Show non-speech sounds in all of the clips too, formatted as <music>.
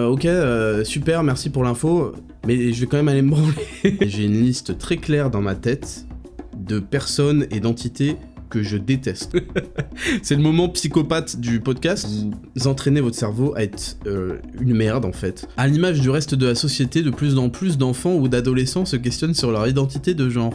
Euh, ok, euh, super, merci pour l'info, mais je vais quand même aller me branler. <laughs> J'ai une liste très claire dans ma tête de personnes et d'entités que je déteste. <laughs> c'est le moment psychopathe du podcast. Vous entraînez votre cerveau à être euh, une merde en fait. À l'image du reste de la société, de plus en plus d'enfants ou d'adolescents se questionnent sur leur identité de genre.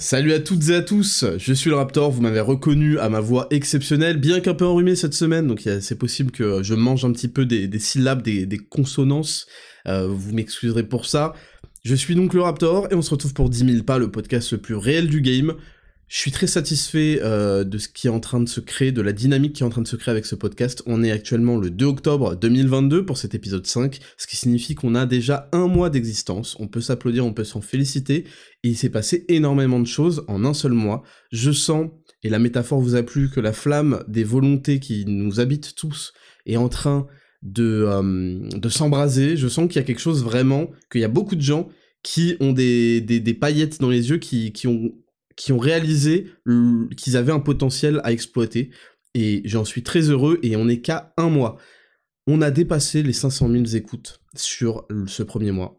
Salut à toutes et à tous, je suis le Raptor, vous m'avez reconnu à ma voix exceptionnelle, bien qu'un peu enrhumée cette semaine, donc c'est possible que je mange un petit peu des, syllabes, des, consonances, euh, vous m'excuserez pour ça. Je suis donc le Raptor, et on se retrouve pour 10 000 pas, le podcast le plus réel du game. Je suis très satisfait euh, de ce qui est en train de se créer, de la dynamique qui est en train de se créer avec ce podcast. On est actuellement le 2 octobre 2022 pour cet épisode 5, ce qui signifie qu'on a déjà un mois d'existence. On peut s'applaudir, on peut s'en féliciter, il s'est passé énormément de choses en un seul mois. Je sens, et la métaphore vous a plu, que la flamme des volontés qui nous habitent tous est en train de, euh, s'embraser. Je sens qu'il y a quelque chose vraiment, qu'il y a beaucoup de gens qui ont des, des, paillettes dans les yeux, qui ont qui ont réalisé qu'ils avaient un potentiel à exploiter. Et j'en suis très heureux et on n'est qu'à un mois. On a dépassé les 500 000 écoutes sur ce premier mois.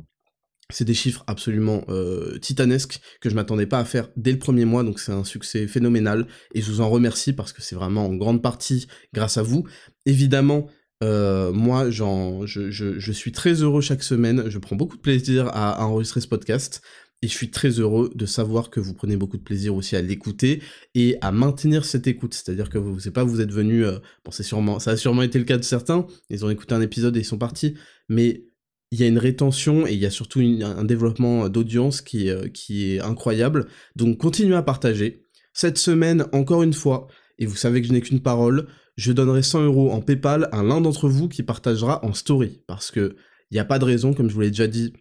C'est des chiffres absolument euh, titanesques que je m'attendais pas à faire dès le premier mois, donc c'est un succès phénoménal et je vous en remercie parce que c'est vraiment en grande partie grâce à vous. Évidemment, euh, moi, je, suis très heureux chaque semaine. Je prends beaucoup de plaisir à enregistrer ce podcast. Et je suis très heureux de savoir que vous prenez beaucoup de plaisir aussi à l'écouter et à maintenir cette écoute. C'est-à-dire que vous, c'est pas vous êtes venu, euh, bon sûrement, ça a sûrement été le cas de certains, ils ont écouté un épisode et ils sont partis, mais il y a une rétention et il y a surtout un développement d'audience qui, euh, qui est incroyable. Donc continuez à partager. Cette semaine, encore une fois, et vous savez que je n'ai qu'une parole, je donnerai 100 euros en PayPal à l'un d'entre vous qui partagera en story. Parce que il n'y a pas de raison, comme je vous l'ai déjà dit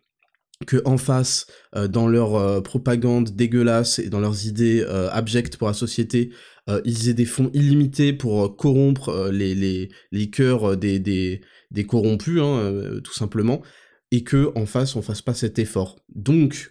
que en face, euh, dans leur euh, propagande dégueulasse et dans leurs idées euh, abjectes pour la société, ils aient des fonds illimités pour corrompre les, les, les cœurs des, des, des corrompus, hein, tout simplement, et que en face, on fasse pas cet effort. Donc,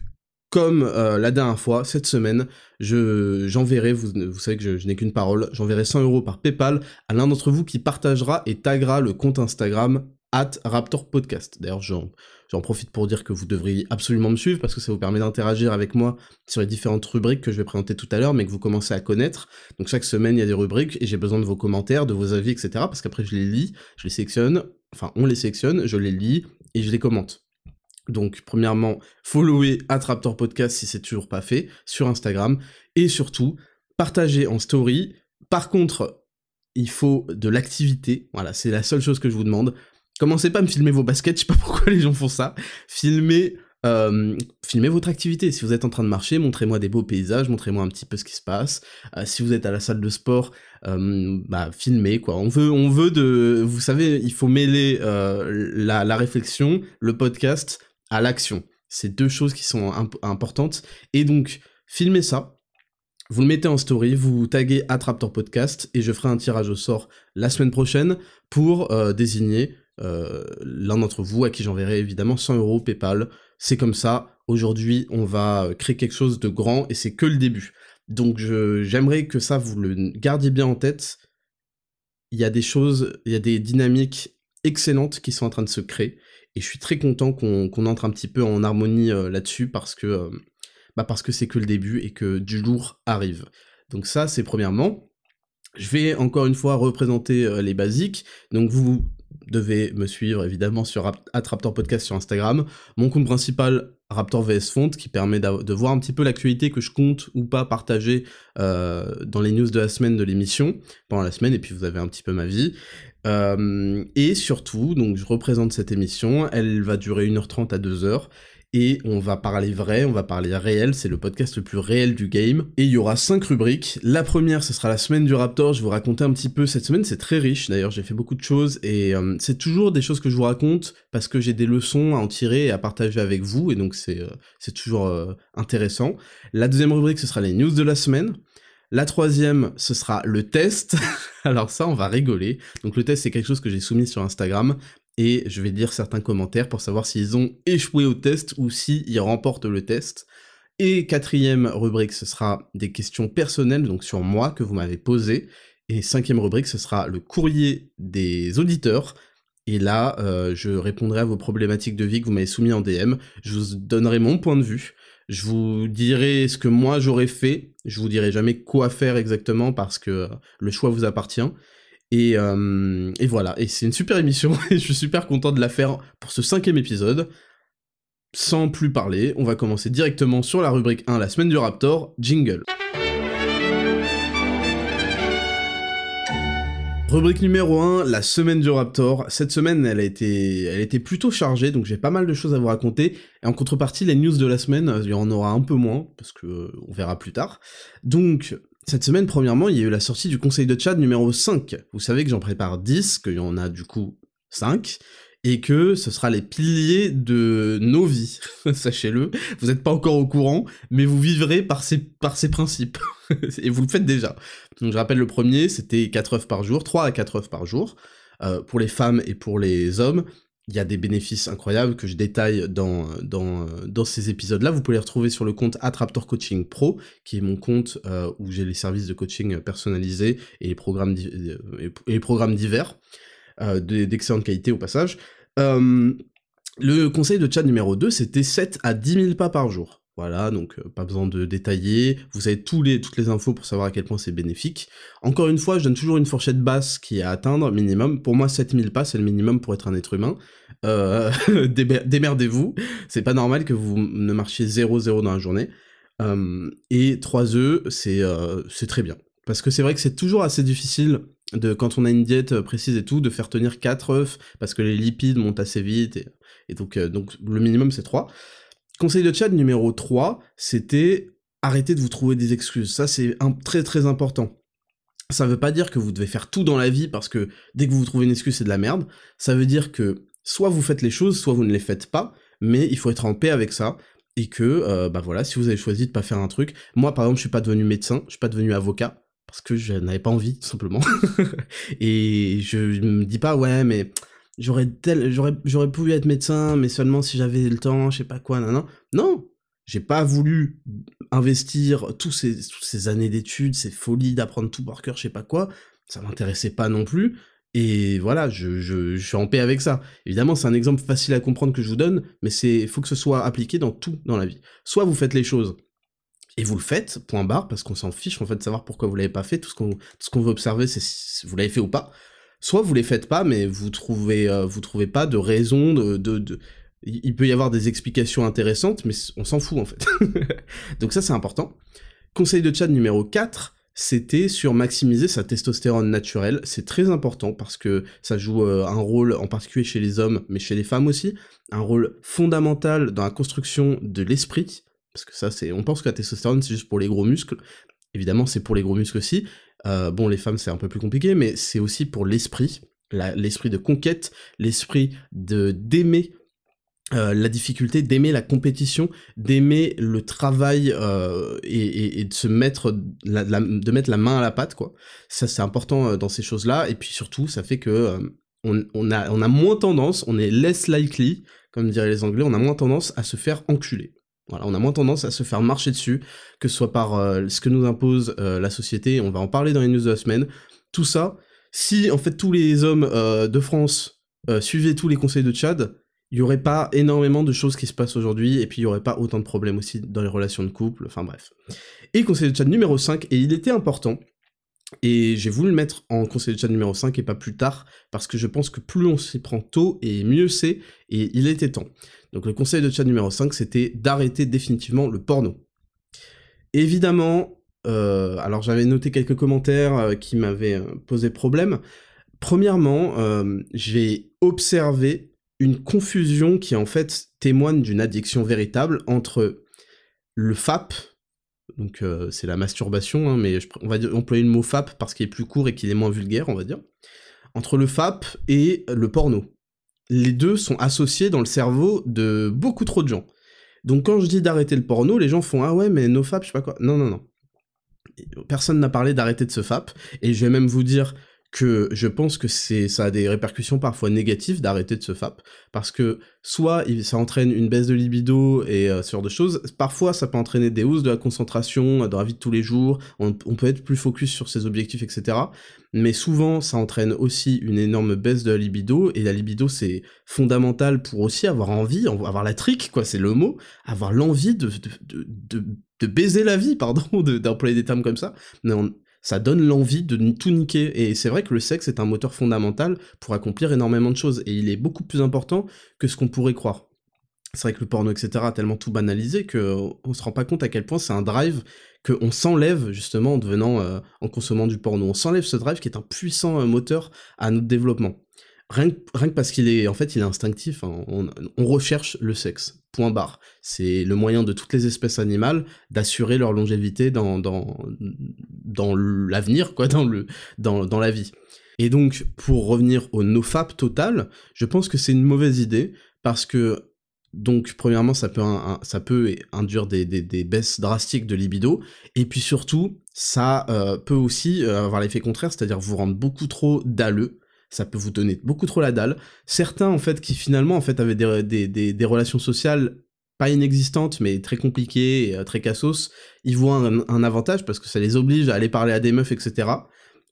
comme la dernière fois, cette semaine, je j'enverrai, vous, savez que je, je n'ai qu'une parole, j'enverrai 100 euros par PayPal à l'un d'entre vous qui partagera et taguera le compte Instagram at Raptor Podcast. D'ailleurs, j'en profite pour dire que vous devriez absolument me suivre parce que ça vous permet d'interagir avec moi sur les différentes rubriques que je vais présenter tout à l'heure, mais que vous commencez à connaître. Donc chaque semaine, il y a des rubriques et j'ai besoin de vos commentaires, de vos avis, etc. Parce qu'après, je les lis, je les sélectionne, enfin, on les sélectionne, je les lis et je les commente. Donc, premièrement, followez Attraptor Podcast si c'est toujours pas fait sur Instagram et surtout, partagez en story. Par contre, il faut de l'activité. Voilà, c'est la seule chose que je vous demande. Commencez pas à me filmer vos baskets, je sais pas pourquoi les gens font ça. Filmez, euh, filmez votre activité. Si vous êtes en train de marcher, montrez-moi des beaux paysages, montrez-moi un petit peu ce qui se passe. Euh, si vous êtes à la salle de sport, euh, bah filmez quoi. On veut, on veut de, vous savez, il faut mêler la, réflexion, le podcast à l'action. C'est deux choses qui sont importantes. Et donc, filmez ça. Vous le mettez en story, vous taguez Attraptor Podcast et je ferai un tirage au sort la semaine prochaine pour désigner euh, l'un d'entre vous à qui j'enverrai évidemment 100 euros PayPal. C'est comme ça. Aujourd'hui, on va créer quelque chose de grand et c'est que le début. Donc j'aimerais que ça, vous le gardiez bien en tête. Il y a des choses, il y a des dynamiques excellentes qui sont en train de se créer. Et je suis très content qu'on entre un petit peu en harmonie euh, là-dessus parce que euh, bah c'est que le début et que du lourd arrive. Donc ça, c'est premièrement. Je vais encore une fois représenter les basiques. Donc vous devez me suivre évidemment sur Attraptor Podcast sur Instagram. Mon compte principal, Raptor VS Font, qui permet de voir un petit peu l'actualité que je compte ou pas partager euh, dans les news de la semaine de l'émission, pendant la semaine, et puis vous avez un petit peu ma vie. Euh, et surtout, donc je représente cette émission, elle va durer 1h30 à 2h, et on va parler vrai, on va parler réel, c'est le podcast le plus réel du game, et il y aura cinq rubriques. La première, ce sera la semaine du Raptor, je vais vous raconter un petit peu, cette semaine c'est très riche, d'ailleurs j'ai fait beaucoup de choses, et euh, c'est toujours des choses que je vous raconte, parce que j'ai des leçons à en tirer et à partager avec vous, et donc c'est c'est toujours intéressant. La deuxième rubrique, ce sera les news de la semaine. La troisième, ce sera le test. <laughs> Alors ça, on va rigoler. Donc le test, c'est quelque chose que j'ai soumis sur Instagram et je vais lire certains commentaires pour savoir s'ils ont échoué au test ou s'ils remportent le test. Et quatrième rubrique, ce sera des questions personnelles, donc sur moi, que vous m'avez posées. Et cinquième rubrique, ce sera le courrier des auditeurs. Et là, euh, je répondrai à vos problématiques de vie que vous m'avez soumis en DM. Je vous donnerai mon point de vue. Je vous dirai ce que moi j'aurais fait. Je vous dirai jamais quoi faire exactement parce que le choix vous appartient. Et, euh, et voilà, et c'est une super émission, <laughs> et je suis super content de la faire pour ce cinquième épisode. Sans plus parler, on va commencer directement sur la rubrique 1, la semaine du Raptor, jingle. Rubrique numéro 1, la semaine du Raptor. Cette semaine, elle a été, elle était plutôt chargée, donc j'ai pas mal de choses à vous raconter. Et en contrepartie, les news de la semaine, il y en aura un peu moins, parce que on verra plus tard. Donc, cette semaine, premièrement, il y a eu la sortie du conseil de Tchad numéro 5. Vous savez que j'en prépare 10, qu'il y en a du coup 5 et que ce sera les piliers de nos vies. <laughs> Sachez-le, vous n'êtes pas encore au courant, mais vous vivrez par ces, par ces principes. <laughs> et vous le faites déjà. Donc je rappelle le premier, c'était 4 œufs par jour, 3 à 4 œufs par jour. Euh, pour les femmes et pour les hommes, il y a des bénéfices incroyables que je détaille dans, dans, ces épisodes-là. Vous pouvez les retrouver sur le compte Attraptor Coaching Pro, qui est mon compte euh, où j'ai les services de coaching personnalisés et les programmes, programmes divers. Euh, d'excellente qualité au passage. Euh, le conseil de chat numéro 2, c'était 7 à 10 000 pas par jour. Voilà, donc euh, pas besoin de détailler, vous avez tous les, toutes les infos pour savoir à quel point c'est bénéfique. Encore une fois, je donne toujours une fourchette basse qui est à atteindre, minimum. Pour moi, 7000 pas, c'est le minimum pour être un être humain. Euh, <laughs> démerdez-vous, c'est pas normal que vous ne marchiez 0-0 dans la journée. et 3 œufs, c'est c'est très bien. Parce que c'est vrai que c'est toujours assez difficile de quand on a une diète euh, précise et tout, de faire tenir 4 œufs, parce que les lipides montent assez vite, et, donc, euh, donc le minimum c'est 3. Conseil de chat numéro 3, c'était arrêter de vous trouver des excuses. Ça c'est très très important. Ça veut pas dire que vous devez faire tout dans la vie parce que dès que vous trouvez une excuse c'est de la merde. Ça veut dire que soit vous faites les choses, soit vous ne les faites pas, mais il faut être en paix avec ça et que euh, bah voilà, si vous avez choisi de pas faire un truc, moi par exemple je suis pas devenu médecin, je suis pas devenu avocat, parce que je n'avais pas envie, tout simplement. <laughs> et je, me dis pas, ouais, mais j'aurais tel, j'aurais, j'aurais pu être médecin, mais seulement si j'avais le temps, je sais pas quoi, non, non. Non, j'ai pas voulu investir tous ces, toutes ces années d'études, ces folies d'apprendre tout par cœur, je sais pas quoi. Ça m'intéressait pas non plus. Et voilà, je, je, je, suis en paix avec ça. Évidemment, c'est un exemple facile à comprendre que je vous donne, mais c'est, faut que ce soit appliqué dans tout dans la vie. Soit vous faites les choses et vous le faites, point barre, parce qu'on s'en fiche en fait de savoir pourquoi vous l'avez pas fait. Tout ce qu'on ce qu'on veut observer, c'est si vous l'avez fait ou pas. Soit vous les faites pas, mais vous trouvez euh, vous trouvez pas de raison de, de, il peut y avoir des explications intéressantes, mais on s'en fout en fait. <laughs> Donc ça c'est important. Conseil de chat numéro 4, c'était sur maximiser sa testostérone naturelle. C'est très important parce que ça joue euh, un rôle, en particulier chez les hommes, mais chez les femmes aussi, un rôle fondamental dans la construction de l'esprit, parce que ça, c'est, on pense que la testostérone, c'est juste pour les gros muscles. Évidemment, c'est pour les gros muscles aussi. Euh, bon, les femmes, c'est un peu plus compliqué, mais c'est aussi pour l'esprit, l'esprit de conquête, l'esprit d'aimer euh, la difficulté, d'aimer la compétition, d'aimer le travail euh, et, de se mettre la main à la pâte, quoi. Ça, c'est important dans ces choses-là. Et puis surtout, ça fait que a, on a moins tendance, on est less likely, comme diraient les Anglais, on a moins tendance à se faire enculer. Voilà, on a moins tendance à se faire marcher dessus, que ce soit par euh, ce que nous impose euh, la société, on va en parler dans les news de la semaine. Tout ça, si en fait tous les hommes euh, de France suivaient tous les conseils de Tchad, il n'y aurait pas énormément de choses qui se passent aujourd'hui, et puis il n'y aurait pas autant de problèmes aussi dans les relations de couple, enfin bref. Et conseil de Tchad numéro 5, et il était important, et j'ai voulu le mettre en conseil de chat numéro 5 et pas plus tard, parce que je pense que plus on s'y prend tôt, et mieux c'est, et il était temps. Donc le conseil de chat numéro 5, c'était d'arrêter définitivement le porno. Évidemment, euh, alors j'avais noté quelques commentaires euh, qui m'avaient euh, posé problème. Premièrement, j'ai observé une confusion qui en fait témoigne d'une addiction véritable entre le FAP, donc euh, c'est la masturbation, hein, mais on va employer le mot FAP parce qu'il est plus court et qu'il est moins vulgaire, on va dire, entre le FAP et le porno. Les deux sont associés dans le cerveau de beaucoup trop de gens. Donc quand je dis d'arrêter le porno, les gens font ah ouais mais no FAP, je sais pas quoi. Non non non. Personne n'a parlé d'arrêter de ce FAP, et je vais même vous dire que je pense que c'est ça a des répercussions parfois négatives d'arrêter de se FAP parce que soit ça entraîne une baisse de libido et euh, ce genre de choses parfois ça peut entraîner des hausses de la concentration dans la vie de tous les jours on, peut être plus focus sur ses objectifs etc mais souvent ça entraîne aussi une énorme baisse de la libido et la libido c'est fondamental pour aussi avoir envie avoir la trique quoi c'est le mot avoir l'envie de de, baiser la vie <laughs> pardon d'employer des termes comme ça ça donne l'envie de tout niquer. Et c'est vrai que le sexe est un moteur fondamental pour accomplir énormément de choses, et il est beaucoup plus important que ce qu'on pourrait croire. C'est vrai que le porno, etc., a tellement tout banalisé qu'on se rend pas compte à quel point c'est un drive qu'on s'enlève justement en devenant, euh, en consommant du porno. On s'enlève ce drive qui est un puissant euh, moteur à notre développement. Rien, que parce qu'il est, en fait, il est instinctif. Hein. On, recherche le sexe. Point barre. C'est le moyen de toutes les espèces animales d'assurer leur longévité dans, l'avenir, quoi, dans, la vie. Et donc, pour revenir au nofap total, je pense que c'est une mauvaise idée parce que, donc, premièrement, ça peut, induire des, baisses drastiques de libido, et puis surtout, ça euh, peut aussi euh, avoir l'effet contraire, c'est-à-dire vous rendre beaucoup trop dalleux, ça peut vous donner beaucoup trop la dalle. Certains, en fait, qui finalement, en fait, avaient des, des, relations sociales pas inexistantes, mais très compliquées et euh, très cassos, ils voient un, avantage parce que ça les oblige à aller parler à des meufs, etc.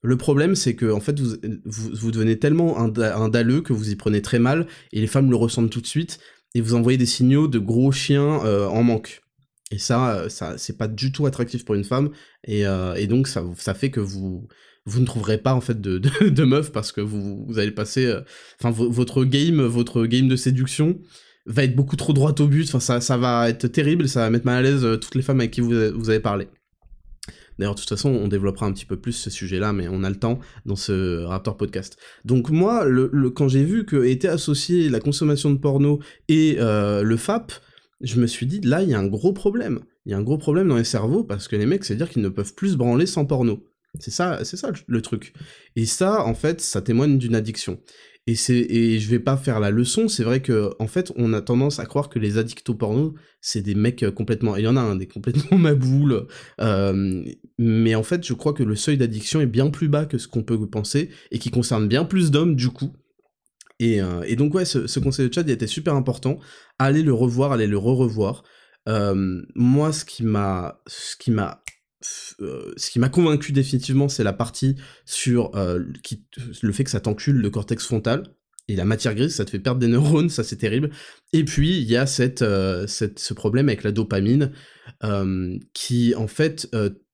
Le problème, c'est que en fait, vous, vous, devenez tellement un, un, dalleux que vous y prenez très mal, et les femmes le ressentent tout de suite, et vous envoyez des signaux de gros chiens euh, en manque. Et ça, euh, ça c'est pas du tout attractif pour une femme, et, et donc ça, ça fait que vous, vous ne trouverez pas en fait de, meuf parce que vous, allez passer, euh, enfin votre game, votre game de séduction va être beaucoup trop droit au but. Enfin ça, ça va être terrible, ça va mettre mal à l'aise euh, toutes les femmes avec qui vous, vous avez parlé. D'ailleurs, de toute façon, on développera un petit peu plus ce sujet-là, mais on a le temps dans ce Raptor podcast. Donc moi, quand j'ai vu que était associé la consommation de porno et euh, le FAP, je me suis dit, là, il y a un gros problème. Il y a un gros problème dans les cerveaux, parce que les mecs, c'est-à-dire qu'ils ne peuvent plus se branler sans porno. C'est ça, c'est ça le truc. Et ça, en fait, ça témoigne d'une addiction. Et c'est, et je vais pas faire la leçon. C'est vrai que, en fait, on a tendance à croire que les addicts au porno, c'est des mecs euh, complètement. Il y en a un, des complètement <laughs> maboules. Euh, mais en fait, je crois que le seuil d'addiction est bien plus bas que ce qu'on peut penser et qui concerne bien plus d'hommes du coup. Et, euh, et, donc ouais, ce, conseil de chat il était super important. Allez le revoir, allez le re-revoir. moi, ce qui m'a, ce qui m'a euh, ce qui m'a convaincu définitivement, c'est la partie sur euh, le fait que ça t'encule le cortex frontal. Et la matière grise, ça te fait perdre des neurones, ça c'est terrible. Et puis, il y a cette, euh, ce problème avec la dopamine, qui en fait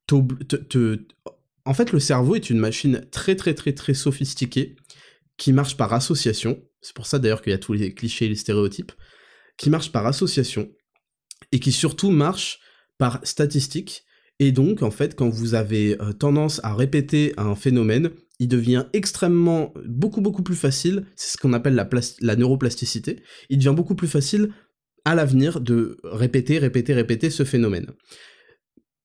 te, En fait, le cerveau est une machine très très très très sophistiquée, qui marche par association. C'est pour ça d'ailleurs qu'il y a tous les clichés et les stéréotypes, qui marche par association, et qui surtout marche par statistique, et donc, en fait, quand vous avez euh, tendance à répéter un phénomène, il devient extrêmement, beaucoup, beaucoup plus facile, c'est ce qu'on appelle la, la neuroplasticité, il devient beaucoup plus facile à l'avenir de répéter, répéter, répéter ce phénomène.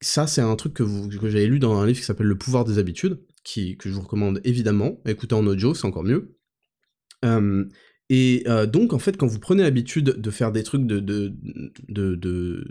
Ça, c'est un truc que, j'avais lu dans un livre qui s'appelle Le pouvoir des habitudes, qui, que je vous recommande évidemment. Écoutez en audio, c'est encore mieux. Et euh, donc, en fait, quand vous prenez l'habitude de faire des trucs de, de, de,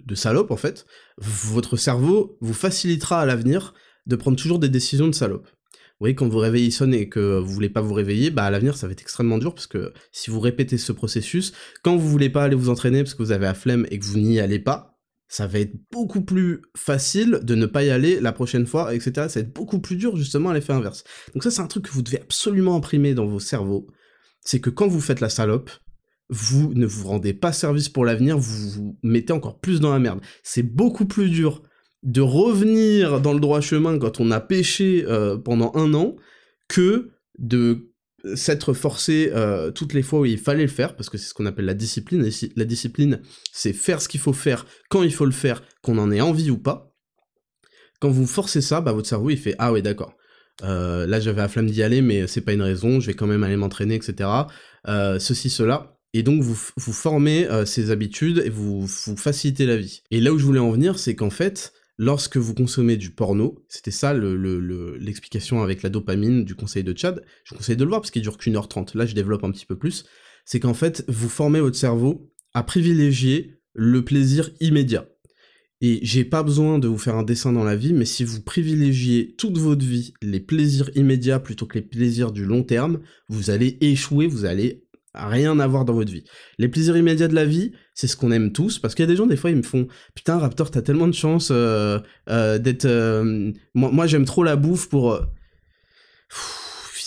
de, salope, en fait, votre cerveau vous facilitera à l'avenir de prendre toujours des décisions de salope. Vous voyez, quand vous réveillez sonne et que vous voulez pas vous réveiller, bah à l'avenir ça va être extrêmement dur parce que si vous répétez ce processus, quand vous voulez pas aller vous entraîner parce que vous avez la flemme et que vous n'y allez pas, ça va être beaucoup plus facile de ne pas y aller la prochaine fois, etc. Ça va être beaucoup plus dur justement à l'effet inverse. Donc ça c'est un truc que vous devez absolument imprimer dans vos cerveaux c'est que quand vous faites la salope, vous ne vous rendez pas service pour l'avenir, vous vous mettez encore plus dans la merde. C'est beaucoup plus dur de revenir dans le droit chemin quand on a péché euh, pendant un an que de s'être forcé euh, toutes les fois où il fallait le faire, parce que c'est ce qu'on appelle la discipline. La discipline, c'est faire ce qu'il faut faire quand il faut le faire, qu'on en ait envie ou pas. Quand vous forcez ça, bah, votre cerveau il fait ah ouais d'accord. Euh, là, j'avais la flamme d'y aller, mais c'est pas une raison. Je vais quand même aller m'entraîner, etc. Euh, ceci, cela. Et donc vous, formez euh, ces habitudes et vous, vous facilitez la vie. Et là où je voulais en venir, c'est qu'en fait, lorsque vous consommez du porno, c'était ça l'explication le, avec la dopamine du conseil de Chad, je vous conseille de le voir parce qu'il dure qu'une heure trente, là je développe un petit peu plus, c'est qu'en fait, vous formez votre cerveau à privilégier le plaisir immédiat. Et j'ai pas besoin de vous faire un dessin dans la vie, mais si vous privilégiez toute votre vie les plaisirs immédiats plutôt que les plaisirs du long terme, vous allez échouer, vous allez rien avoir dans votre vie. Les plaisirs immédiats de la vie, c'est ce qu'on aime tous, parce qu'il y a des gens, des fois, ils me font « Putain, Raptor, t'as tellement de chance euh, euh, d'être... Euh, moi, moi j'aime trop la bouffe pour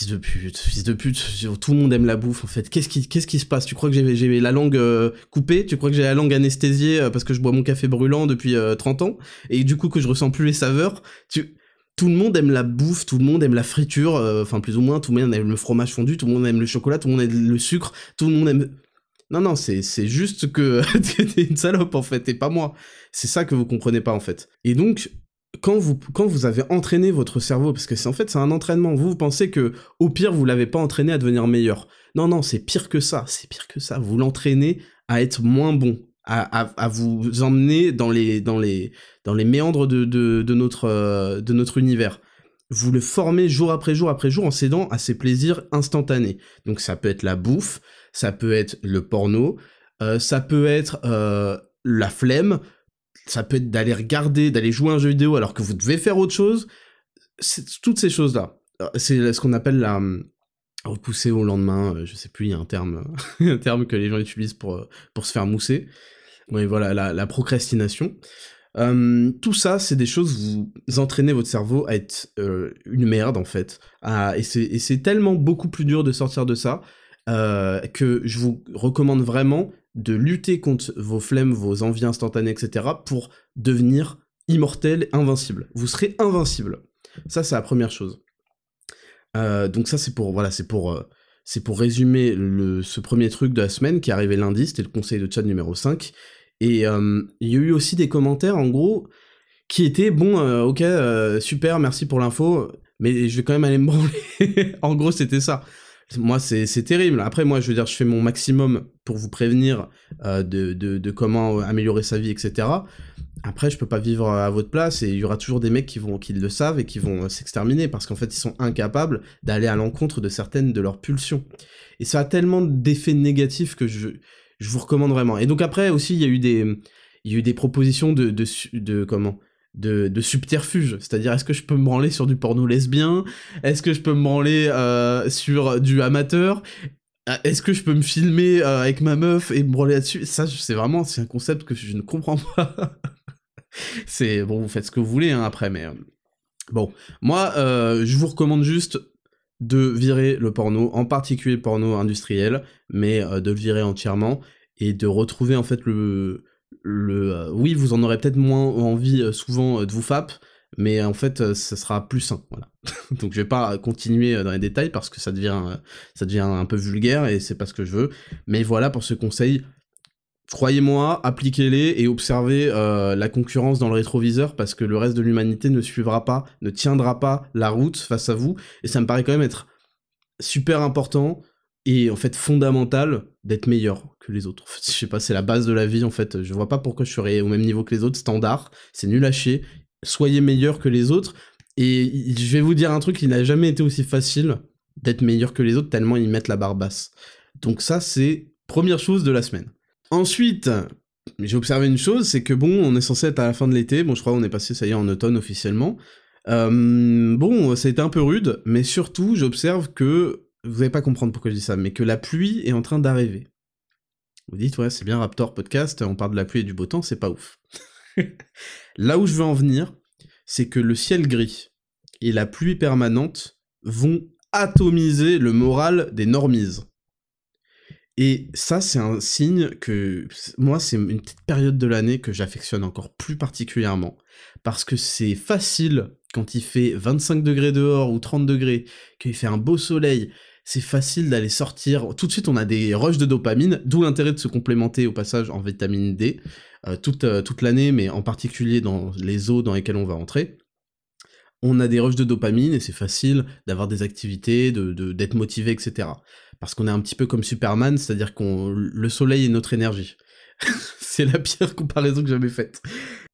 fils de pute, fils de pute, tout le monde aime la bouffe en fait. Qu'est-ce qui, qu'est-ce qui se passe? Tu crois que j'ai la langue euh, coupée? Tu crois que j'ai la langue anesthésiée euh, parce que je bois mon café brûlant depuis 30 euh, ans? Et du coup que je ressens plus les saveurs? Tu... Tout le monde aime la bouffe, tout le monde aime la friture, enfin plus ou moins, tout le monde aime le fromage fondu, tout le monde aime le chocolat, tout le monde aime le sucre, tout le monde aime... Non, non, c'est, c'est juste que <laughs> t'es une salope en fait, et pas moi. C'est ça que vous comprenez pas en fait. Et donc, quand vous, quand vous avez entraîné votre cerveau, parce que c'est en fait c'est un entraînement, vous, pensez que au pire vous l'avez pas entraîné à devenir meilleur. Non, non, c'est pire que ça, c'est pire que ça. Vous l'entraînez à être moins bon, à, à, vous emmener dans les, dans les, dans les méandres de, de, de notre, euh, de notre univers. Vous le formez jour après jour après jour en cédant à ses plaisirs instantanés. Donc ça peut être la bouffe, ça peut être le porno, euh, ça peut être euh, la flemme, ça peut être d'aller regarder, d'aller jouer un jeu vidéo alors que vous devez faire autre chose. Toutes ces choses-là. C'est ce qu'on appelle la hum, repousser au lendemain. Euh, je sais plus, il y a un terme, <laughs> un terme que les gens utilisent pour euh, pour se faire mousser. Oui, voilà, la, procrastination. Hum, tout ça, c'est des choses, vous entraînez votre cerveau à être euh, une merde, en fait. et c'est tellement beaucoup plus dur de sortir de ça que je vous recommande vraiment de lutter contre vos flemmes, vos envies instantanées, etc., pour devenir immortel, invincible. Vous serez invincible. Ça, c'est la première chose. Euh, donc ça, c'est pour, voilà, c'est pour, euh, c'est pour résumer le, ce premier truc de la semaine qui est arrivé lundi, c'était le conseil de chat numéro 5. Et euh, il y a eu aussi des commentaires, en gros, qui étaient, bon, ok, super, merci pour l'info, mais je vais quand même aller me <laughs> branler. en gros, c'était ça moi, c'est terrible. Après, moi, je veux dire, je fais mon maximum pour vous prévenir euh, de, de, comment améliorer sa vie, etc. Après, je peux pas vivre à votre place et il y aura toujours des mecs qui vont, qui le savent et qui vont s'exterminer parce qu'en fait, ils sont incapables d'aller à l'encontre de certaines de leurs pulsions. Et ça a tellement d'effets négatifs que je, je vous recommande vraiment. Et donc après aussi, il y a eu des, il y a eu des propositions de, de comment? De, subterfuge. C'est-à-dire, est-ce que je peux me branler sur du porno lesbien? Est-ce que je peux me branler euh, sur du amateur? Euh, Est-ce que je peux me filmer euh, avec ma meuf et me branler là-dessus? Ça, c'est vraiment, c'est un concept que je ne comprends <laughs> pas. c'est bon, vous faites ce que vous voulez hein, après, mais bon, moi, je vous recommande juste de virer le porno, en particulier le porno industriel, mais de le virer entièrement et de retrouver en fait le euh, oui, vous en aurez peut-être moins envie euh, souvent euh, de vous fap, mais en fait, ça sera plus sain, voilà. <laughs> Donc je vais pas continuer dans les détails parce que ça devient, ça devient un peu vulgaire et c'est pas ce que je veux. Mais voilà pour ce conseil. Croyez-moi, appliquez-les et observez la concurrence dans le rétroviseur parce que le reste de l'humanité ne suivra pas, ne tiendra pas la route face à vous. Et ça me paraît quand même être super important et en fait fondamental d'être meilleur que les autres. je sais pas, c'est la base de la vie en fait. Je vois pas pourquoi je serais au même niveau que les autres, standard, c'est nul à chier. Soyez meilleur que les autres. Et je vais vous dire un truc, il n'a jamais été aussi facile d'être meilleur que les autres tellement ils mettent la barre basse. Donc ça c'est première chose de la semaine. Ensuite, j'ai observé une chose, c'est que bon, on est censé être à la fin de l'été, bon je crois qu'on est passé ça y est en automne officiellement. Euh, bon, ça a été un peu rude, mais surtout j'observe que vous n'allez pas comprendre pourquoi je dis ça, mais que la pluie est en train d'arriver. Vous dites, ouais, c'est bien Raptor Podcast, on parle de la pluie et du beau temps, c'est pas ouf. <laughs> Là où je veux en venir, c'est que le ciel gris et la pluie permanente vont atomiser le moral des normises. Et ça, c'est un signe que, moi, c'est une petite période de l'année que j'affectionne encore plus particulièrement, parce que c'est facile quand il fait 25 degrés dehors ou 30 degrés, qu'il fait un beau soleil, c'est facile d'aller sortir. Tout de suite, on a des rushs de dopamine, d'où l'intérêt de se complémenter au passage en vitamine D euh, toute, euh, toute l'année, mais en particulier dans les eaux dans lesquelles on va entrer. on a des rushs de dopamine et c'est facile d'avoir des activités, de d'être motivé, etc. Parce qu'on est un petit peu comme Superman, c'est-à-dire qu'on le soleil est notre énergie. <laughs> c'est la pire comparaison que j'avais faite.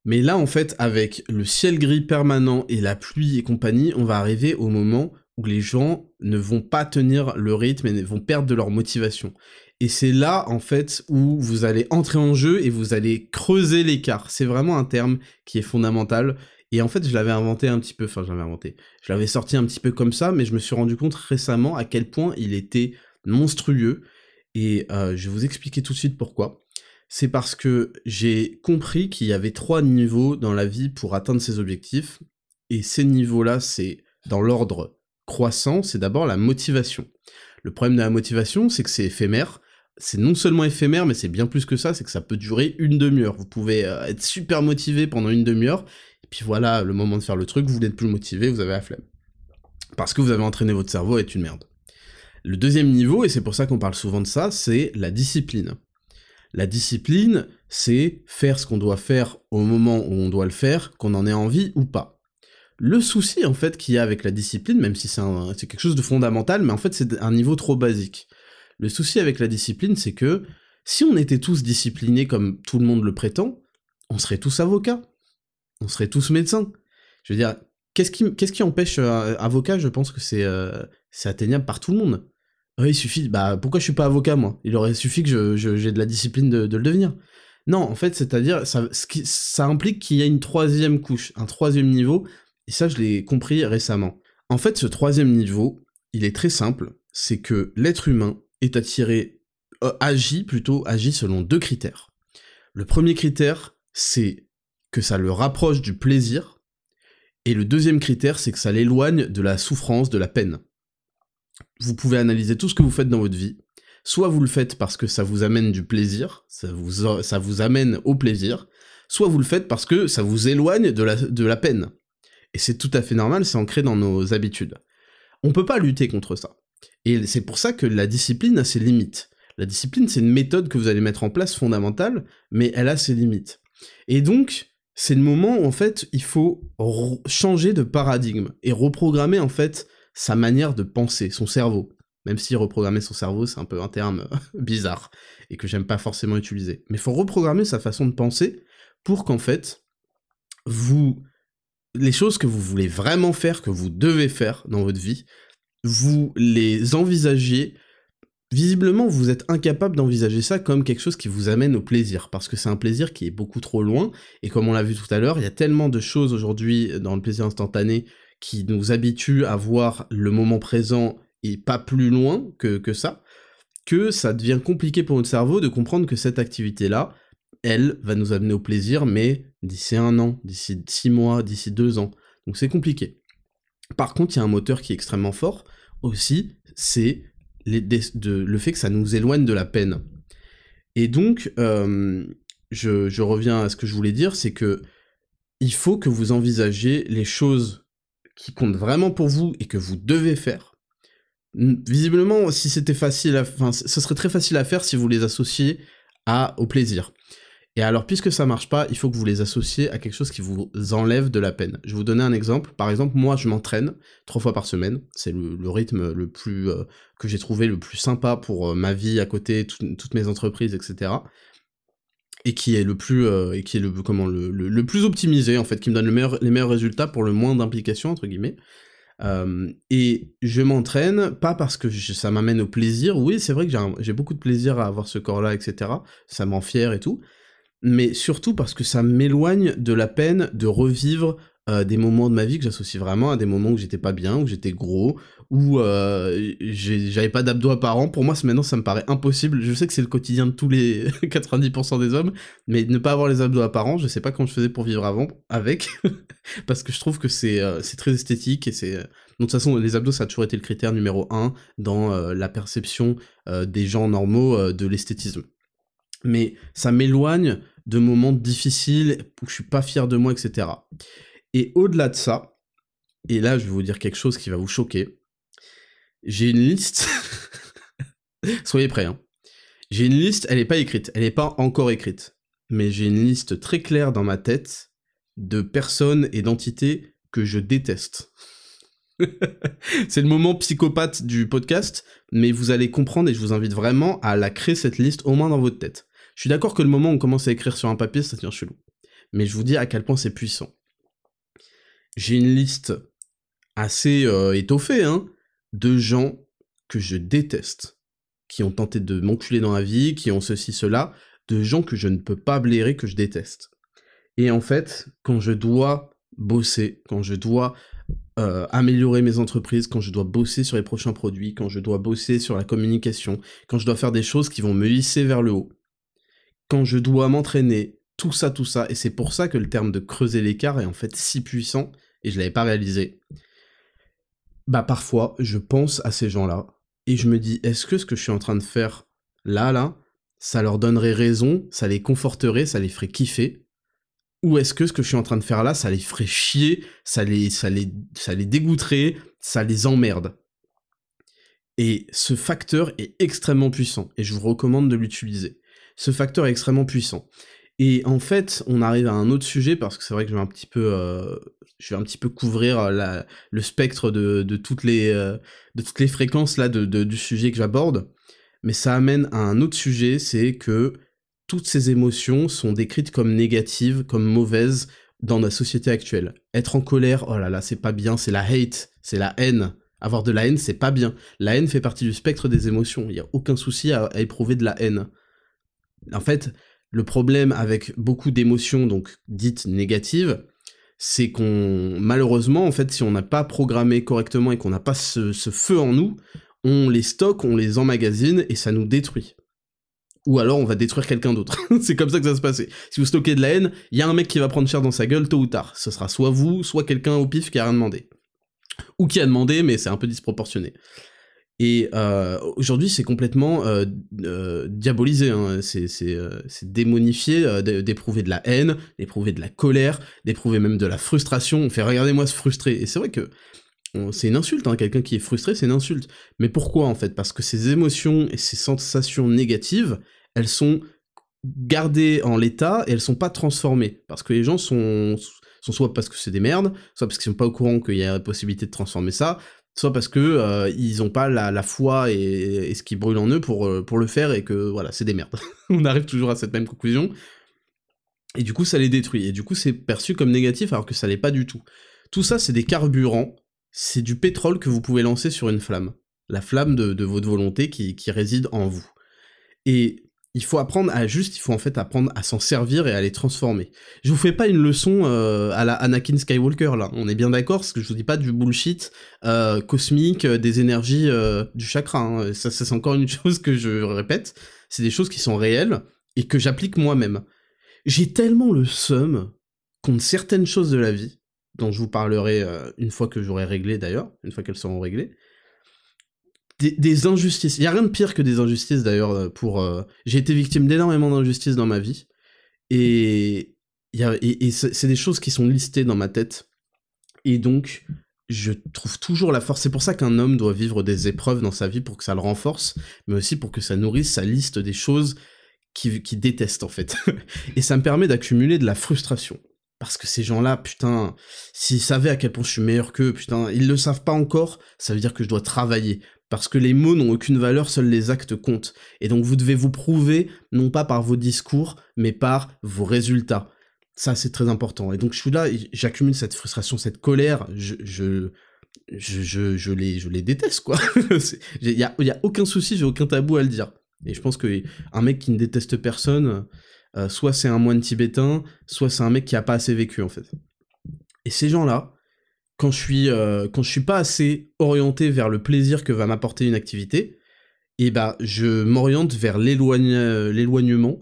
Mais là, en fait, avec le ciel gris permanent et la pluie et compagnie, on va arriver au moment où les gens ne vont pas tenir le rythme et vont perdre de leur motivation. Et c'est là, en fait, où vous allez entrer en jeu et vous allez creuser l'écart. C'est vraiment un terme qui est fondamental. Et en fait, je l'avais inventé un petit peu, enfin, je l'avais inventé. Je l'avais sorti un petit peu comme ça, mais je me suis rendu compte récemment à quel point il était monstrueux. Et euh, je vais vous expliquer tout de suite pourquoi. C'est parce que j'ai compris qu'il y avait trois niveaux dans la vie pour atteindre ses objectifs. Et ces niveaux-là, c'est dans l'ordre croissant, c'est d'abord la motivation. Le problème de la motivation, c'est que c'est éphémère c'est non seulement éphémère, mais c'est bien plus que ça, c'est que ça peut durer une demi-heure. Vous pouvez euh, être super motivé pendant une demi-heure, et puis voilà, le moment de faire le truc, vous n'êtes plus motivé, vous avez la flemme. Parce que vous avez entraîné votre cerveau à être une merde. Le deuxième niveau, et c'est pour ça qu'on parle souvent de ça, c'est la discipline. La discipline, c'est faire ce qu'on doit faire au moment où on doit le faire, qu'on en ait envie ou pas. Le souci, en fait, qu'il y a avec la discipline, même si c'est quelque chose de fondamental, mais en fait, c'est un niveau trop basique. Le souci avec la discipline, c'est que si on était tous disciplinés comme tout le monde le prétend, on serait tous avocats. On serait tous médecins. Je veux dire, qu'est-ce qui, empêche euh, avocat? Je pense que c'est, euh, atteignable par tout le monde. il suffit. Bah, pourquoi je suis pas avocat, moi? Il aurait suffi que j'ai de la discipline de, le devenir. Non, en fait, c'est-à-dire, ça implique qu'il y a une troisième couche, un troisième niveau, et ça, je l'ai compris récemment. En fait, ce troisième niveau, il est très simple, c'est que l'être humain est attiré, euh, agit plutôt, agit selon deux critères. Le premier critère, c'est que ça le rapproche du plaisir, et le deuxième critère, c'est que ça l'éloigne de la souffrance, de la peine. Vous pouvez analyser tout ce que vous faites dans votre vie. Soit vous le faites parce que ça vous amène du plaisir, ça vous, amène au plaisir, soit vous le faites parce que ça vous éloigne de la peine. Et c'est tout à fait normal, c'est ancré dans nos habitudes. On peut pas lutter contre ça. Et c'est pour ça que la discipline a ses limites. La discipline, c'est une méthode que vous allez mettre en place fondamentale, mais elle a ses limites. Et donc, c'est le moment où, en fait, il faut changer de paradigme et reprogrammer, en fait, sa manière de penser, son cerveau. Même si reprogrammer son cerveau, c'est un peu un terme <laughs> bizarre et que j'aime pas forcément utiliser. Mais il faut reprogrammer sa façon de penser pour qu'en fait, vous, les choses que vous voulez vraiment faire, que vous devez faire dans votre vie, vous les envisagez, visiblement vous êtes incapable d'envisager ça comme quelque chose qui vous amène au plaisir, parce que c'est un plaisir qui est beaucoup trop loin, et comme on l'a vu tout à l'heure, il y a tellement de choses aujourd'hui dans le plaisir instantané qui nous habituent à voir le moment présent et pas plus loin que, que ça, que ça devient compliqué pour notre cerveau de comprendre que cette activité-là, elle, va nous amener au plaisir, mais d'ici un an, d'ici six mois, d'ici deux ans. Donc c'est compliqué. Par contre, il y a un moteur qui est extrêmement fort aussi, c'est le fait que ça nous éloigne de la peine. Et donc, euh, je, reviens à ce que je voulais dire, c'est que il faut que vous envisagiez les choses qui comptent vraiment pour vous et que vous devez faire. Visiblement, si c'était facile, ce serait très facile à faire si vous les associez à, au plaisir. Et alors, puisque ça marche pas, il faut que vous les associez à quelque chose qui vous enlève de la peine. Je vais vous donner un exemple. Par exemple, moi, je m'entraîne trois fois par semaine. C'est le, rythme le plus euh, que j'ai trouvé le plus sympa pour euh, ma vie à côté, toutes mes entreprises, etc. Et qui est le plus euh, et qui est le comment le, le, plus optimisé en fait, qui me donne les meilleurs résultats pour le moins d'implication entre guillemets. et je m'entraîne pas parce que ça m'amène au plaisir. Oui, c'est vrai que j'ai beaucoup de plaisir à avoir ce corps-là, etc. Ça m'en fier et tout mais surtout parce que ça m'éloigne de la peine de revivre euh, des moments de ma vie que j'associe vraiment à des moments où j'étais pas bien, où j'étais gros, où euh, j'avais pas d'abdos apparents. Pour moi, maintenant, ça me paraît impossible. Je sais que c'est le quotidien de tous les <laughs> 90% des hommes, mais ne pas avoir les abdos apparents, je sais pas comment je faisais pour vivre avant avec, <laughs> parce que je trouve que c'est euh, très esthétique et c'est... de toute façon, les abdos, ça a toujours été le critère numéro un dans la perception des gens normaux de l'esthétisme mais ça m'éloigne de moments difficiles où je suis pas fier de moi, etc. Et au-delà de ça, et là je vais vous dire quelque chose qui va vous choquer, j'ai une liste, <laughs> soyez prêts, hein. j'ai une liste, elle n'est pas écrite, elle n'est pas encore écrite, mais j'ai une liste très claire dans ma tête de personnes et d'entités que je déteste. <laughs> c'est le moment psychopathe du podcast, mais vous allez comprendre et je vous invite vraiment à la créer cette liste au moins dans votre tête. Je suis d'accord que le moment où on commence à écrire sur un papier, ça devient chelou. Mais je vous dis à quel point c'est puissant. J'ai une liste assez euh, étoffée, hein, de gens que je déteste, qui ont tenté de m'enculer dans la vie, qui ont ceci, cela, de gens que je ne peux pas blairer, que je déteste. Et en fait, quand je dois bosser, quand je dois euh, améliorer mes entreprises, quand je dois bosser sur les prochains produits, quand je dois bosser sur la communication, quand je dois faire des choses qui vont me hisser vers le haut, quand je dois m'entraîner, tout ça, tout ça, et c'est pour ça que le terme de creuser l'écart est en fait si puissant, et je l'avais pas réalisé. Bah parfois, je pense à ces gens-là, et je me dis, est-ce que ce que je suis en train de faire là, là, ça leur donnerait raison, ça les conforterait, ça les ferait kiffer, ou est-ce que ce que je suis en train de faire là, ça les ferait chier, ça les, ça les, ça les dégoûterait, ça les emmerde? Et ce facteur est extrêmement puissant, et je vous recommande de l'utiliser. Ce facteur est extrêmement puissant. Et en fait, on arrive à un autre sujet, parce que c'est vrai que je vais un petit peu, euh, couvrir la, le spectre de, de toutes les, euh, de toutes les fréquences là du sujet que j'aborde. Mais ça amène à un autre sujet, c'est que toutes ces émotions sont décrites comme négatives, comme mauvaises dans la société actuelle. Être en colère, oh là là, c'est pas bien, c'est la hate, c'est la haine. Avoir de la haine, c'est pas bien. La haine fait partie du spectre des émotions. Il n'y a aucun souci à, éprouver de la haine. En fait, le problème avec beaucoup d'émotions, donc dites négatives, c'est qu'on, malheureusement, en fait, si on n'a pas programmé correctement et qu'on n'a pas ce, feu en nous, on les stocke, on les emmagasine et ça nous détruit ou alors on va détruire quelqu'un d'autre. <laughs> c'est comme ça que ça se passait. Si vous stockez de la haine, il y a un mec qui va prendre cher dans sa gueule tôt ou tard. Ce sera soit vous, soit quelqu'un au pif qui a rien demandé. Ou qui a demandé, mais c'est un peu disproportionné. Et euh, aujourd'hui, c'est complètement euh, euh, diabolisé, hein. c'est démonifié d'éprouver de la haine, d'éprouver de la colère, d'éprouver même de la frustration. On fait regardez-moi se frustrer. Et c'est vrai que c'est une insulte, hein. quelqu'un qui est frustré, c'est une insulte. Mais pourquoi en fait? Parce que ces émotions et ces sensations négatives, elles sont gardées en l'état et elles sont pas transformées. Parce que les gens sont, sont soit parce que c'est des merdes, soit parce qu'ils sont pas au courant qu'il y a la possibilité de transformer ça, soit parce que euh, ils ont pas la, foi et, ce qui brûle en eux pour, euh, pour le faire et que voilà, c'est des merdes. <laughs> On arrive toujours à cette même conclusion. Et du coup, ça les détruit. Et du coup, c'est perçu comme négatif alors que ça l'est pas du tout. Tout ça, c'est des carburants, c'est du pétrole que vous pouvez lancer sur une flamme. La flamme de, votre volonté qui, qui réside en vous. Et il faut apprendre à juste, il faut en fait apprendre à s'en servir et à les transformer. Je vous fais pas une leçon euh, à la Anakin Skywalker là, on est bien d'accord, parce que je vous dis pas du bullshit euh, cosmique, euh, des énergies du chakra. Hein. Ça, ça c'est encore une <laughs> chose que je répète. C'est des choses qui sont réelles et que j'applique moi-même. J'ai tellement le seum contre certaines choses de la vie, dont je vous parlerai une fois que j'aurai réglé d'ailleurs, une fois qu'elles seront réglées, des, injustices. Il y a rien de pire que des injustices d'ailleurs euh, pour. Euh, j'ai été victime d'énormément d'injustices dans ma vie et y a, et, c'est des choses qui sont listées dans ma tête et donc je trouve toujours la force. C'est pour ça qu'un homme doit vivre des épreuves dans sa vie pour que ça le renforce, mais aussi pour que ça nourrisse sa liste des choses qu'il qui déteste en fait. <laughs> et ça me permet d'accumuler de la frustration. Parce que ces gens-là, putain, s'ils savaient à quel point je suis meilleur qu'eux, putain, ils le savent pas encore, ça veut dire que je dois travailler parce que les mots n'ont aucune valeur, seuls les actes comptent. Et donc vous devez vous prouver, non pas par vos discours, mais par vos résultats. Ça, c'est très important. Et donc je suis là, j'accumule cette frustration, cette colère, je, je, je, je, les, je les déteste, quoi. <laughs> Il y a, y a aucun souci, j'ai aucun tabou à le dire. Et je pense que un mec qui ne déteste personne, euh, soit c'est un moine tibétain, soit c'est un mec qui a pas assez vécu, en fait. Et ces gens-là, quand je suis euh, quand je suis pas assez orienté vers le plaisir que va m'apporter une activité, et eh bah je m'oriente vers l'éloignement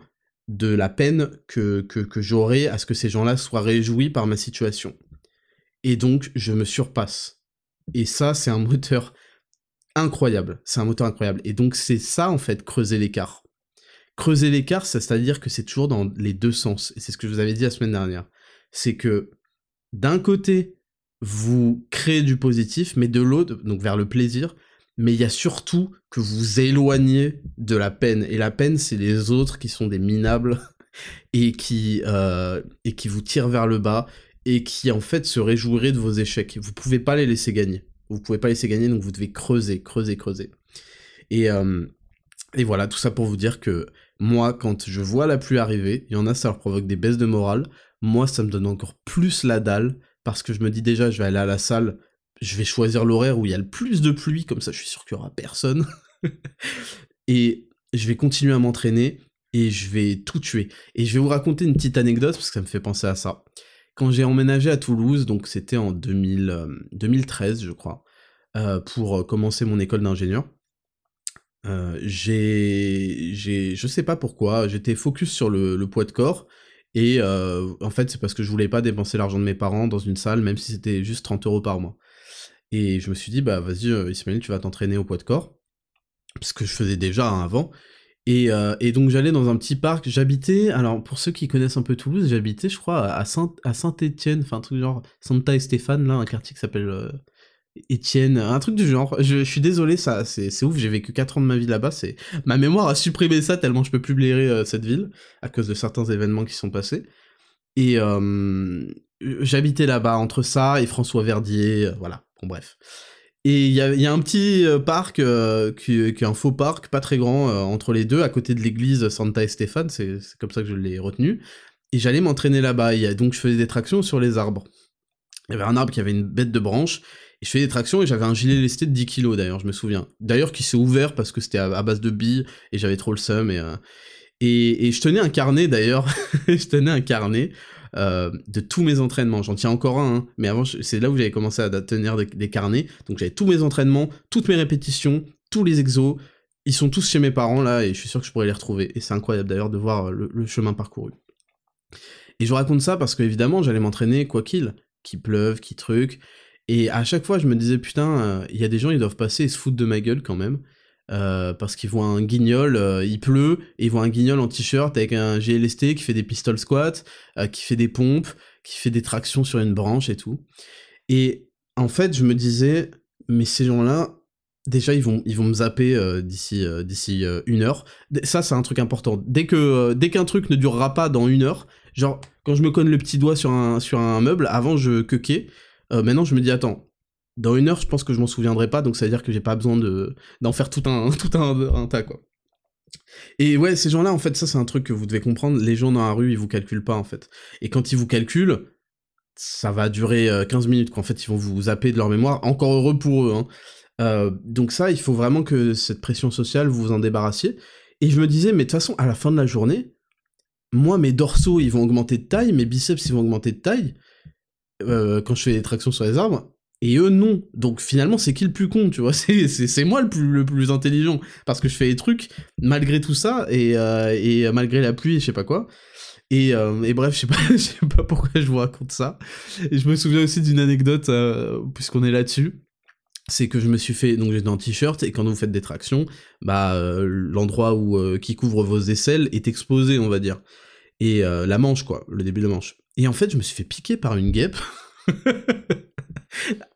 de la peine que, que, que j'aurai à ce que ces gens-là soient réjouis par ma situation. Et donc je me surpasse. Et ça c'est un moteur incroyable, c'est un moteur incroyable. Et donc c'est ça en fait creuser l'écart. Creuser l'écart, c'est-à-dire que c'est toujours dans les deux sens. Et c'est ce que je vous avais dit la semaine dernière. C'est que d'un côté, vous créez du positif, mais de l'autre, donc vers le plaisir, mais il y a surtout que vous éloignez de la peine. Et la peine, c'est les autres qui sont des minables <laughs> et qui, euh, et qui vous tirent vers le bas et qui en fait se réjouiraient de vos échecs. Vous pouvez pas les laisser gagner. Vous pouvez pas laisser gagner, donc vous devez creuser, creuser, creuser. Et, euh, et voilà, tout ça pour vous dire que moi, quand je vois la pluie arriver, il y en a, ça leur provoque des baisses de morale. Moi, ça me donne encore plus la dalle, parce que je me dis déjà, je vais aller à la salle, je vais choisir l'horaire où il y a le plus de pluie, comme ça je suis sûr qu'il y aura personne. <laughs> et je vais continuer à m'entraîner, et je vais tout tuer. Et je vais vous raconter une petite anecdote, parce que ça me fait penser à ça. Quand j'ai emménagé à Toulouse, donc c'était en 2000, 2013, euh, je crois, euh, pour euh, commencer mon école d'ingénieur, j'ai, j'ai, je sais pas pourquoi, j'étais focus sur le, poids de corps, et en fait c'est parce que je voulais pas dépenser l'argent de mes parents dans une salle, même si c'était juste 30 euros par mois. Et je me suis dit, bah vas-y Ismaël, tu vas t'entraîner au poids de corps, parce que je faisais déjà avant, et, euh, et, donc j'allais dans un petit parc, j'habitais, alors pour ceux qui connaissent un peu Toulouse, j'habitais je crois à Saint, à Saint-Étienne, enfin un truc genre Santa Stéphane, là, un quartier qui s'appelle euh, Étienne, un truc du genre. Je, suis désolé, ça c'est ouf, j'ai vécu 4 ans de ma vie là-bas, c'est ma mémoire a supprimé ça tellement je peux plus blairer euh, cette ville, à cause de certains événements qui sont passés. Et j'habitais là-bas, entre ça et François Verdier, voilà, bon bref. Et il y a, un petit euh, parc euh, qui, est un faux parc, pas très grand, euh, entre les deux, à côté de l'église Santa Estefan, c'est comme ça que je l'ai retenu. Et j'allais m'entraîner là-bas, et donc je faisais des tractions sur les arbres. Il y avait un arbre qui avait une bête de branche, et je faisais des tractions, et j'avais un gilet lesté de 10 kilos d'ailleurs, je me souviens. D'ailleurs qui s'est ouvert parce que c'était à, base de billes, et j'avais trop le seum, et, et, et, je tenais un carnet d'ailleurs, <laughs> je tenais un carnet euh, de tous mes entraînements. J'en tiens encore un, hein, mais avant, c'est là où j'avais commencé à tenir des, carnets. Donc j'avais tous mes entraînements, toutes mes répétitions, tous les exos. Ils sont tous chez mes parents là, et je suis sûr que je pourrais les retrouver. Et c'est incroyable d'ailleurs de voir le, chemin parcouru. Et je raconte ça parce qu'évidemment, j'allais m'entraîner quoi qu'il, qu'il pleuve, qu'il truc. Et à chaque fois, je me disais, putain, euh, il y a des gens, ils doivent passer et se foutre de ma gueule quand même. Euh, parce qu'ils voient un guignol, euh, il pleut, et ils voient un guignol en t-shirt avec un GLST qui fait des pistol squats, qui fait des pompes, qui fait des tractions sur une branche et tout. Et en fait, je me disais, mais ces gens-là, déjà, ils vont, ils vont me zapper d'ici, d'ici une heure. Ça, c'est un truc important. Dès que, dès qu'un truc ne durera pas dans une heure, genre, quand je me conne le petit doigt sur un, sur un meuble, avant je quequais, maintenant je me dis, attends, dans une heure, je pense que je m'en souviendrai pas, donc ça veut dire que j'ai pas besoin de d'en faire tout un <laughs> tout un, tas quoi. Et ouais, ces gens-là, en fait, ça c'est un truc que vous devez comprendre. Les gens dans la rue, ils vous calculent pas en fait. Et quand ils vous calculent, ça va durer 15 euh, minutes. Qu'en fait, ils vont vous zapper de leur mémoire. Encore heureux pour eux. Hein. Euh, donc ça, il faut vraiment que cette pression sociale, vous vous en débarrassiez. Et je me disais, mais de toute façon, à la fin de la journée, moi, mes dorsaux, ils vont augmenter de taille, mes biceps, ils vont augmenter de taille. Euh, quand je fais des tractions sur les arbres, et eux non. Donc finalement c'est qui le plus con, tu vois? <laughs> C'est moi le plus, le plus intelligent parce que je fais des trucs malgré tout ça et, euh, et malgré la pluie, je sais pas quoi. Et, euh, et, bref, je sais pas, <laughs> pourquoi je vous raconte ça. Et je me souviens aussi d'une anecdote puisqu'on est là-dessus. C'est que je me suis fait donc j'étais en t-shirt et quand vous faites des tractions, bah l'endroit qui couvre vos aisselles est exposé, on va dire. Et la manche quoi, le début de la manche. Et en fait, je me suis fait piquer par une guêpe. <laughs>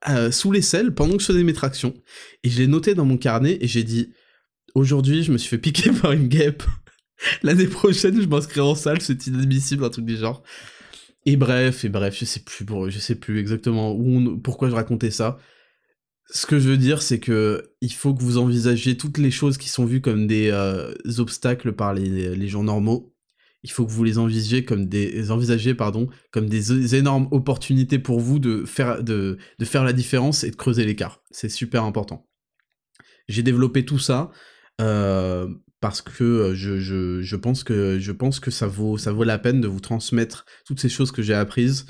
Euh, sous les selles pendant que je faisais mes tractions. Et je l'ai noté dans mon carnet et j'ai dit aujourd'hui, je me suis fait piquer par une guêpe. <laughs> L'année prochaine, je m'inscris en salle, c'est inadmissible, un truc du genre. Et bref, et bref, je sais plus, je sais plus exactement pourquoi je racontais ça. Ce que je veux dire, c'est que il faut que vous envisagiez toutes les choses qui sont vues comme des euh, obstacles par les gens normaux il faut que vous les envisagiez comme des envisagiez pardon comme des énormes opportunités pour vous de faire la différence et de creuser l'écart. C'est super important. J'ai développé tout ça euh, parce que euh, que je pense que ça vaut ça vaut la peine de vous transmettre toutes ces choses que j'ai apprises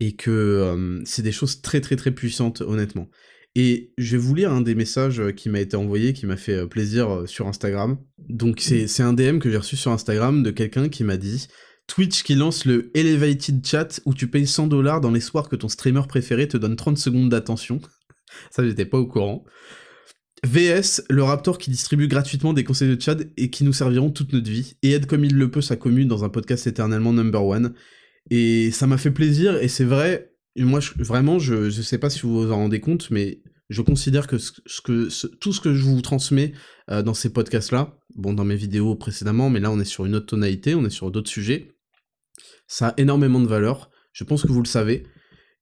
et que euh, c'est des choses très très très puissantes honnêtement. Et je vais vous lire un des messages euh, qui m'a été envoyé, qui m'a fait euh, plaisir euh, sur Instagram. Donc c'est un DM que j'ai reçu sur Instagram de quelqu'un qui m'a dit Twitch qui lance le Elevated Chat où tu payes 100 dollars dans l'espoir que ton streamer préféré te donne 30 secondes d'attention. <laughs> Ça, j'étais pas au courant. VS, le Raptor qui distribue gratuitement des conseils de chat et qui nous serviront toute notre vie, et aide comme il le peut sa commune dans un podcast éternellement number one. Et ça m'a fait plaisir, et c'est vrai, moi, vraiment, je ne sais pas si vous vous en rendez compte, mais je considère que, ce, que tout ce que je vous transmets euh, dans ces podcasts-là, bon, dans mes vidéos précédemment, mais là, on est sur une autre tonalité, on est sur d'autres sujets, ça a énormément de valeur. Je pense que vous le savez.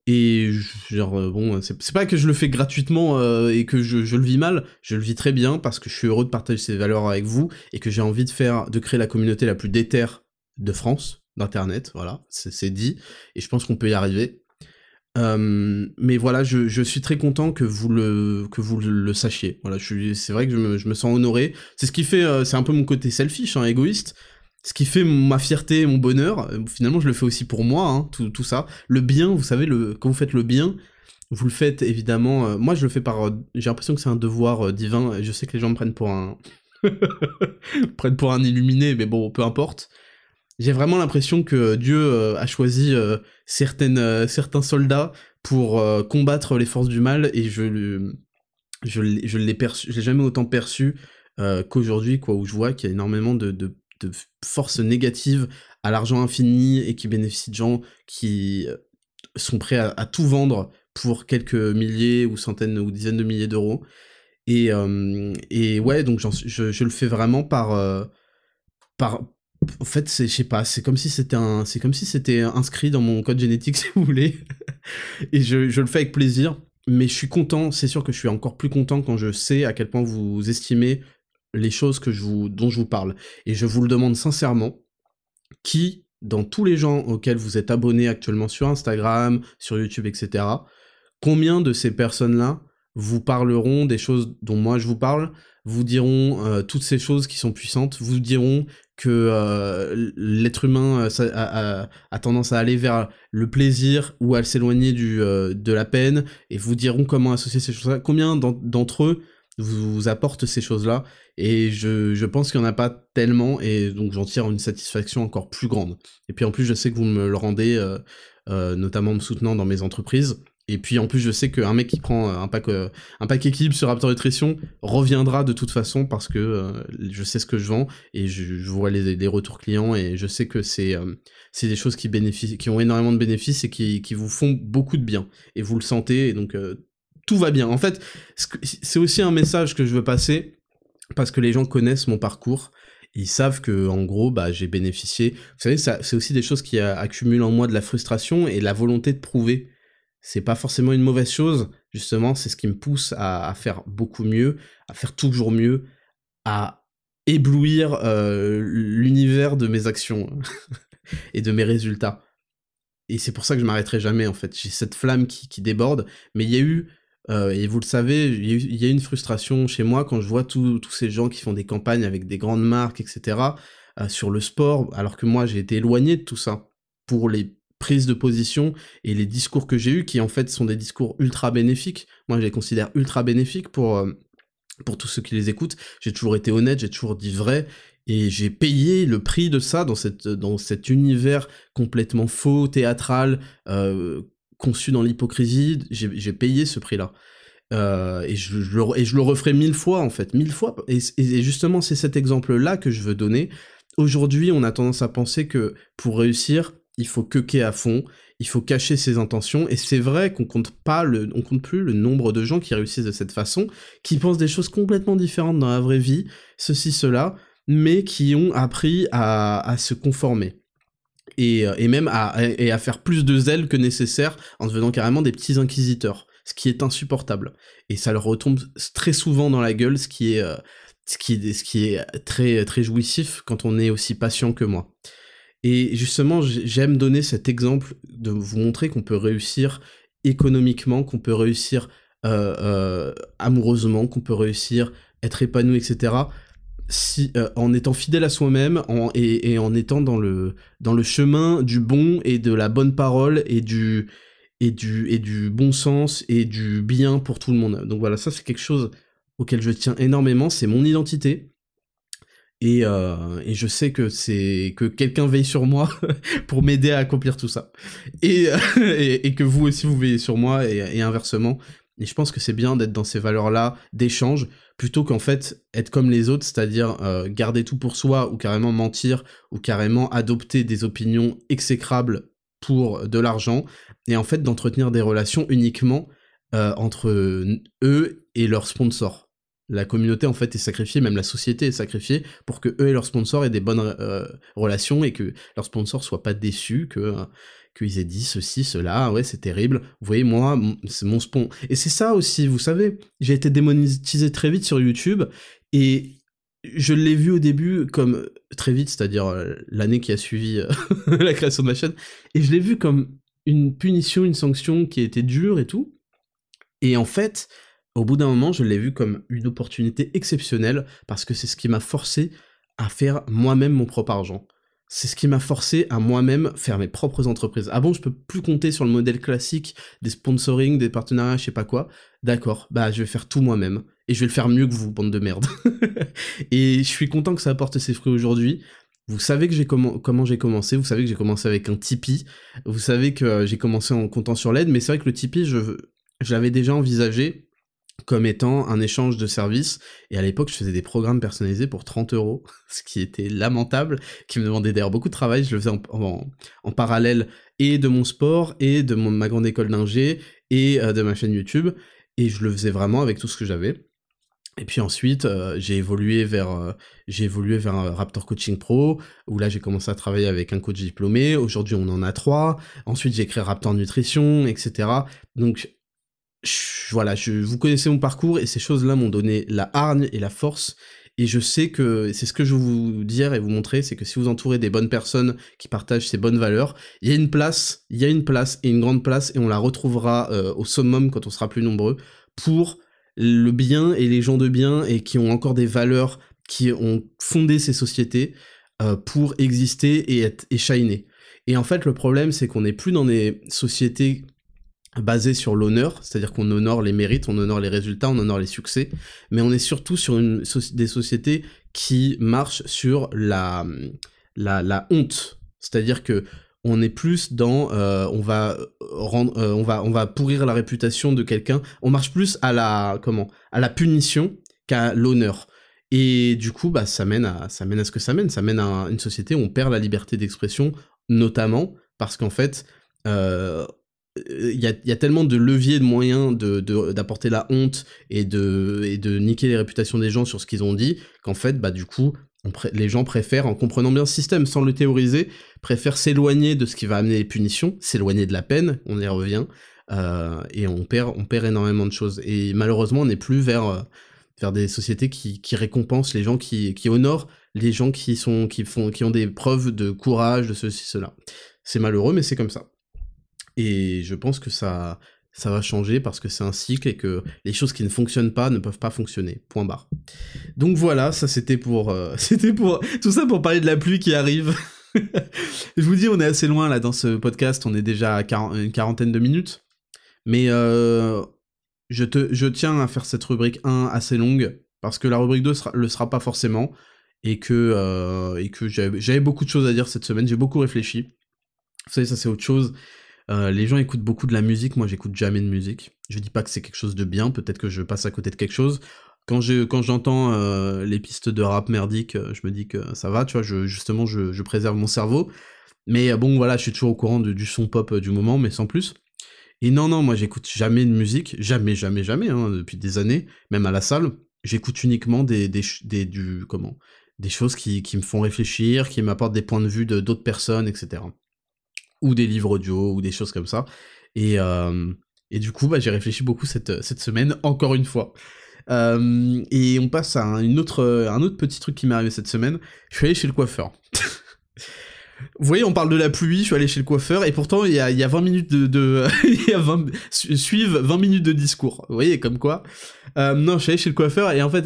Et genre, euh, bon, c'est pas que je le fais gratuitement euh, et que je, je, le vis mal, je le vis très bien parce que je suis heureux de partager ces valeurs avec vous et que j'ai envie de faire, de créer la communauté la plus déterre de France, d'internet, voilà, c'est dit, et je pense qu'on peut y arriver. Euh, mais voilà, je, suis très content que vous le que vous le sachiez. Voilà, c'est vrai que je me, sens honoré. C'est ce qui fait, c'est un peu mon côté selfish, hein, égoïste ce qui fait ma fierté, mon bonheur, euh, finalement je le fais aussi pour moi, hein, tout, tout, ça. Le bien, vous savez, le, quand vous faites le bien, vous le faites évidemment, euh, moi je le fais par, euh, j'ai l'impression que c'est un devoir divin, je sais que les gens me prennent pour un, <laughs> prennent pour un illuminé, mais bon, peu importe. J'ai vraiment l'impression que Dieu a choisi certaines, certains soldats pour combattre les forces du mal, et je, je, je l'ai j'ai jamais autant perçu qu'aujourd'hui, quoi, où je vois qu'il y a énormément de, de de force négative à l'argent infini et qui bénéficient de gens qui euh, sont prêts à, tout vendre pour quelques milliers ou centaines ou dizaines de milliers d'euros. Et, euh, et ouais, donc je, je, le fais vraiment par... Euh, par en fait, c'est, je sais pas, c'est comme si c'était un, c'est comme si c'était inscrit dans mon code génétique, <laughs> si vous voulez. et je, le fais avec plaisir. Mais je suis content, c'est sûr que je suis encore plus content quand je sais à quel point vous estimez les choses dont je vous parle. Et je vous le demande sincèrement, qui, dans tous les gens auxquels vous êtes abonnés actuellement sur Instagram, sur YouTube, etc., combien de ces personnes-là vous parleront des choses dont moi je vous parle, vous diront euh, toutes ces choses qui sont puissantes, vous diront que euh, l'être humain euh, a, tendance à aller vers le plaisir ou à s'éloigner de la peine, et vous diront comment associer ces choses-là. Combien d'entre eux vous, apporte ces choses-là? Et je, je pense qu'il n'y en a pas tellement, et donc j'en tire une satisfaction encore plus grande. Et puis en plus, je sais que vous me le rendez, euh, euh, notamment me soutenant dans mes entreprises. Et puis en plus, je sais qu'un mec qui prend un pack, euh, un pack équilibre sur Raptor Nutrition reviendra de toute façon parce que je sais ce que je vends et je, vois les, les, retours clients et je sais que c'est c'est des choses qui bénéficient, qui ont énormément de bénéfices et qui, qui vous font beaucoup de bien. Et vous le sentez, et donc tout va bien. En fait, c'est aussi un message que je veux passer parce que les gens connaissent mon parcours. Ils savent que, en gros, bah, j'ai bénéficié. Vous savez, c'est aussi des choses qui accumulent en moi de la frustration et la volonté de prouver. C'est pas forcément une mauvaise chose. Justement, c'est ce qui me pousse à, faire beaucoup mieux, à faire toujours mieux, à éblouir euh, l'univers de mes actions <laughs> et de mes résultats. Et c'est pour ça que je m'arrêterai jamais, en fait. J'ai cette flamme qui, déborde, mais il y a eu euh, et vous le savez, il y, a une frustration chez moi quand je vois tous ces gens qui font des campagnes avec des grandes marques, etc., euh, sur le sport, alors que moi j'ai été éloigné de tout ça pour les prises de position et les discours que j'ai eus, qui en fait sont des discours ultra bénéfiques. Moi je les considère ultra bénéfiques pour, euh, pour tous ceux qui les écoutent. J'ai toujours été honnête, j'ai toujours dit vrai, et j'ai payé le prix de ça dans, cette, dans cet univers complètement faux, théâtral, euh, conçu dans l'hypocrisie, j'ai payé ce prix-là. Euh, et, je, le, et je le referai mille fois, en fait, mille fois. Et, justement, c'est cet exemple-là que je veux donner. Aujourd'hui, on a tendance à penser que pour réussir, il faut quequer à fond, il faut cacher ses intentions, et c'est vrai qu'on compte pas le, on compte plus le nombre de gens qui réussissent de cette façon, qui pensent des choses complètement différentes dans la vraie vie, ceci, cela, mais qui ont appris à, se conformer. Euh, et, même à, faire plus de zèle que nécessaire en devenant carrément des petits inquisiteurs, ce qui est insupportable. Et ça leur retombe très souvent dans la gueule, ce qui est, euh, très jouissif quand on est aussi patient que moi. Et justement, j'aime donner cet exemple de vous montrer qu'on peut réussir économiquement, qu'on peut réussir euh, amoureusement, qu'on peut réussir être épanoui, etc si, euh, en étant fidèle à soi-même et, en étant dans le, dans le chemin du bon et de la bonne parole et du, et, du, et du bon sens et du bien pour tout le monde. Donc voilà, ça c'est quelque chose auquel je tiens énormément, c'est mon identité. Et, euh, et, je sais que c'est que quelqu'un veille sur moi <laughs> pour m'aider à accomplir tout ça. <laughs> Et, que vous aussi vous veillez sur moi et, inversement. Et je pense que c'est bien d'être dans ces valeurs-là d'échange plutôt qu'en fait être comme les autres, c'est-à-dire euh, garder tout pour soi ou carrément mentir ou carrément adopter des opinions exécrables pour de l'argent et en fait d'entretenir des relations uniquement euh, entre eux et leurs sponsors. La communauté en fait est sacrifiée, même la société est sacrifiée pour que eux et leurs sponsors aient des bonnes euh, relations et que leurs sponsors soient pas déçus que qu'ils aient dit ceci, cela, ouais c'est terrible. Vous voyez moi c'est mon spon. Et c'est ça aussi, vous savez, j'ai été démonétisé très vite sur YouTube et je l'ai vu au début comme très vite, c'est-à-dire euh, l'année qui a suivi <laughs> la création de ma chaîne, et je l'ai vu comme une punition, une sanction qui était dure et tout. Et en fait, au bout d'un moment, je l'ai vu comme une opportunité exceptionnelle parce que c'est ce qui m'a forcé à faire moi-même mon propre argent. C'est ce qui m'a forcé à moi-même faire mes propres entreprises. Ah bon, je peux plus compter sur le modèle classique des sponsoring, des partenariats, je sais pas quoi. D'accord, bah je vais faire tout moi-même et je vais le faire mieux que vous, bande de merde. <laughs> et je suis content que ça apporte ses fruits aujourd'hui. Vous savez que j'ai comment, j'ai commencé, vous savez que j'ai commencé avec un Tipeee, vous savez que j'ai commencé en comptant sur l'aide, mais c'est vrai que le Tipeee, je, je l'avais déjà envisagé comme étant un échange de services. Et à l'époque, je faisais des programmes personnalisés pour 30 euros, <laughs> ce qui était lamentable, qui me demandait d'ailleurs beaucoup de travail. Je le faisais en, parallèle et de mon sport, et de ma grande école d'ingé, et euh, de ma chaîne YouTube. Et je le faisais vraiment avec tout ce que j'avais. Et puis ensuite, euh, j'ai évolué vers euh, j'ai évolué vers un Raptor Coaching Pro où là j'ai commencé à travailler avec un coach diplômé. Aujourd'hui, on en a trois. Ensuite, j'ai créé Raptor Nutrition, etc. Donc voilà, vous connaissez mon parcours et ces choses-là m'ont donné la hargne et la force. Et je sais que c'est ce que je veux vous dire et vous montrer, c'est que si vous entourez des bonnes personnes qui partagent ces bonnes valeurs, il y a une place, il y a une place et une grande place et on la retrouvera euh, au summum quand on sera plus nombreux pour le bien et les gens de bien et qui ont encore des valeurs qui ont fondé ces sociétés euh, pour exister et être shiner. Et en fait, le problème, c'est qu'on n'est plus dans des sociétés basé sur l'honneur, c'est-à-dire qu'on honore les mérites, on honore les résultats, on honore les succès, mais on est surtout sur des sociétés qui marchent sur la honte, c'est-à-dire que on est plus dans euh, on va rendre euh, on va on va pourrir la réputation de quelqu'un, on marche plus à la comment à la punition qu'à l'honneur. Et du coup, bah, ça mène à, ça mène à ce que ça mène. Ça mène à une société où on perd la liberté d'expression, notamment parce qu'en fait, euh, il y a, tellement de leviers, de moyens d'apporter de, la honte et de, et de niquer les réputations des gens sur ce qu'ils ont dit, qu'en fait, bah du coup, les gens préfèrent, en comprenant bien le système, sans le théoriser, préfèrent s'éloigner de ce qui va amener les punitions, s'éloigner de la peine, on y revient, euh, et on perd, on perd énormément de choses. Et malheureusement, on n'est plus vers, euh, vers des sociétés qui, qui récompensent les gens, qui, qui honorent les gens qui, sont, qui, font, qui ont des preuves de courage, de ceci, cela. C'est malheureux, mais c'est comme ça. Et je pense que ça, ça va changer parce que c'est un cycle et que les choses qui ne fonctionnent pas ne peuvent pas fonctionner. Point barre. Donc voilà, ça c'était pour, euh, <laughs> c'était pour tout ça pour parler de la pluie qui arrive. <laughs> je vous dis, on est assez loin là dans ce podcast, on est déjà à une quarantaine de minutes, mais euh, je te, je tiens à faire cette rubrique 1 assez longue parce que la rubrique 2 sera, le sera pas forcément et que euh, et que j'avais beaucoup de choses à dire cette semaine. J'ai beaucoup réfléchi. Vous savez, ça c'est autre chose. Euh, les gens écoutent beaucoup de la musique, moi j'écoute jamais de musique. Je dis pas que c'est quelque chose de bien, peut-être que je passe à côté de quelque chose. Quand je quand j'entends euh, les pistes de rap merdique, euh, je me dis que ça va, tu vois, justement je, préserve mon cerveau. Mais bon voilà, je suis toujours au courant du son pop du moment, mais sans plus. Et non, non, moi j'écoute jamais de musique, jamais, jamais, jamais, hein, depuis des années, même à la salle. J'écoute uniquement des, des, des, du, comment, des choses qui, qui me font réfléchir, qui m'apportent des points de vue de d'autres personnes, etc ou des livres audio ou des choses comme ça. Et, euh, et du coup, bah, j'ai réfléchi beaucoup cette, cette semaine, encore une fois. Euh, et on passe à un, une autre, un autre petit truc qui m'est arrivé cette semaine. Je suis allé chez le coiffeur. <laughs> Vous voyez, on parle de la pluie, je suis allé chez le coiffeur, et pourtant, il y a, y a 20 minutes de... de <laughs> y a 20, suivent 20 minutes de discours. Vous voyez, comme quoi. Euh, non, je suis allé chez le coiffeur, et en fait...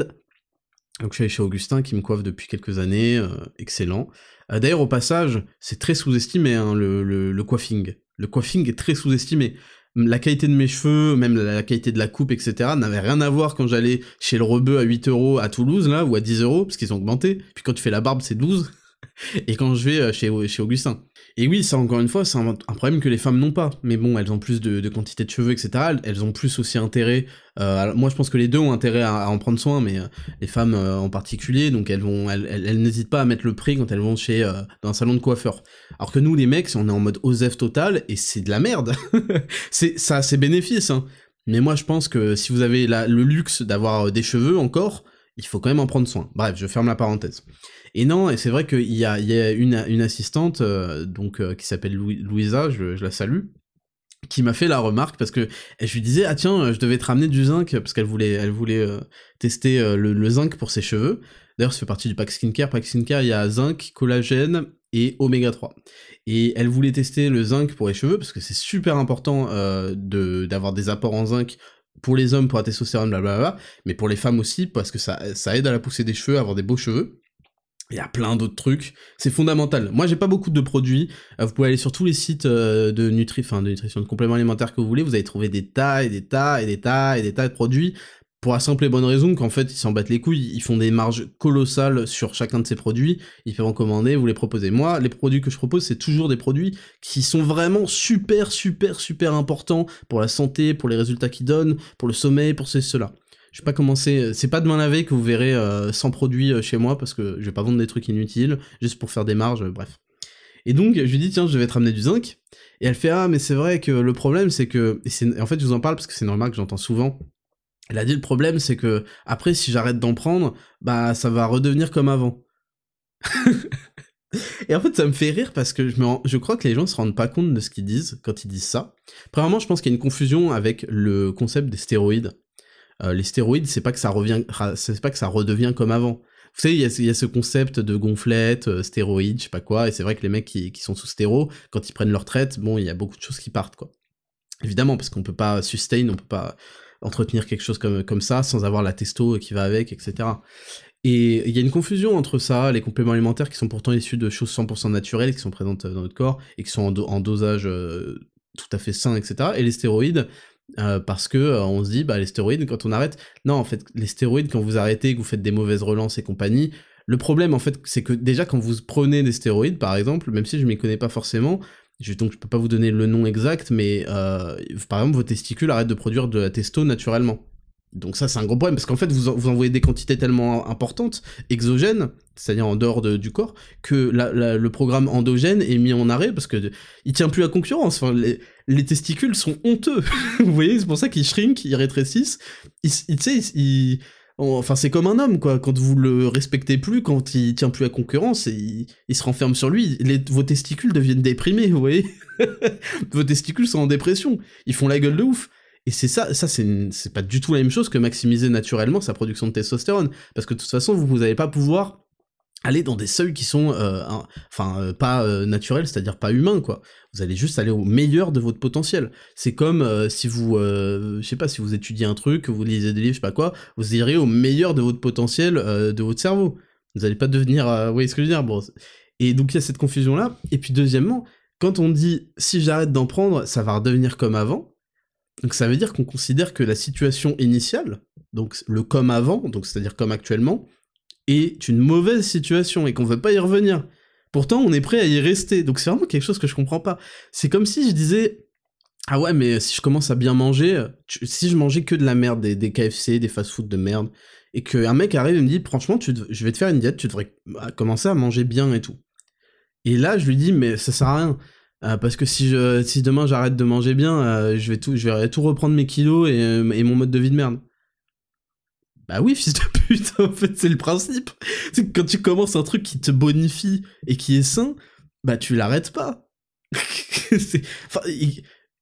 Donc je suis allé chez Augustin, qui me coiffe depuis quelques années, excellent. Euh, d'ailleurs, au passage, c'est très sous-estimé, hein, le, le, coiffing. Le coiffing est très sous-estimé. La qualité de mes cheveux, même la qualité de la coupe, etc., n'avait rien à voir quand j'allais chez le rebeu à 8 euros à Toulouse, là, ou à 10 euros, parce qu'ils ont augmenté. Puis quand tu fais la barbe, c'est 12. <laughs> Et quand je vais euh, chez, chez Augustin. Et oui, ça encore une fois, c'est un, problème que les femmes n'ont pas. Mais bon, elles ont plus de, quantité de cheveux, etc. Elles ont plus aussi intérêt. Euh, moi, je pense que les deux ont intérêt à, en prendre soin, mais euh, les femmes euh, en particulier, donc elles vont, elles, n'hésitent pas à mettre le prix quand elles vont chez un salon de coiffeur. Alors que nous, les mecs, on est en mode OSEF total et c'est de la merde. <laughs> c'est ça, c'est bénéfice. Hein. Mais moi, je pense que si vous avez le luxe d'avoir des cheveux encore, il faut quand même en prendre soin. Bref, je ferme la parenthèse. Et non, et c'est vrai qu'il y a, y a une, assistante donc qui s'appelle Louisa, je, la salue, qui m'a fait la remarque parce que je lui disais ah tiens je devais te ramener du zinc parce qu'elle voulait elle voulait euh, tester euh, le, zinc pour ses cheveux. D'ailleurs ça fait partie du pack skincare. Pack skincare il y a zinc collagène et oméga 3 et elle voulait tester le zinc pour les cheveux parce que c'est super important euh, de d'avoir des apports en zinc pour les hommes pour la testostérone blablabla mais pour les femmes aussi parce que ça ça aide à la pousser des cheveux à avoir des beaux cheveux il y a plein d'autres trucs. C'est fondamental. Moi, j'ai pas beaucoup de produits. Euh, vous pouvez aller sur tous les sites euh, de, nutri de nutrition, de compléments alimentaires que vous voulez. Vous allez trouver des tas et des tas et des tas et des tas de produits. Pour la simple et bonne raison qu'en fait, ils s'en battent les couilles. Ils font des marges colossales sur chacun de ces produits. Ils peuvent en commander, vous les proposez. Moi, les produits que je propose, c'est toujours des produits qui sont vraiment super, super, super importants pour la santé, pour les résultats qu'ils donnent, pour le sommeil, pour ceci, cela je vais pas commencer. C'est pas demain la veille que vous verrez euh, sans produit euh, chez moi parce que je vais pas vendre des trucs inutiles juste pour faire des marges, bref. Et donc je lui dis tiens je vais te ramener du zinc et elle fait ah mais c'est vrai que le problème c'est que en fait je vous en parle parce que c'est une remarque que j'entends souvent. Elle a dit le problème c'est que après si j'arrête d'en prendre bah ça va redevenir comme avant. <laughs> Et en fait, ça me fait rire parce que je, je crois que les gens se rendent pas compte de ce qu'ils disent quand ils disent ça. Premièrement, je pense qu'il y a une confusion avec le concept des stéroïdes. Euh, les stéroïdes, c'est pas que ça revient, c'est pas que ça redevient comme avant. Vous savez, il y, a, ce concept de gonflette, euh, stéroïdes, je sais pas quoi, et c'est vrai que les mecs qui, sont sous stéro, quand ils prennent leur traite, bon, il y a beaucoup de choses qui partent, quoi. Évidemment, parce qu'on peut pas sustain, on peut pas entretenir quelque chose comme, ça sans avoir la testo qui va avec, etc. Et il y a une confusion entre ça, les compléments alimentaires qui sont pourtant issus de choses 100% naturelles, qui sont présentes dans notre corps, et qui sont en, dosage euh, tout à fait sain, etc. Et les stéroïdes, euh, parce que euh, on se dit bah les stéroïdes quand on arrête non en fait les stéroïdes quand vous arrêtez que vous faites des mauvaises relances et compagnie le problème en fait c'est que déjà quand vous prenez des stéroïdes par exemple même si je m'y connais pas forcément je, donc je peux pas vous donner le nom exact mais euh, par exemple vos testicules arrêtent de produire de la testo naturellement donc ça c'est un gros problème parce qu'en fait vous, vous envoyez des quantités tellement importantes, exogènes, c'est-à-dire en dehors du corps, que le programme endogène est mis en arrêt parce que il tient plus à concurrence. Enfin, les, testicules sont honteux. <laughs> vous voyez, c'est pour ça qu'ils shrink, ils rétrécissent. Ils, ils, enfin c'est comme un homme quoi. Quand vous le respectez plus, quand il tient plus à concurrence, il, il se renferme sur lui. vos testicules deviennent déprimés, vous voyez. <laughs> vos testicules sont en dépression. Ils font la gueule de ouf. Et c'est ça, ça c'est pas du tout la même chose que maximiser naturellement sa production de testostérone, parce que de toute façon vous n'allez pas pouvoir aller dans des seuils qui sont, euh, enfin euh, pas euh, naturels, c'est-à-dire pas humains quoi. Vous allez juste aller au meilleur de votre potentiel. C'est comme si vous, je sais pas, si vous étudiez un truc, vous lisez des livres, je sais pas quoi, vous irez au meilleur de votre potentiel de votre cerveau. Vous n'allez pas devenir, vous voyez ce que je veux dire bon. Et donc il y a cette confusion là. Et puis deuxièmement, quand on dit si j'arrête d'en prendre, ça va redevenir comme avant donc ça veut dire qu'on considère que la situation initiale, donc le comme avant, donc c'est-à-dire comme actuellement, est une mauvaise situation et qu'on veut pas y revenir. Pourtant, on est prêt à y rester. Donc c'est vraiment quelque chose que je comprends pas. C'est comme si je disais ah ouais, mais si je commence à bien manger, si je mangeais que de la merde, des, KFC, des fast-food de merde, et qu'un mec arrive et me dit, franchement, je vais te faire une diète, tu devrais bah, commencer à manger bien et tout. Et là, je lui dis, mais ça sert à rien. Euh, parce que si, je, si demain j'arrête de manger bien, euh, je, vais tout, je vais tout reprendre mes kilos et, euh, et, mon mode de vie de merde. Bah oui, <laughs> fils de pute, en fait, c'est le principe. C'est que quand tu commences un truc qui te bonifie et qui est sain, bah tu l'arrêtes pas. <laughs>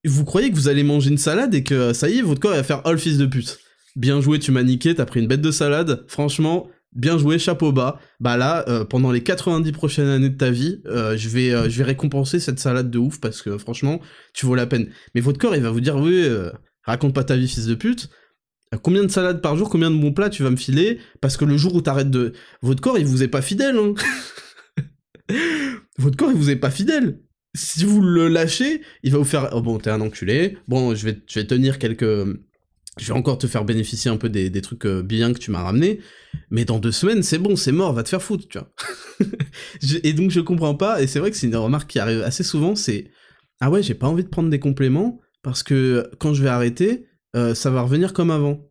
vous croyez que vous allez manger une salade et que ça y est, votre corps va faire « Oh le fils de pute !» Bien joué, tu m'as niqué, t'as pris une bête de salade. Franchement, bien joué, chapeau bas. Bah là, euh, pendant les 90 prochaines années de ta vie, euh, je vais, euh, je vais récompenser cette salade de ouf parce que franchement, tu vaux la peine. Mais votre corps, il va vous dire, oui, raconte pas ta vie, fils de pute. Combien de salades par jour, combien de bons plats tu vas me filer Parce que le jour où t'arrêtes de... Votre corps, il vous est pas fidèle, hein <laughs> Votre corps, il vous est pas fidèle si vous le lâchez, il va vous faire oh bon t'es un enculé. Bon je vais je vais tenir quelques je vais encore te faire bénéficier un peu des, trucs euh, bien que tu m'as ramené, mais dans deux semaines, c'est bon, c'est mort, va te faire foutre, tu vois. <laughs> et donc je comprends pas, et c'est vrai que c'est une remarque qui arrive assez souvent, c'est ah ouais, j'ai pas envie de prendre des compléments parce que quand je vais arrêter, euh, ça va revenir comme avant.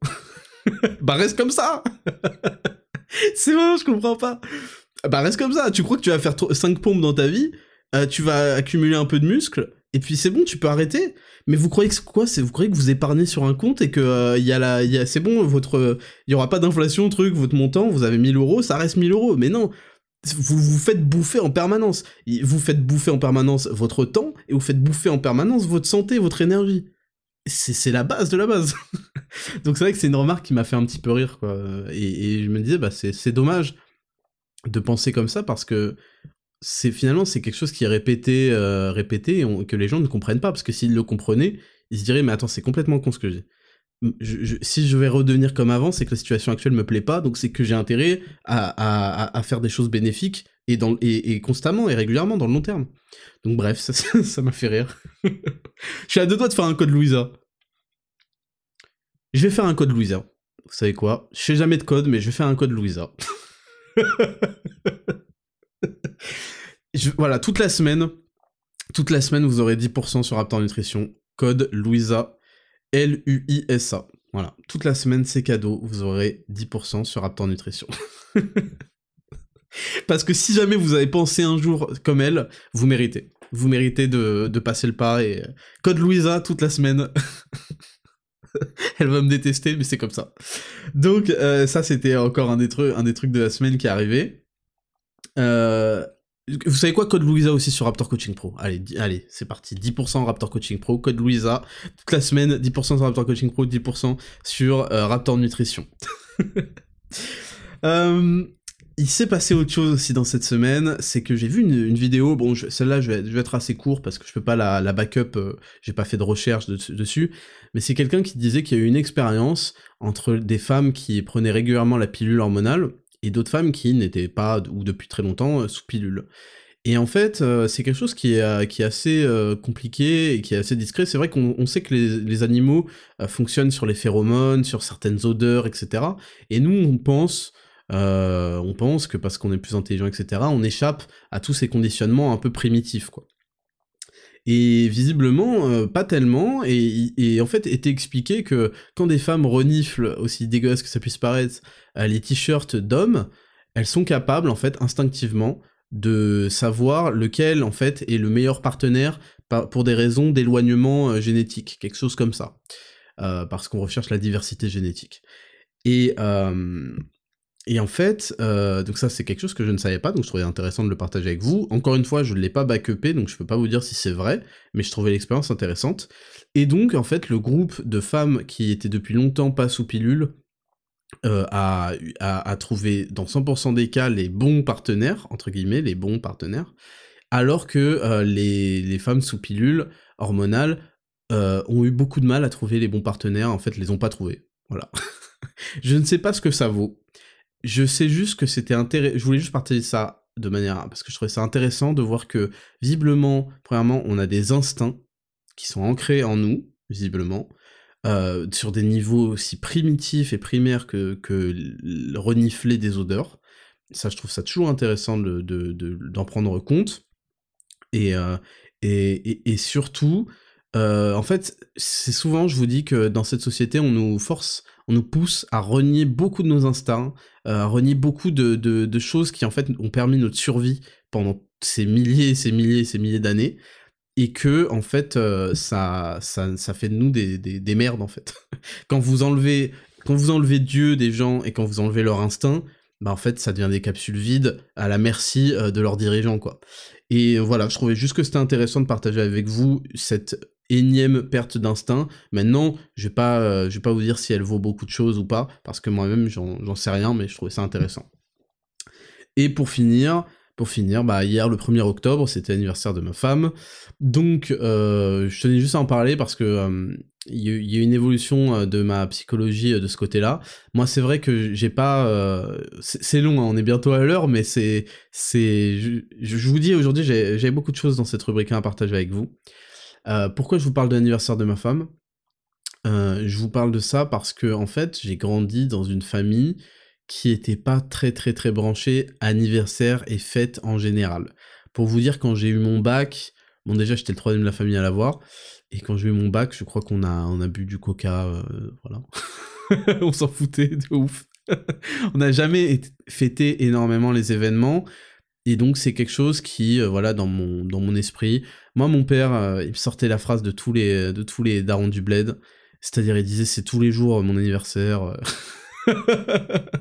<laughs> bah reste comme ça. <laughs> c'est bon, je comprends pas. Bah reste comme ça. Tu crois que tu vas faire 5 pompes dans ta vie, euh, tu vas accumuler un peu de muscles et puis c'est bon, tu peux arrêter. Mais vous croyez que quoi? Vous croyez que vous épargnez sur un compte et que euh, il y a la, c'est bon, votre, il y aura pas d'inflation, truc, votre montant, vous avez 1000 euros, ça reste 1000 euros. Mais non, vous vous faites bouffer en permanence. Vous faites bouffer en permanence votre temps et vous faites bouffer en permanence votre santé, votre énergie. C'est la base de la base. <laughs> Donc c'est vrai que c'est une remarque qui m'a fait un petit peu rire, et je me disais, bah c'est dommage de penser comme ça parce que c'est finalement c'est quelque chose qui est répété, euh, répété que les gens ne comprennent pas parce que s'ils le comprenaient, ils se diraient mais attends c'est complètement con ce que j'ai. si je vais redevenir comme avant, c'est que la situation actuelle me plaît pas, donc c'est que j'ai intérêt à, faire des choses bénéfiques et, dans, et, constamment et régulièrement dans le long terme. Donc bref, <laughs> ça m'a fait rire. <laughs> je suis à deux doigts de faire un code Louisa. Je vais faire un code Louisa. Vous savez quoi? Je sais jamais de code, mais je vais faire un code Louisa. <laughs> voilà, toute la semaine, toute la semaine, vous aurez 10% sur Raptor Nutrition. Code Louisa, L-U-I-S-A. Voilà, toute la semaine, c'est cadeau. Vous aurez 10% sur Raptor Nutrition. <laughs> Parce que si jamais vous avez pensé un jour comme elle, vous méritez. Vous méritez de, passer le pas et... Code Louisa toute la semaine. <laughs> elle va me détester, mais c'est comme ça. Donc euh, ça, c'était encore un des, un des trucs de la semaine qui est arrivé. Euh, vous savez quoi, code Louisa aussi sur Raptor Coaching Pro. Allez, allez, c'est parti. 10% Raptor Coaching Pro, code Louisa. Toute la semaine, 10% sur Raptor Coaching Pro, 10% sur euh, Raptor Nutrition. <laughs> il s'est passé autre chose aussi dans cette semaine, c'est que j'ai vu une, vidéo, bon celle-là je vais, être assez court parce que je peux pas la, backup, j'ai pas fait de recherche dessus, mais c'est quelqu'un qui disait qu'il y a eu une expérience entre des femmes qui prenaient régulièrement la pilule hormonale et d'autres femmes qui n'étaient pas, ou depuis très longtemps, euh, sous pilule. Et en fait, euh, c'est quelque chose qui est, euh, qui est assez compliqué et qui est assez discret. C'est vrai qu'on sait que les, animaux fonctionnent sur les phéromones, sur certaines odeurs, etc. Et nous, on pense, on pense que parce qu'on est plus intelligent, etc., on échappe à tous ces conditionnements un peu primitifs, quoi. Et visiblement, euh, pas tellement, et, en fait, était expliqué que quand des femmes reniflent, aussi dégueulasses que ça puisse paraître, euh, les t-shirts d'hommes, elles sont capables, en fait, instinctivement, de savoir lequel, en fait, est le meilleur partenaire pour des raisons d'éloignement euh, génétique, quelque chose comme ça. parce qu'on recherche la diversité génétique. Et, et en fait, euh, donc ça c'est quelque chose que je ne savais pas, donc je trouvais intéressant de le partager avec vous. Encore une fois, je ne l'ai pas backupé, donc je peux pas vous dire si c'est vrai, mais je trouvais l'expérience intéressante. Et donc, en fait, le groupe de femmes qui étaient depuis longtemps pas sous pilule euh, a, a, trouvé dans 100% des cas les bons partenaires, entre guillemets, les bons partenaires, alors que euh, les, les, femmes sous pilule hormonale ont eu beaucoup de mal à trouver les bons partenaires, en fait, les ont pas trouvés. Voilà. <laughs> je ne sais pas ce que ça vaut. Je sais juste que c'était intéressant. Je voulais juste partager ça de manière. Parce que je trouvais ça intéressant de voir que, visiblement, premièrement, on a des instincts qui sont ancrés en nous, visiblement, euh, sur des niveaux aussi primitifs et primaires que, que renifler des odeurs. Ça, je trouve ça toujours intéressant d'en de, de, prendre compte. Et, euh, et, et, et, surtout, euh, en fait, c'est souvent, je vous dis que dans cette société, on nous force, on nous pousse à renier beaucoup de nos instincts, euh, beaucoup de, choses qui en fait ont permis notre survie pendant ces milliers, ces milliers, ces milliers d'années, et que en fait, euh, ça, ça, fait de nous des, merdes en fait. <laughs> quand vous enlevez, quand vous enlevez Dieu des gens et quand vous enlevez leur instinct, bah en fait, ça devient des capsules vides à la merci de leurs dirigeants quoi. Et voilà, je trouvais juste que c'était intéressant de partager avec vous cette énième perte d'instinct. Maintenant, je vais pas, euh, je vais pas vous dire si elle vaut beaucoup de choses ou pas, parce que moi-même, j'en sais rien, mais je trouvais ça intéressant. Et pour finir, pour finir, bah hier le 1er octobre, c'était l'anniversaire de ma femme, donc euh, je tenais juste à en parler parce que euh, il y, a une évolution de ma psychologie de ce côté-là. Moi, c'est vrai que j'ai pas, c'est long, hein, on est bientôt à l'heure, mais c'est, c'est, je, je, vous dis aujourd'hui, j'ai beaucoup de choses dans cette rubrique à partager avec vous. Euh, pourquoi je vous parle de l'anniversaire de ma femme? Euh, Je vous parle de ça parce que en fait, j'ai grandi dans une famille qui était pas très très très branchée anniversaire et fête en général. Pour vous dire, quand j'ai eu mon bac, bon déjà j'étais le troisième de la famille à l'avoir, et quand j'ai eu mon bac, je crois qu'on a, on a bu du coca, euh, voilà. <laughs> on s'en foutait de ouf. <laughs> on n'a jamais fêté énormément les événements, Et donc c'est quelque chose qui, voilà, dans mon, dans mon esprit, moi mon père, il sortait la phrase de tous les, de tous les darons du bled, c'est-à-dire il disait c'est tous les jours mon anniversaire. <laughs>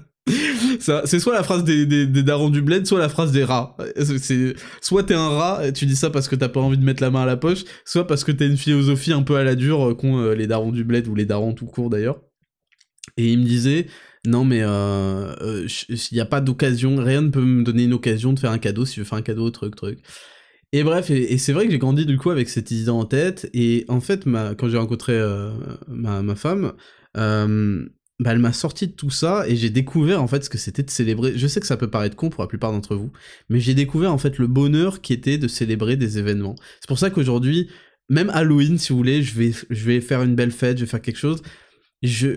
c'est soit la phrase des, des, darons du bled, soit la phrase des rats. Soit t'es un rat, et tu dis ça parce que t'as pas envie de mettre la main à la poche, soit parce que t'as une philosophie un peu à la dure qu'ont euh, les darons du bled ou les darons tout court d'ailleurs. Et il me disait non mais euh, euh il n'y a pas d'occasion, rien ne peut me donner une occasion de faire un cadeau si je fais un cadeau, truc, truc. Et bref, et, c'est vrai que j'ai grandi du coup avec cette idée en tête, et en fait, quand j'ai rencontré euh, ma, ma, femme, euh, bah, elle m'a sorti de tout ça et j'ai découvert en fait ce que c'était de célébrer. Je sais que ça peut paraître con pour la plupart d'entre vous, mais j'ai découvert en fait le bonheur qui était de célébrer des événements. C'est pour ça qu'aujourd'hui, même Halloween, si vous voulez, je vais, je vais faire une belle fête, je vais faire quelque chose.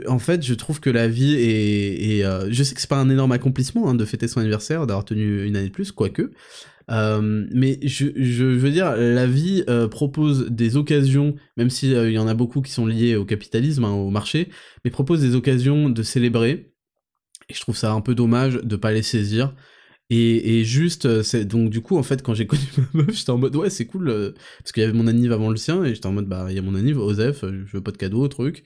En fait, je trouve que la vie est, euh, je sais que c'est pas un énorme accomplissement hein, de fêter son anniversaire, d'avoir tenu une année de plus, quoique, euh, mais je, je, veux dire, la vie euh, propose des occasions, même s'il y en a beaucoup qui sont liées au capitalisme, hein, au marché, mais propose des occasions de célébrer. Et je trouve ça un peu dommage de pas les saisir. Et, juste, c'est donc du coup, en fait, quand j'ai <laughs> connu ma meuf, j'étais en mode ouais, c'est cool, parce qu'il y avait mon anniv avant le sien, et j'étais en mode bah, il y a mon anniv, Osef, je veux pas de cadeau, truc.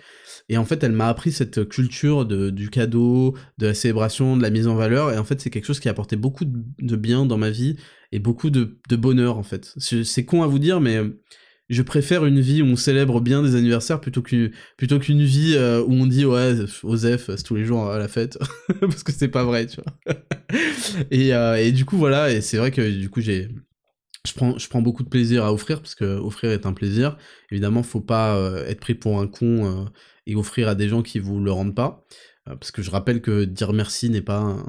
Et en fait, elle m'a appris cette culture de, du cadeau, de la célébration, de la mise en valeur, et en fait, c'est quelque chose qui a apporté beaucoup de, bien dans ma vie, et beaucoup de, de bonheur, en fait. C'est con à vous dire, mais je préfère une vie où on célèbre bien des anniversaires plutôt qu'une plutôt vie euh, où on dit ouais Osef c'est tous les jours à la fête <laughs> parce que c'est pas vrai tu vois et, euh, et du coup voilà et c'est vrai que du coup j'ai je prends, je prends beaucoup de plaisir à offrir parce que offrir est un plaisir. Évidemment, faut pas euh, être pris pour un con et offrir à des gens qui vous le rendent pas. Euh, parce que je rappelle que dire merci n'est pas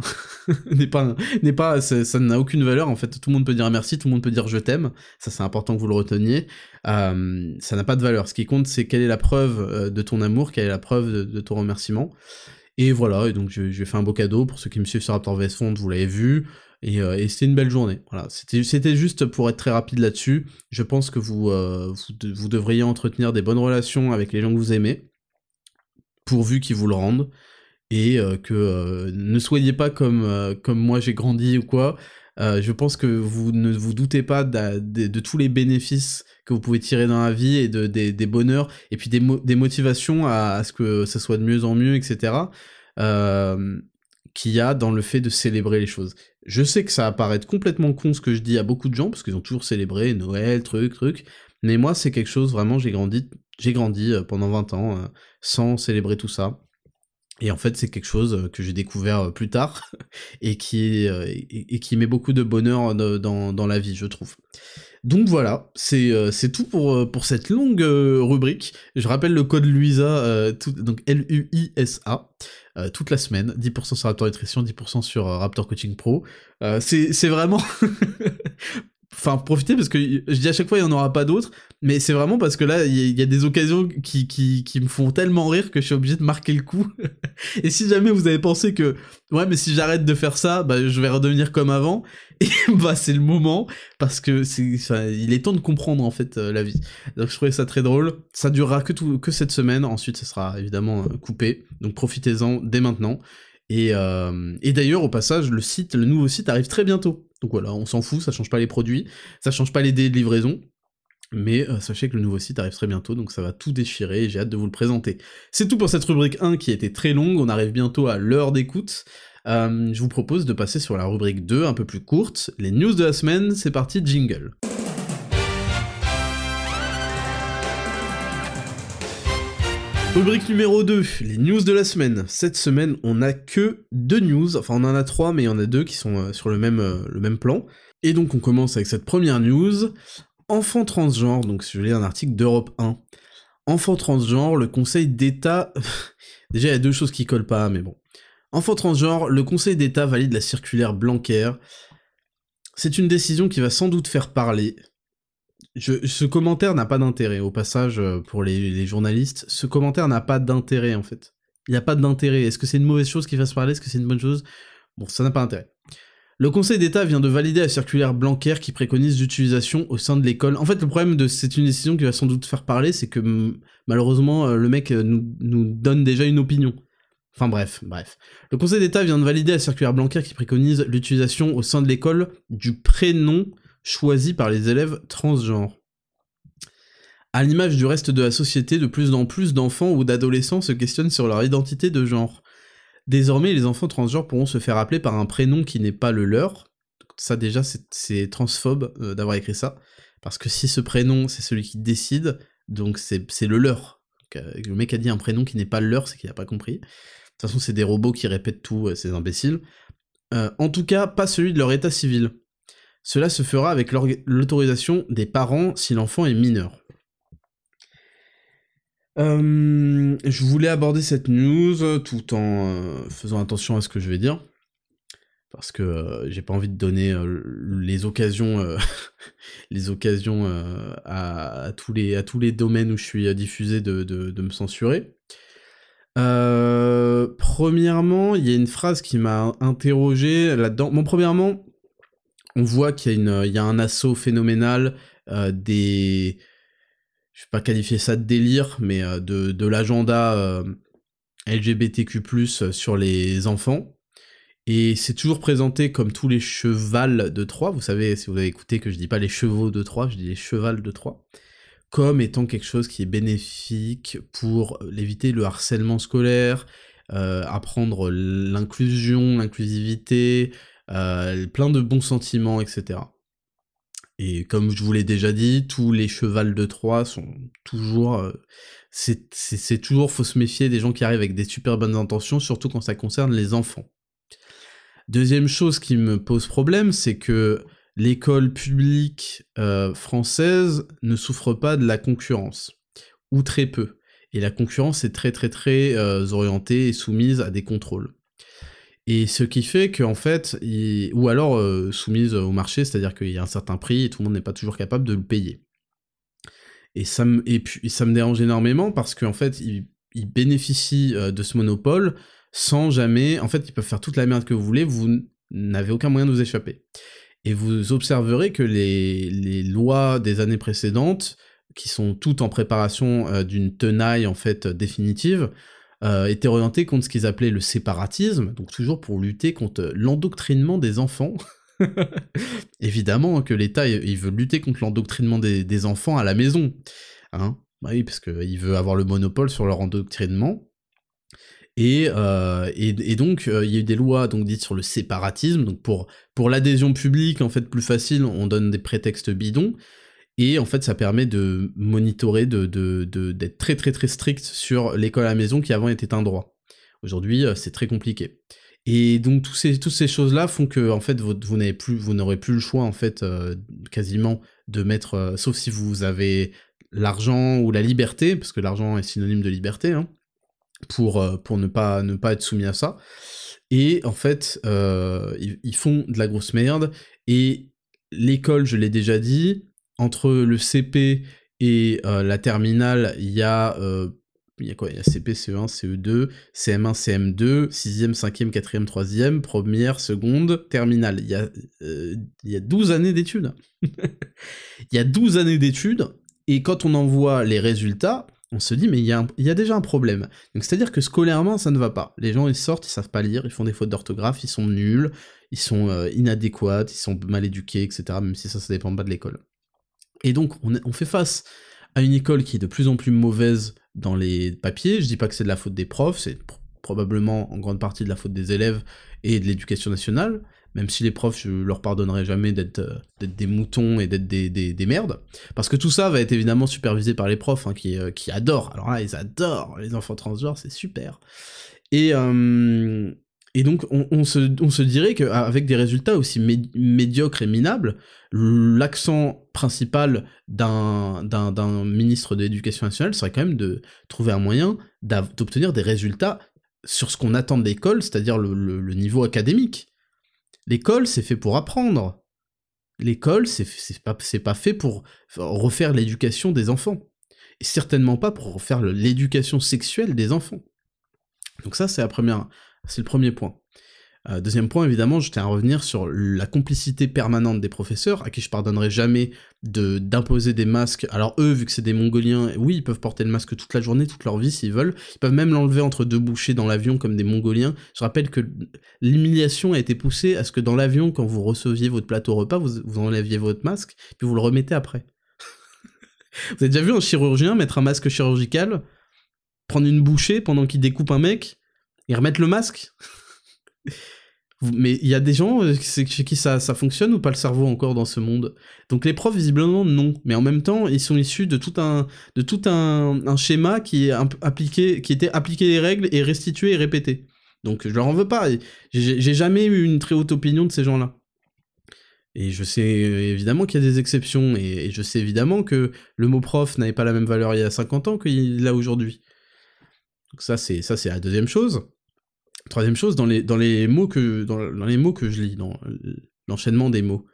<laughs> n'est pas n'est pas ça n'a aucune valeur en fait. Tout le monde peut dire merci tout le monde peut dire je t'aime. Ça c'est important que vous le reteniez. Euh, ça n'a pas de valeur. Ce qui compte c'est quelle est la preuve euh, de ton amour quelle est la preuve de, ton remerciement. Et voilà. Et donc je fait un beau cadeau. Pour ceux qui me suivent sur Raptor VS Fond vous l'avez vu. Et, et c'était une belle journée. Voilà. C'était c'était juste pour être très rapide là-dessus. Je pense que vous, vous vous devriez entretenir des bonnes relations avec les gens que vous aimez pourvu qu'ils vous le rendent et euh, que euh, ne soyez pas comme, euh, comme moi j'ai grandi ou quoi. je pense que vous ne vous doutez pas de, tous les bénéfices que vous pouvez tirer dans la vie et de, des, des bonheurs et puis des, des motivations à, ce que ça soit de mieux en mieux, etc. qu'il y a dans le fait de célébrer les choses. Je sais que ça va paraître complètement con ce que je dis à beaucoup de gens, parce qu'ils ont toujours célébré Noël, truc, truc, mais moi c'est quelque chose, vraiment, j'ai grandi, j'ai grandi pendant 20 ans sans célébrer tout ça. Et en fait, c'est quelque chose euh, que j'ai découvert euh, plus tard <laughs> et qui, euh, qui met beaucoup de bonheur dans, dans, la vie, je trouve. Donc voilà, c'est tout pour, pour cette longue rubrique. Je rappelle le code LUISA, donc L-U-I-S-A, toute la semaine, 10% sur Raptor Nutrition, 10% sur Raptor Coaching Pro. c'est vraiment <laughs> enfin profiter parce que je dis à chaque fois il n'y en aura pas d'autres mais c'est vraiment parce que là il y, a des occasions qui, qui, qui, me font tellement rire que je suis obligé de marquer le coup. <laughs> Et si jamais vous avez pensé que ouais mais si j'arrête de faire ça bah je vais redevenir comme avant. <laughs> Bah c'est le moment parce que c'est il est temps de comprendre en fait euh, la vie. Donc je trouvais ça très drôle. Ça durera que tout que cette semaine. Ensuite ça sera évidemment euh, coupé. Donc profitez-en dès maintenant. Et, euh, et d'ailleurs, au passage, le site, le nouveau site arrive très bientôt. Donc voilà, on s'en fout, ça change pas les produits, ça change pas les délais de livraison. Mais euh, sachez que le nouveau site arrive très bientôt, donc ça va tout déchirer et j'ai hâte de vous le présenter. C'est tout pour cette rubrique 1 qui été très longue, on arrive bientôt à l'heure d'écoute. Euh, je vous propose de passer sur la rubrique 2, un peu plus courte, les news de la semaine, c'est parti, jingle. Rubrique numéro 2, les news de la semaine. Cette semaine, on n'a que deux news, enfin on en a trois, mais il y en a deux qui sont euh, sur le même, euh, le même plan. Et donc on commence avec cette première news. Enfant transgenre, donc je lis un article d'Europe 1. Enfant transgenre, le Conseil d'État... <laughs> Déjà, il y a deux choses qui collent pas, mais bon. Enfant transgenre, le Conseil d'État valide la circulaire Blanquer. C'est une décision qui va sans doute faire parler, ce commentaire n'a pas d'intérêt, au passage, euh, pour les, journalistes. Ce commentaire n'a pas d'intérêt, en fait. Il n'y a pas d'intérêt. Est-ce que c'est une mauvaise chose qui fasse parler? Est-ce que c'est une bonne chose? Bon, ça n'a pas d'intérêt. Le Conseil d'État vient de valider la circulaire Blanquer qui préconise l'utilisation au sein de l'école. En fait, le problème de c'est une décision qui va sans doute faire parler, c'est que malheureusement, euh, le mec euh, nous, nous donne déjà une opinion. Enfin bref, bref. Le Conseil d'État vient de valider la circulaire Blanquer qui préconise l'utilisation au sein de l'école du prénom choisi par les élèves transgenres. À l'image du reste de la société, de plus en plus d'enfants ou d'adolescents se questionnent sur leur identité de genre. Désormais, les enfants transgenres pourront se faire appeler par un prénom qui n'est pas le leur. Ça déjà, c'est transphobe euh, d'avoir écrit ça. Parce que si ce prénom, c'est celui qui décide, donc c'est le leur. Euh, le mec a dit un prénom qui n'est pas le leur, c'est qu'il n'a pas compris. De toute façon, c'est des robots qui répètent tout, euh, ces imbéciles. En tout cas, pas celui de leur état civil. Cela se fera avec l'autorisation des parents si l'enfant est mineur. Euh, je voulais aborder cette news tout en faisant attention à ce que je vais dire. Parce que j'ai pas envie de donner les occasions, <laughs> les occasions à, tous les, à tous les domaines où je suis diffusé de, de me censurer. Euh, premièrement, il y a une phrase qui m'a interrogé là-dedans. Bon, premièrement, on voit qu'il y, a un assaut phénoménal euh, des... Je vais pas qualifier ça de délire, mais euh, de, l'agenda LGBTQ+, sur les enfants. Et c'est toujours présenté comme tous les chevals de Troie. Vous savez, si vous avez écouté que je dis pas les chevaux de Troie, je dis les chevals de Troie comme étant quelque chose qui est bénéfique pour éviter le harcèlement scolaire, euh, apprendre l'inclusion, l'inclusivité, euh, plein de bons sentiments, etc. Et comme je vous l'ai déjà dit, tous les chevals de Troie sont toujours... Euh, c'est toujours, faut se méfier des gens qui arrivent avec des super bonnes intentions, surtout quand ça concerne les enfants. Deuxième chose qui me pose problème, c'est que l'école publique euh, française ne souffre pas de la concurrence, ou très peu. Et la concurrence est très très très euh, orientée et soumise à des contrôles. Et ce qui fait qu'en fait, ou alors euh, soumise au marché, c'est-à-dire qu'il y a un certain prix et tout le monde n'est pas toujours capable de le payer. Et ça me, dérange énormément parce qu'en fait, ils, bénéficient de ce monopole sans jamais... En fait, ils peuvent faire toute la merde que vous voulez, vous n'avez aucun moyen de vous échapper. Et vous observerez que les, lois des années précédentes, qui sont toutes en préparation euh, d'une tenaille en fait définitive, euh, étaient orientées contre ce qu'ils appelaient le séparatisme, donc toujours pour lutter contre l'endoctrinement des enfants. <laughs> Évidemment que l'État il veut lutter contre l'endoctrinement des, enfants à la maison, hein bah oui, parce qu'il veut avoir le monopole sur leur endoctrinement. Euh, et, et, donc, euh, il y a eu des lois donc dites sur le séparatisme. Donc, pour, pour l'adhésion publique, en fait, plus facile, on donne des prétextes bidons. Et en fait, ça permet de monitorer, de, d'être très très très strict sur l'école à la maison qui avant était un droit. Aujourd'hui, euh, c'est très compliqué. Et donc, ces, toutes ces choses-là font que, en fait, vous, plus, n'aurez plus le choix, en fait, quasiment, de mettre, sauf si vous avez l'argent ou la liberté, parce que l'argent est synonyme de liberté, hein, pour, euh, pour ne, pas, ne pas être soumis à ça. Et en fait, euh, ils, font de la grosse merde. Et l'école, je l'ai déjà dit, entre le CP et euh, la terminale, il y a... il y a quoi? Il y a CP, CE1, CE2, CM1, CM2, 6e, 5e, 4e, 3e, première, seconde, terminale. Il y a, il y a 12 années d'études. <laughs> il y a 12 années d'études, et quand on envoie les résultats, on se dit mais il y, a déjà un problème. Donc c'est-à-dire que scolairement ça ne va pas. Les gens ils sortent, ils savent pas lire, ils font des fautes d'orthographe, ils sont nuls, ils sont euh, inadéquats, ils sont mal éduqués, etc. Même si ça ça dépend pas de l'école. Et donc on, fait face à une école qui est de plus en plus mauvaise dans les papiers. Je dis pas que c'est de la faute des profs, c'est probablement en grande partie de la faute des élèves et de l'éducation nationale, même si les profs, je leur pardonnerai jamais d'être euh, des moutons et d'être des, des, merdes, parce que tout ça va être évidemment supervisé par les profs, hein, qui, euh, qui adorent, alors là, ils adorent les enfants transgenres, c'est super. Et, euh, et donc, on, se, on se dirait qu'avec des résultats aussi médiocres et minables, l'accent principal d'un ministre de l'Éducation nationale serait quand même de trouver un moyen d'obtenir des résultats sur ce qu'on attend de l'école, c'est-à-dire le, niveau académique. L'école, c'est fait pour apprendre. L'école, c'est pas, pas fait pour refaire l'éducation des enfants. Et certainement pas pour refaire l'éducation sexuelle des enfants. Donc ça, c'est la première, c'est le premier point. Euh, deuxième point, évidemment, je tiens à revenir sur la complicité permanente des professeurs, à qui je pardonnerai jamais de d'imposer des masques. Alors eux, vu que c'est des Mongoliens, oui, ils peuvent porter le masque toute la journée, toute leur vie s'ils veulent. Ils peuvent même l'enlever entre deux bouchées dans l'avion comme des Mongoliens. Je rappelle que l'humiliation a été poussée à ce que dans l'avion, quand vous receviez votre plateau repas, vous, vous enleviez votre masque, puis vous le remettez après. <laughs> vous avez déjà vu un chirurgien mettre un masque chirurgical, prendre une bouchée pendant qu'il découpe un mec, et remettre le masque mais il y a des gens euh, chez qui ça, fonctionne ou pas le cerveau encore dans ce monde? Donc les profs, visiblement, non. Mais en même temps, ils sont issus de tout un, schéma qui, est appliqué, qui était appliqué les règles et restitué et répété. Donc je leur en veux pas. J'ai jamais eu une très haute opinion de ces gens-là. Et je sais évidemment qu'il y a des exceptions, et, je sais évidemment que le mot prof n'avait pas la même valeur il y a 50 ans qu'il a aujourd'hui. Donc ça c'est la deuxième chose. Troisième chose, dans les, mots que je lis, dans l'enchaînement des mots,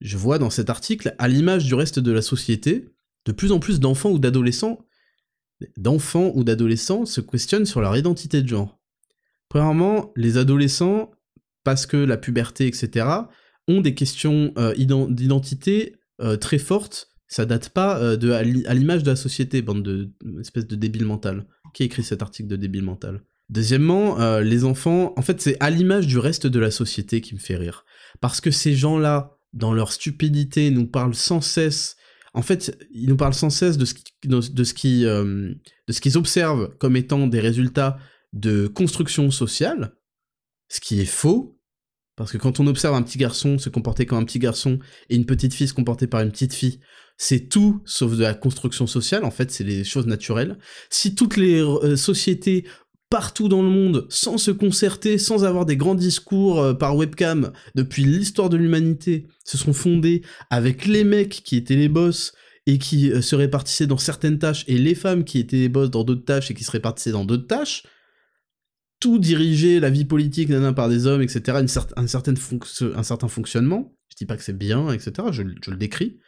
je vois dans cet article, à l'image du reste de la société, de plus en plus d'enfants ou d'adolescents, d'enfants ou d'adolescents se questionnent sur leur identité de genre. Premièrement, les adolescents, parce que la puberté, etc., ont des questions euh, d'identité euh, très fortes. Ça date pas euh, à l'image de la société, bande de espèce de débile mental. Qui écrit cet article de débile mental? Deuxièmement, euh, les enfants, en fait, c'est à l'image du reste de la société qui me fait rire. Parce que ces gens-là, dans leur stupidité, nous parlent sans cesse. En fait, ils nous parlent sans cesse de ce de ce qui, euh, qu'ils observent comme étant des résultats de construction sociale, ce qui est faux. Parce que quand on observe un petit garçon se comporter comme un petit garçon et une petite fille se comporter par une petite fille, c'est tout sauf de la construction sociale, en fait, c'est les choses naturelles. Si toutes les euh, sociétés partout dans le monde, sans se concerter, sans avoir des grands discours euh, par webcam depuis l'histoire de l'humanité, se sont fondés avec les mecs qui étaient les boss et qui euh, se répartissaient dans certaines tâches, et les femmes qui étaient les boss dans d'autres tâches et qui se répartissaient dans d'autres tâches, tout diriger la vie politique par des hommes, etc., un, certain fonctionnement, je dis pas que c'est bien, etc., je, le décris,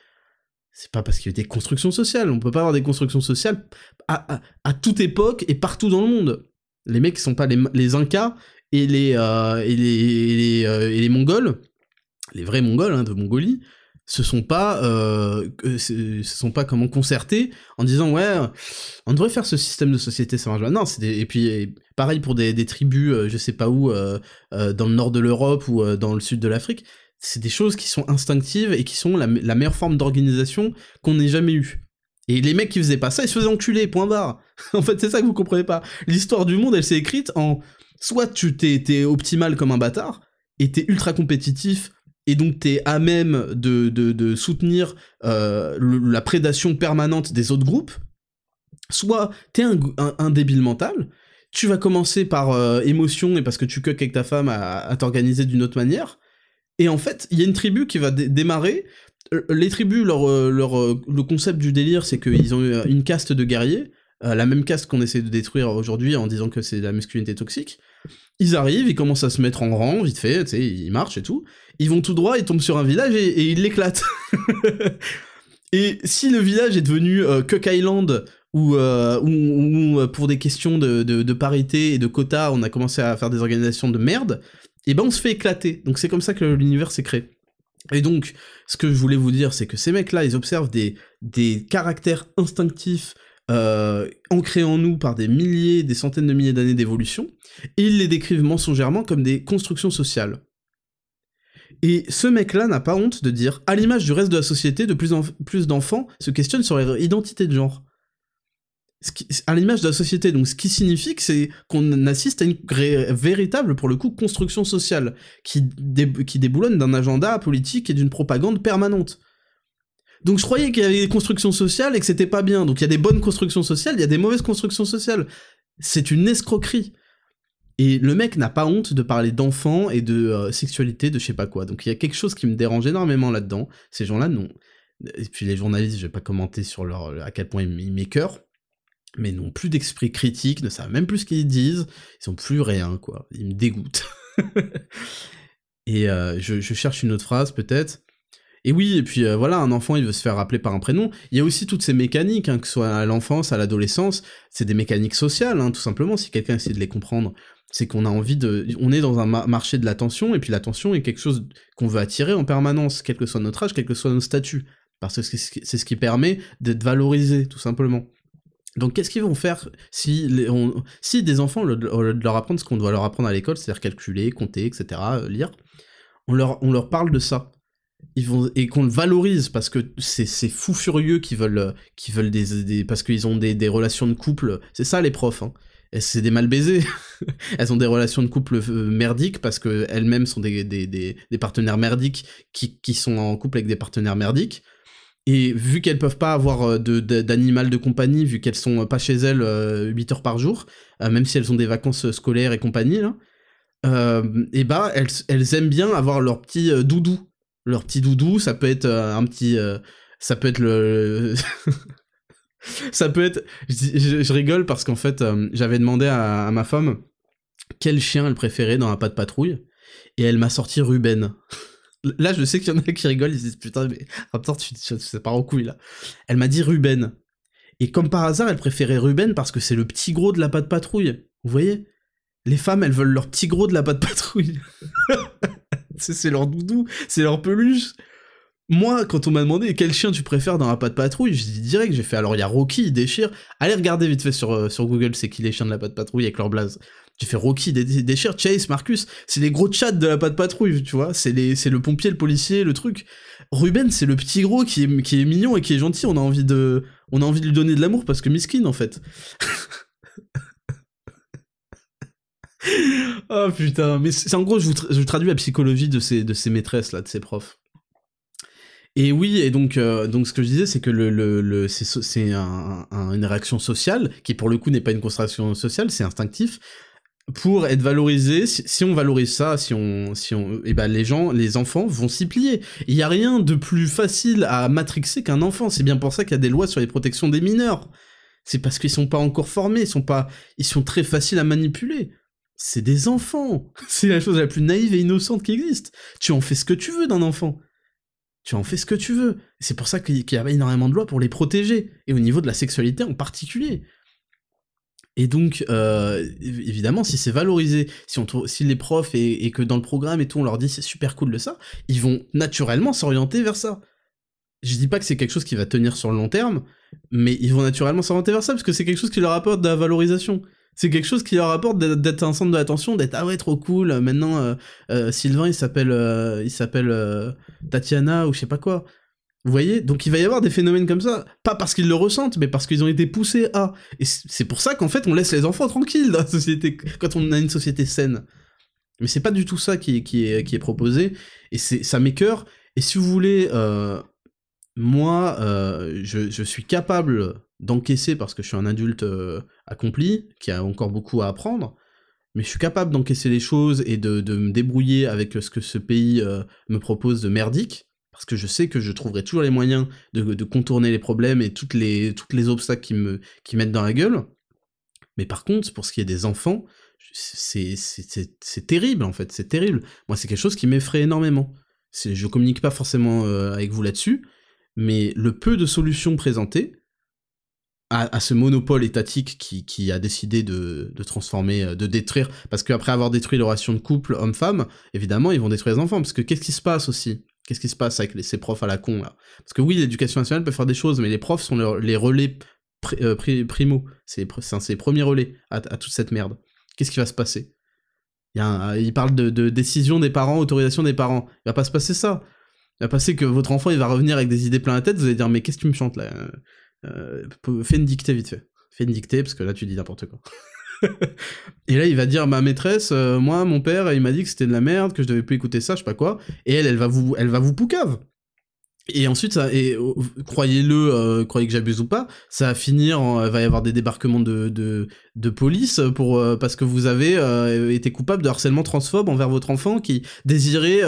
c'est pas parce qu'il y a des constructions sociales, on peut pas avoir des constructions sociales à toute époque et partout dans le monde. Les mecs qui sont pas les, Incas et les, euh, et les, euh, et les, Mongols, les vrais Mongols hein, de Mongolie, se sont pas, euh, se sont pas comment concertés en disant ouais, on devrait faire ce système de société, ça marche Non, c'est et puis pareil pour des, tribus, je sais pas où, dans le nord de l'Europe ou dans le sud de l'Afrique. C'est des choses qui sont instinctives et qui sont la, la meilleure forme d'organisation qu'on ait jamais eue. Et les mecs qui faisaient pas ça, ils se faisaient enculer, point barre. <laughs> en fait, c'est ça que vous comprenez pas. L'histoire du monde, elle s'est écrite en soit tu t'es, optimal comme un bâtard, et t'es ultra compétitif, et donc t'es à même de, de, soutenir euh, la prédation permanente des autres groupes, soit t'es un, un, débile mental, tu vas commencer par euh, émotion et parce que tu cuck avec ta femme à, t'organiser d'une autre manière, et en fait, il y a une tribu qui va démarrer les tribus, leur, euh, leur, euh, le concept du délire, c'est qu'ils ont une caste de guerriers, la même caste qu'on essaie de détruire aujourd'hui en disant que c'est la masculinité toxique. Ils arrivent, ils commencent à se mettre en rang, vite fait, tu sais, ils marchent et tout. Ils vont tout droit, ils tombent sur un village et, ils l'éclatent. <laughs> et si le village est devenu euh, Cook Island, ou, ou, pour des questions de, de, de, parité et de quotas, on a commencé à faire des organisations de merde, et ben on se fait éclater. Donc c'est comme ça que l'univers s'est créé. Et donc, ce que je voulais vous dire, c'est que ces mecs-là, ils observent des, caractères instinctifs euh, ancrés en nous par des milliers, des centaines de milliers d'années d'évolution, et ils les décrivent mensongèrement comme des constructions sociales. Et ce mec-là n'a pas honte de dire, à l'image du reste de la société, de plus en plus d'enfants se questionnent sur leur identité de genre à l'image de la société. Donc, ce qui signifie que c'est qu'on assiste à une véritable, pour le coup, construction sociale qui, qui déboulonne d'un agenda politique et d'une propagande permanente. Donc, je croyais qu'il y avait des constructions sociales et que c'était pas bien. Donc, il y a des bonnes constructions sociales, il y a des mauvaises constructions sociales. C'est une escroquerie. Et le mec n'a pas honte de parler d'enfants et de euh, sexualité, de je sais pas quoi. Donc, il y a quelque chose qui me dérange énormément là-dedans. Ces gens-là, non. Et puis les journalistes, je vais pas commenter sur leur à quel point ils m'écœurent mais n'ont plus d'esprit critique, ne savent même plus ce qu'ils disent, ils ont plus rien, quoi. Ils me dégoûtent. <laughs> et euh, je, cherche une autre phrase, peut-être. Et oui, et puis euh, voilà, un enfant, il veut se faire rappeler par un prénom. Il y a aussi toutes ces mécaniques, hein, que ce soit à l'enfance, à l'adolescence, c'est des mécaniques sociales, hein, tout simplement, si quelqu'un essaie de les comprendre. c'est qu'on a envie de... On est dans un marché de l'attention, et puis l'attention est quelque chose qu'on veut attirer en permanence, quel que soit notre âge, quel que soit nos statuts, parce que c'est ce qui permet d'être valorisé, tout simplement. Donc qu'est-ce qu'ils vont faire si, si des enfants, au lieu de leur apprendre ce qu'on doit leur apprendre à l'école, c'est-à-dire calculer, compter, etc., euh, lire, on leur, on leur parle de ça ils vont et qu'on le valorise parce que c'est c'est fou furieux qui veulent qui veulent des, des parce qu'ils ont des, des relations de couple c'est ça les profs hein. c'est des mal baisés <laughs> elles ont des relations de couple euh, merdiques parce que elles-mêmes sont des, des partenaires merdiques qui, qui sont en couple avec des partenaires merdiques et vu qu'elles peuvent pas avoir euh, d'animal de, de, compagnie, vu qu'elles sont pas chez elles 8 euh, heures par jour, euh, même si elles ont des vacances scolaires et compagnie, là, et bah elles, elles, aiment bien avoir leur petit doudou. Leur petit doudou, ça peut être un petit... ça peut être le... <laughs> ça peut être... Je, rigole parce qu'en fait, j'avais demandé à, à, ma femme quel chien elle préférait dans la patte patrouille, et elle m'a sorti Ruben. <laughs> Là, je sais qu'il y en a qui rigolent, ils disent putain, mais Raptor, tu, tu pas en couille là. Elle m'a dit Ruben. Et comme par hasard, elle préférait Ruben parce que c'est le petit gros de la patte patrouille. Vous voyez? Les femmes, elles veulent leur petit gros de la patte patrouille. <laughs> c'est leur doudou, c'est leur peluche. Moi, quand on m'a demandé quel chien tu préfères dans la patte patrouille, j'ai dit direct, j'ai fait alors il y a Rocky, il déchire. Allez regarder vite fait sur, euh, Google, c'est qui les chiens de la patte patrouille avec leur blaze. J'ai fait Rocky, déchire, Chase, Marcus, c'est les gros chats de la patte patrouille, tu vois, c'est le pompier, le policier, le truc. Ruben, c'est le petit gros qui est, mignon et qui est gentil, on a envie de, de lui donner de l'amour parce que miskin, en fait. oh <laughs> putain, mais c'est en gros, je traduis la psychologie de ces, de ces maîtresses, là, de ces profs. Et oui, et donc, euh, donc ce que je disais, c'est que le, le, le c'est un, un, une réaction sociale, qui pour le coup n'est pas une construction sociale, c'est instinctif, pour être valorisé. Si, on valorise ça, si on, si on, et eh ben les gens, les enfants vont s'y plier. Il y a rien de plus facile à matrixer qu'un enfant. C'est bien pour ça qu'il y a des lois sur les protections des mineurs. C'est parce qu'ils sont pas encore formés, ils sont pas, ils sont très faciles à manipuler. C'est des enfants. <laughs> C'est la chose la plus naïve et innocente qui existe. Tu en fais ce que tu veux d'un enfant tu en fais ce que tu veux. C'est pour ça qu'il y a énormément de lois pour les protéger, et au niveau de la sexualité en particulier. Et donc, euh, évidemment, si c'est valorisé, si, les profs et, et, que dans le programme et tout, on leur dit c'est super cool de ça, ils vont naturellement s'orienter vers ça. Je dis pas que c'est quelque chose qui va tenir sur le long terme, mais ils vont naturellement s'orienter vers ça, parce que c'est quelque chose qui leur apporte de la valorisation c'est quelque chose qui leur apporte d'être un centre de l'attention, d'être ah ouais trop cool. Maintenant euh, euh, Sylvain il s'appelle euh, il s'appelle Tatiana ou je sais pas quoi. Vous voyez? Donc il va y avoir des phénomènes comme ça, pas parce qu'ils le ressentent, mais parce qu'ils ont été poussés à. Et c'est pour ça qu'en fait on laisse les enfants tranquilles dans la société quand on a une société saine. Mais c'est pas du tout ça qui, qui, est, qui est proposé, et c'est ça m'écœure. Et si vous voulez, moi, je, je suis capable d'encaisser parce que je suis un adulte euh, accompli, qui a encore beaucoup à apprendre, mais je suis capable d'encaisser les choses et de, de, me débrouiller avec ce que ce pays euh, me propose de merdique, parce que je sais que je trouverai toujours les moyens de, de contourner les problèmes et toutes les, toutes les obstacles qui me qui mettent dans la gueule. Mais par contre, pour ce qui est des enfants, c'est terrible en fait, c'est terrible. Moi, c'est quelque chose qui m'effraie énormément. Je communique pas forcément euh, avec vous là-dessus, mais le peu de solutions présentées, à, ce monopole étatique qui, a décidé de, transformer, euh, de détruire, parce qu'après avoir détruit la relation de couple homme-femme, évidemment, ils vont détruire les enfants, parce que qu'est-ce qui se passe aussi? Qu'est-ce qui se passe avec les, ces profs à la con, là? Parce que oui, l'éducation nationale peut faire des choses, mais les profs sont les relais euh, primo, c'est les premiers relais à, toute cette merde. Qu'est-ce qui va se passer? Il, parle de, de, décision des parents, autorisation des parents. Il va pas se passer ça. Il va passer que votre enfant, il va revenir avec des idées plein la tête, vous allez dire, mais qu'est-ce que tu me chantes, là? Euh, fais une dictée vite fait. Fais une dictée, parce que là, tu dis n'importe quoi. <laughs> et là, il va dire, ma maîtresse, euh, moi, mon père, il m'a dit que c'était de la merde, que je devais plus écouter ça, je sais pas quoi. Et elle, elle va vous, elle va vous poucave. Et ensuite, ça, et euh, croyez-le, euh, croyez que j'abuse ou pas, ça va finir, il va y avoir des débarquements de, de, police pour parce que vous avez été coupable de harcèlement transphobe envers votre enfant qui désirait,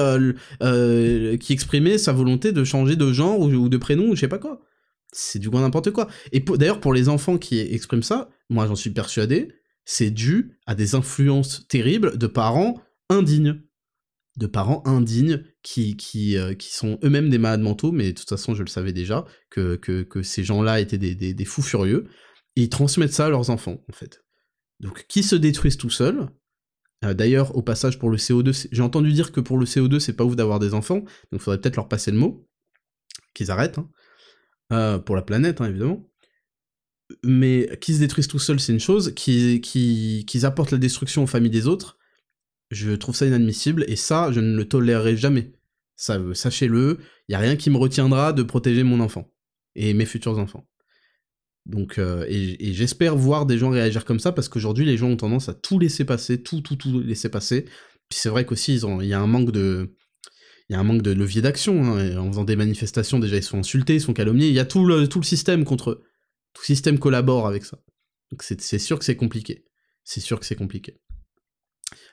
qui exprimait sa volonté de changer de genre ou, ou de prénom ou je sais pas quoi c'est du grand n'importe quoi. Et d'ailleurs, pour les enfants qui expriment ça, moi j'en suis persuadé, c'est dû à des influences terribles de parents indignes. De parents indignes qui, qui, euh, qui sont eux-mêmes des malades mentaux, mais de toute façon, je le savais déjà, que, ces gens-là étaient des, fous furieux, ils transmettent ça à leurs enfants, en fait. Donc, qui se détruisent tout seuls, D'ailleurs, au passage, pour le CO2, j'ai entendu dire que pour le CO2, c'est pas ouf d'avoir des enfants, donc faudrait peut-être leur passer le mot, qu'ils arrêtent, hein. Pour la planète, hein, évidemment. Mais qu'ils se détruisent tout seuls, c'est une chose, qu'ils apportent la destruction aux familles des autres, je trouve ça inadmissible, et ça, je ne le tolérerai jamais. Ça, sachez-le, il y a rien qui me retiendra de protéger mon enfant, et mes futurs enfants. Donc, euh, et, j'espère voir des gens réagir comme ça, parce qu'aujourd'hui, les gens ont tendance à tout laisser passer, tout, tout, tout laisser passer. Puis c'est vrai qu'aussi, il y a un manque de... Il y a un manque de levier d'action, hein, en faisant des manifestations, déjà ils sont insultés, ils sont calomniés, il y a tout le, système contre eux. Tout le système collabore avec ça. Donc c'est sûr que c'est compliqué. C'est sûr que c'est compliqué.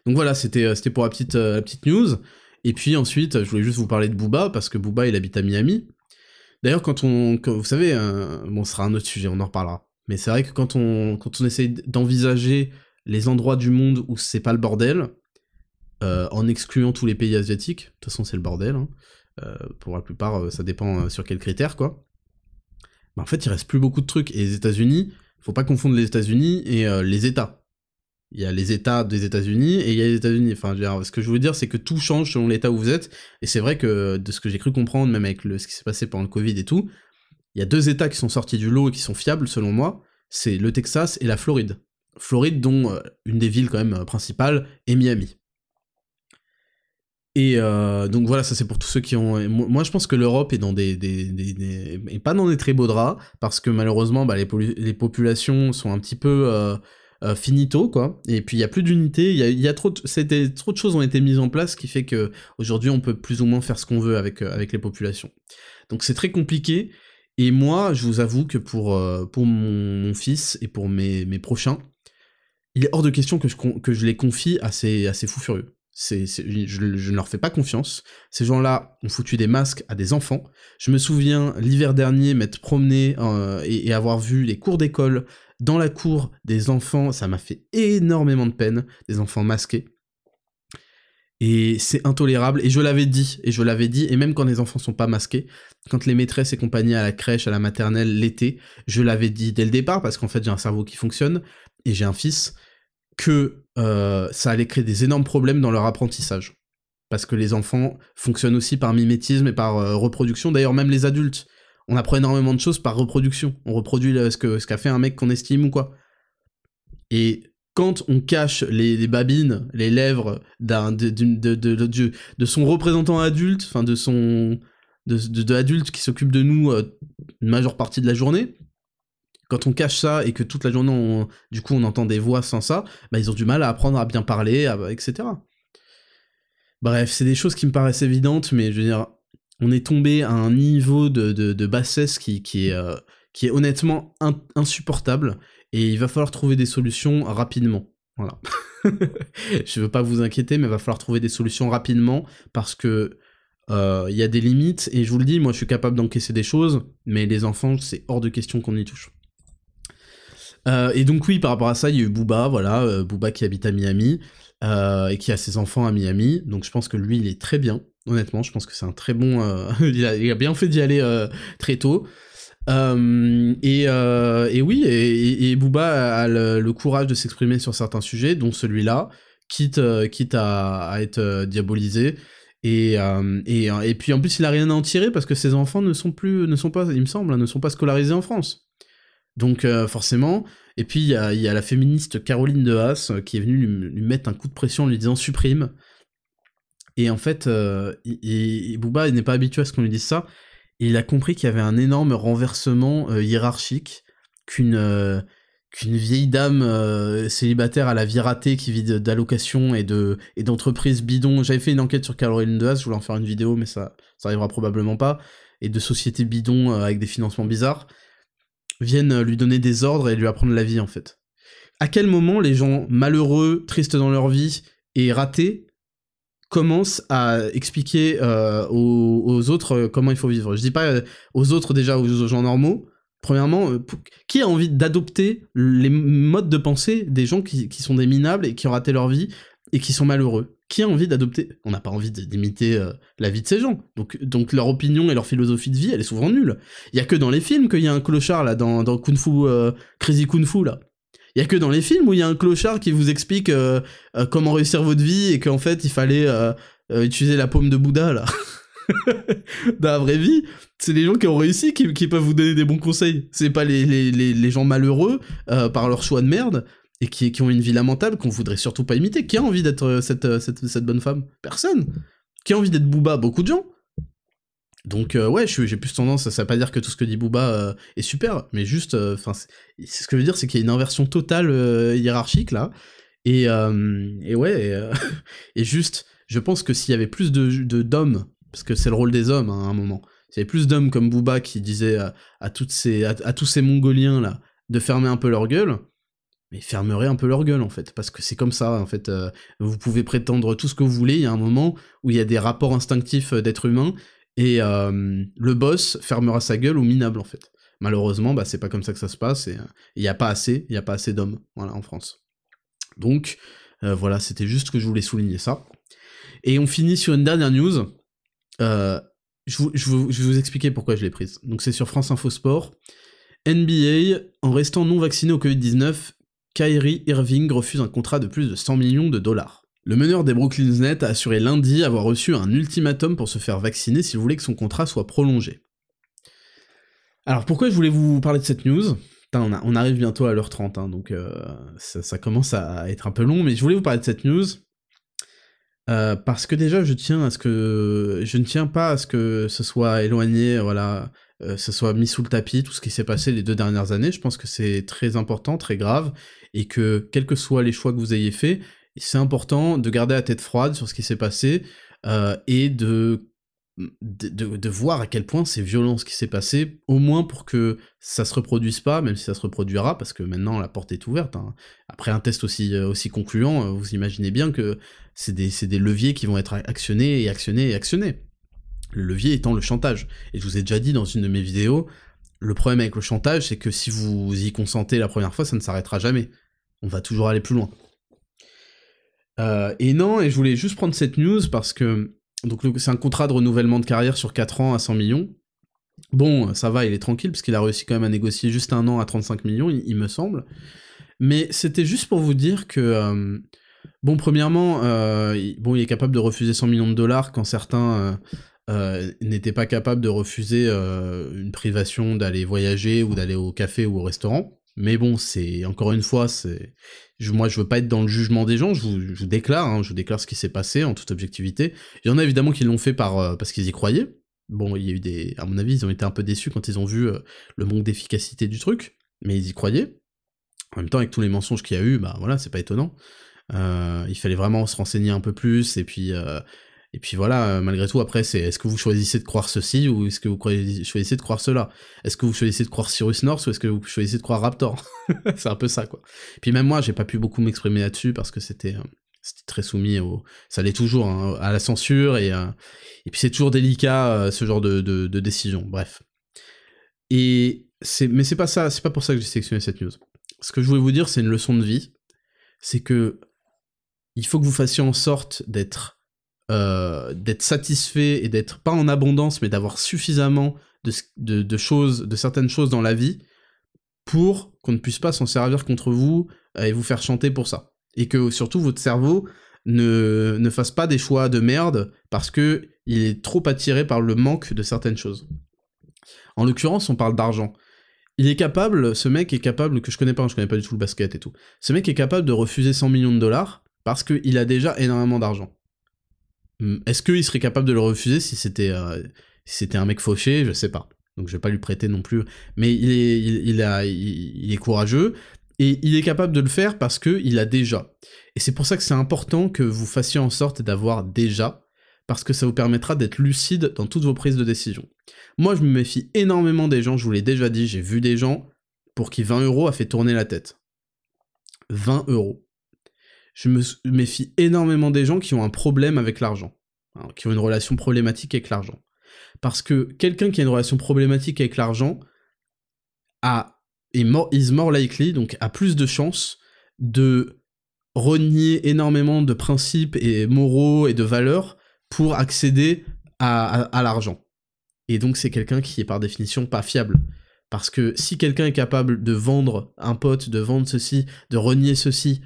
Donc voilà, c'était euh, pour la petite, euh, la petite news. Et puis ensuite, je voulais juste vous parler de Booba, parce que Booba, il habite à Miami. D'ailleurs, quand on, vous savez, euh, bon, ce sera un autre sujet, on en reparlera. Mais c'est vrai que quand on, quand on essaye d'envisager les endroits du monde où c'est pas le bordel, en excluant tous les pays asiatiques, de toute façon c'est le bordel, hein, euh, pour la plupart ça dépend sur quels critères quoi. En fait il reste plus beaucoup de trucs, et les États-Unis, faut pas confondre les États-Unis et les États il y a les États des États-Unis et il y a les États-Unis. Enfin, ce que je veux dire, c'est que tout change selon l'État où vous êtes. Et c'est vrai que de ce que j'ai cru comprendre, même avec ce qui s'est passé pendant le Covid et tout, il y a deux États qui sont sortis du lot et qui sont fiables, selon moi. C'est le Texas et la Floride. Floride, dont euh, une des villes quand même euh, principales est Miami. Et euh, donc voilà, ça c'est pour tous ceux qui ont. Moi je pense que l'Europe est dans des, des, pas dans des très beaux draps parce que malheureusement bah, les, les, populations sont un petit peu euh, finito quoi. Et puis il y a plus d'unité, il y a, trop, de, trop de choses ont été mises en place, ce qui fait que aujourd'hui on peut plus ou moins faire ce qu'on veut avec euh, avec les populations. Donc c'est très compliqué. Et moi, je vous avoue que pour euh, pour mon, fils et pour mes, mes prochains, il est hors de question que je que je les confie à ces à ces fous furieux. Je, ne leur fais pas confiance. Ces gens-là ont foutu des masques à des enfants. Je me souviens l'hiver dernier m'être promené et, et, avoir vu les cours d'école dans la cour des enfants, ça m'a fait énormément de peine, des enfants masqués. Et c'est intolérable, et je l'avais dit, et je l'avais dit, et même quand les enfants sont pas masqués, quand les maîtresses et compagnie à la crèche, à la maternelle, l'été, je l'avais dit dès le départ, parce qu'en fait j'ai un cerveau qui fonctionne, et j'ai un fils, que euh, ça allait créer des énormes problèmes dans leur apprentissage. Parce que les enfants fonctionnent aussi par mimétisme et par euh, reproduction, d'ailleurs même les adultes on apprend énormément de choses par reproduction. On reproduit ce qu'a ce fait un mec qu'on estime ou quoi. Et quand on cache les, babines, les lèvres de, de, de, de, son représentant adulte, enfin de son de, adulte qui s'occupe de nous euh, une majeure partie de la journée, quand on cache ça et que toute la journée, du coup, on entend des voix sans ça, bah, ils ont du mal à apprendre à bien parler, etc. Bref, c'est des choses qui me paraissent évidentes, mais je veux dire, on est tombé à un niveau de, bassesse qui, est, euh, qui est honnêtement insupportable, et il va falloir trouver des solutions rapidement. Voilà. <laughs> je veux pas vous inquiéter, mais il va falloir trouver des solutions rapidement, parce que euh, il y a des limites, et je vous le dis, moi je suis capable d'encaisser des choses, mais les enfants, c'est hors de question qu'on y touche. Euh, et donc oui, par rapport à ça, il y a eu Booba, voilà, Booba qui habite à Miami, et qui a ses enfants à Miami, donc je pense que lui, il est très bien. Honnêtement, je pense que c'est un très bon. Euh, <laughs> il, a, bien fait d'y aller euh, très tôt. Euh, et, oui, et, Booba a le, courage de s'exprimer sur certains sujets, dont celui-là, quitte, quitte à, être diabolisé. Et, puis en plus, il a rien à en tirer parce que ses enfants ne sont plus, ne sont pas, il me semble, ne sont pas scolarisés en France. Donc forcément, et puis il y a, la féministe Caroline de Haas qui est venue lui, mettre un coup de pression en lui disant supprime. Et en fait, euh, Booba n'est pas habitué à ce qu'on lui dise ça. il a compris qu'il y avait un énorme renversement euh, hiérarchique, qu'une euh, vieille dame euh, célibataire à la vie ratée qui vit d'allocations et de et d'entreprises. J'avais fait une enquête sur Caroline Deas, je voulais en faire une vidéo, mais ça ça arrivera probablement pas. Et de sociétés bidons avec des financements bizarres viennent lui donner des ordres et lui apprendre la vie en fait. À quel moment les gens malheureux, tristes dans leur vie et ratés commence à expliquer euh, aux, autres euh, comment il faut vivre? Je dis pas euh, aux autres déjà, aux, gens normaux. Premièrement, qui a envie d'adopter les modes de pensée des gens qui, sont des minables et qui ont raté leur vie et qui sont malheureux? Qui a envie d'adopter On n'a pas envie d'imiter la vie de ces gens. Donc, leur opinion et leur philosophie de vie, elle est souvent nulle. Il y a que dans les films qu'il y a un clochard là, dans, dans Kung Fu, Crazy Kung Fu là. Il y a que dans les films où il y a un clochard qui vous explique euh, euh, comment réussir votre vie et qu'en fait il fallait euh, utiliser la paume de Bouddha là. <laughs> dans la vraie vie, c'est les gens qui ont réussi qui, peuvent vous donner des bons conseils. C'est pas les, les, les, gens malheureux par leur choix de merde et qui, qui ont une vie lamentable qu'on voudrait surtout pas imiter. Qui a envie d'être cette, cette, cette bonne femme? Personne. Qui a envie d'être Booba? Beaucoup de gens. Donc euh, ouais, j'ai plus tendance, ça, veut pas dire que tout ce que dit Booba euh, est super, mais juste, euh, enfin, c'est ce que je veux dire, c'est qu'il y a une inversion totale hiérarchique là, et, et ouais, <laughs> et, juste, je pense que s'il y avait plus de d'hommes, parce que c'est le rôle des hommes hein, à un moment, s'il y avait plus d'hommes comme Booba qui disaient à, toutes ces, à, tous ces Mongoliens là de fermer un peu leur gueule, mais fermeraient un peu leur gueule en fait, parce que c'est comme ça en fait. vous pouvez prétendre tout ce que vous voulez, il y a un moment où il y a des rapports instinctifs d'être humain et euh, le boss fermera sa gueule au minable en fait. Malheureusement, bah, c'est pas comme ça que ça se passe, et euh, il n'y a pas assez, il y a pas assez d'hommes, voilà, en France. Donc, euh, voilà, c'était juste que je voulais souligner ça. Et on finit sur une dernière news. je, je, vais vous expliquer pourquoi je l'ai prise. Donc c'est sur France Info Sport. NBA, en restant non vacciné au Covid-19, Kyrie Irving refuse un contrat de plus de 100 millions de dollars. Le meneur des Brooklyn Nets a assuré lundi avoir reçu un ultimatum pour se faire vacciner s'il voulait que son contrat soit prolongé. Alors pourquoi je voulais vous parler de cette news? On, arrive bientôt à l'heure 30, hein, donc euh, ça, commence à être un peu long, mais je voulais vous parler de cette news euh, parce que déjà je tiens à ce que je ne tiens pas à ce que ce soit éloigné, voilà, euh, ce soit mis sous le tapis tout ce qui s'est passé les deux dernières années. Je pense que c'est très important, très grave, et que quels que soient les choix que vous ayez faits, c'est important de garder la tête froide sur ce qui s'est passé euh, et de voir à quel point c'est violent ce qui s'est passé, au moins pour que ça se reproduise pas, même si ça se reproduira, parce que maintenant la porte est ouverte. Hein. Après un test aussi, euh, concluant, euh, vous imaginez bien que c'est des, des, leviers qui vont être actionnés et actionnés et actionnés. Le levier étant le chantage. Et je vous ai déjà dit dans une de mes vidéos, le problème avec le chantage, c'est que si vous y consentez la première fois, ça ne s'arrêtera jamais. On va toujours aller plus loin. Euh, et non, et je voulais juste prendre cette news parce que c'est un contrat de renouvellement de carrière sur 4 ans à 100 millions. Bon, ça va, il est tranquille parce qu'il a réussi quand même à négocier juste un an à 35 millions, il, me semble. Mais c'était juste pour vous dire que euh, bon, premièrement, euh, bon, il est capable de refuser 100 millions de dollars quand certains n'étaient pas capables de refuser une privation d'aller voyager ou d'aller au café ou au restaurant. Mais bon, c'est encore une fois, c'est moi, je veux pas être dans le jugement des gens. Je vous, déclare, hein, je déclare ce qui s'est passé en toute objectivité. Il y en a évidemment qui l'ont fait par euh, parce qu'ils y croyaient. Bon, il y a eu des, à mon avis, ils ont été un peu déçus quand ils ont vu euh, le manque d'efficacité du truc, mais ils y croyaient. En même temps, avec tous les mensonges qu'il y a eu, bah voilà, c'est pas étonnant. Euh, il fallait vraiment se renseigner un peu plus et puis et puis voilà, euh, malgré tout, après, c'est est-ce que vous choisissez de croire ceci ou est-ce que vous choisissez de croire cela? Est-ce que vous choisissez de croire Cyrus North ou est-ce que vous choisissez de croire Raptor? <laughs> C'est un peu ça, quoi. puis même moi, j'ai pas pu beaucoup m'exprimer là-dessus parce que c'était euh, c'était très soumis au... Ça l'est toujours, hein, à la censure et, euh, et puis c'est toujours délicat, ce genre de, de, de décision. Bref. Et c'est... Mais c'est pas ça, c'est pas pour ça que j'ai sélectionné cette news. Ce que je voulais vous dire, c'est une leçon de vie. C'est que il faut que vous fassiez en sorte d'être euh, d'être satisfait et d'être pas en abondance, mais d'avoir suffisamment de, choses, de certaines choses dans la vie pour qu'on ne puisse pas s'en servir contre vous euh, et vous faire chanter pour ça. Et que surtout votre cerveau ne, ne fasse pas des choix de merde parce que il est trop attiré par le manque de certaines choses. En l'occurrence, on parle d'argent. Il est capable, ce mec est capable, que je connais pas, je connais pas du tout le basket et tout, ce mec est capable de refuser 100 millions de dollars parce qu'il a déjà énormément d'argent. Hmm, est-ce qu'il serait capable de le refuser si c'était euh, c'était un mec fauché? Je sais pas. Donc je vais pas lui prêter non plus. Mais il est, il, il, est courageux et il est capable de le faire parce que il a déjà. Et c'est pour ça que c'est important que vous fassiez en sorte d'avoir déjà, parce que ça vous permettra d'être lucide dans toutes vos prises de décision. Moi, je me méfie énormément des gens. Je vous l'ai déjà dit. J'ai vu des gens pour qui 20 euros a fait tourner la tête. 20 euros je me méfie énormément des gens qui ont un problème avec l'argent, hein, qui ont une relation problématique avec l'argent. Parce que quelqu'un qui a une relation problématique avec l'argent a est more, is more likely, donc a plus de chances de renier énormément de principes et moraux et de valeurs pour accéder à, à l'argent. Et donc c'est quelqu'un qui est par définition pas fiable. Parce que si quelqu'un est capable de vendre un pote, de vendre ceci, de renier ceci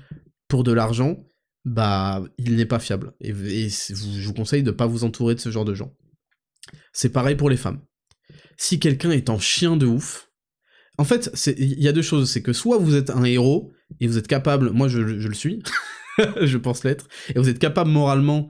pour de l'argent, bah, il n'est pas fiable. Et, je vous conseille de ne pas vous entourer de ce genre de gens. C'est pareil pour les femmes. Si quelqu'un est en chien de ouf, en fait, il y a deux choses. C'est que soit vous êtes un héros, et vous êtes capable, moi je, je le suis, <laughs> je pense l'être, et vous êtes capable moralement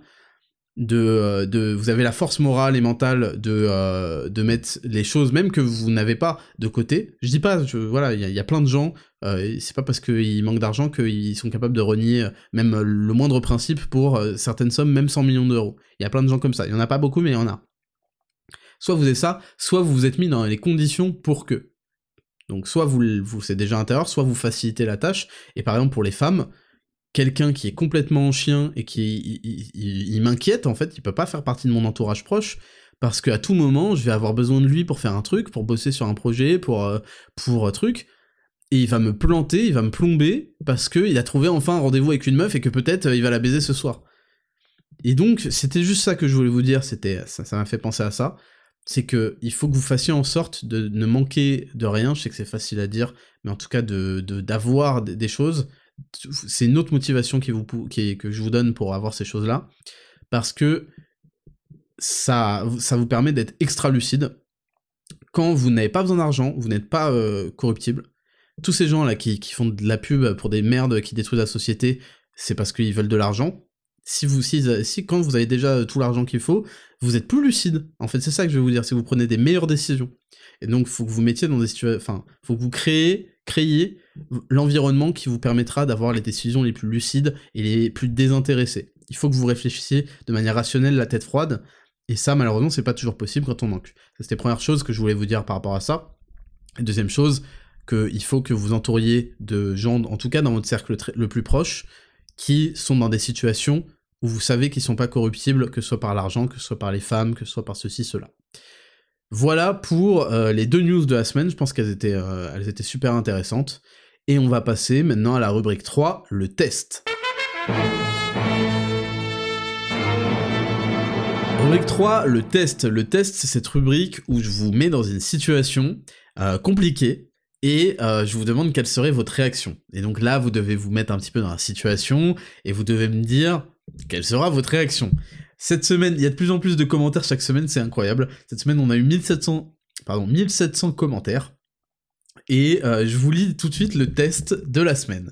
de, euh, de, vous avez la force morale et mentale de, euh, de mettre les choses, même que vous n'avez pas de côté. Je dis pas, je, voilà, il y, a plein de gens, euh, c'est pas parce qu'ils manquent d'argent qu'ils sont capables de renier même le moindre principe pour certaines sommes, même 100 millions d'euros. Il y a plein de gens comme ça. Il y en a pas beaucoup, mais il y en a. Soit vous êtes ça, soit vous vous êtes mis dans les conditions pour que. Donc soit vous, vous c'est déjà intérieur, soit vous facilitez la tâche. Et par exemple pour les femmes, quelqu'un qui est complètement en chien et qui m'inquiète en fait, il peut pas faire partie de mon entourage proche parce qu'à tout moment je vais avoir besoin de lui pour faire un truc, pour bosser sur un projet, pour euh, pour un truc. Et il va me planter, il va me plomber parce que il a trouvé enfin un rendez-vous avec une meuf et que peut-être euh, il va la baiser ce soir. Et donc c'était juste ça que je voulais vous dire, c'était ça m'a fait penser à ça, c'est que il faut que vous fassiez en sorte de ne manquer de rien, je sais que c'est facile à dire, mais en tout cas de d'avoir des choses c'est une autre motivation qui vous, qui, que je vous donne pour avoir ces choses-là, parce que ça, ça vous permet d'être extra lucide. Quand vous n'avez pas besoin d'argent, vous n'êtes pas euh, corruptible. Tous ces gens-là qui, qui, font de la pub pour des merdes qui détruisent la société, c'est parce qu'ils veulent de l'argent. Si vous, si, si, quand vous avez déjà tout l'argent qu'il faut, vous êtes plus lucide. En fait, c'est ça que je vais vous dire, que vous prenez des meilleures décisions. Et donc, faut que vous mettiez dans des situations, enfin, faut que vous créez, créiez l'environnement qui vous permettra d'avoir les décisions les plus lucides et les plus désintéressées. Il faut que vous réfléchissiez de manière rationnelle, la tête froide, et ça, malheureusement, c'est pas toujours possible quand on manque. C'était première chose que je voulais vous dire par rapport à ça. Deuxième chose, qu'il faut que vous entouriez de gens, en tout cas dans votre cercle le plus proche, qui sont dans des situations où vous savez qu'ils sont pas corruptibles, que ce soit par l'argent, que ce soit par les femmes, que ce soit par ceci, cela. Voilà pour euh, les deux news de la semaine, je pense qu'elles étaient, euh, elles étaient super intéressantes. Et on va passer maintenant à la rubrique 3, le test. Rubrique 3, le test. Le test, c'est cette rubrique où je vous mets dans une situation euh, compliquée et euh, je vous demande quelle serait votre réaction. Et donc là, vous devez vous mettre un petit peu dans la situation et vous devez me dire quelle sera votre réaction. Cette semaine, il y a de plus en plus de commentaires chaque semaine, c'est incroyable. Cette semaine, on a eu 1700, pardon, 1700 commentaires et euh, je vous lis tout de suite le test de la semaine.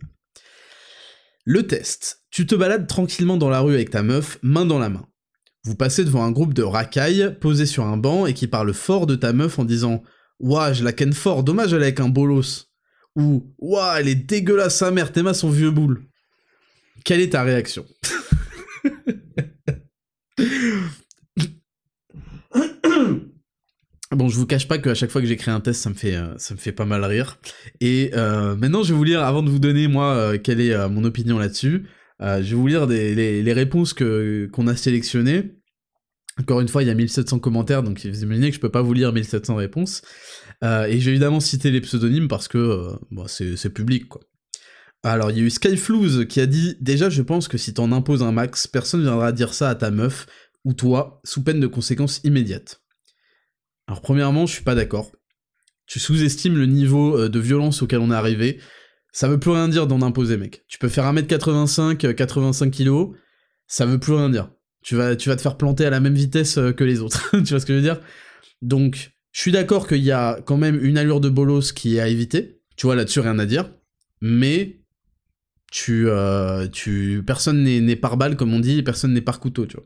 Le test. Tu te balades tranquillement dans la rue avec ta meuf, main dans la main. Vous passez devant un groupe de racailles, posés sur un banc et qui parlent fort de ta meuf en disant Ouah, je la ken fort, dommage elle est avec un bolos. Ou Ouah, elle est dégueulasse sa mère, t'aimes son vieux boule. Quelle est ta réaction? <coughs> Bon, je vous cache pas qu'à chaque fois que j'écris un test, ça me fait, euh, ça me fait pas mal rire. Et euh, maintenant, je vais vous lire, avant de vous donner, moi, euh, quelle est mon opinion là-dessus, je vais vous lire les, réponses que, qu'on a sélectionnées. Encore une fois, il y a 1700 commentaires, donc vous imaginez que je peux pas vous lire 1700 réponses. et j'ai évidemment cité les pseudonymes parce que bon, c'est, public, quoi. Alors, il y a eu Skyflouz qui a dit « Déjà, je pense que si t'en imposes un max, personne viendra dire ça à ta meuf ou toi, sous peine de conséquences immédiates. » Alors premièrement, je suis pas d'accord. Tu sous-estimes le niveau euh, de violence auquel on est arrivé. Ça veut plus rien dire d'en imposer, mec. Tu peux faire 1m85, 85 kg, ça veut plus rien dire. Tu vas, tu vas te faire planter à la même vitesse euh, que les autres. <laughs> tu vois ce que je veux dire? Donc, je suis d'accord qu'il y a quand même une allure de bolos qui est à éviter. Tu vois, là-dessus, rien à dire. Mais, tu, euh, personne n'est par balle, comme on dit, personne n'est par couteau, tu vois.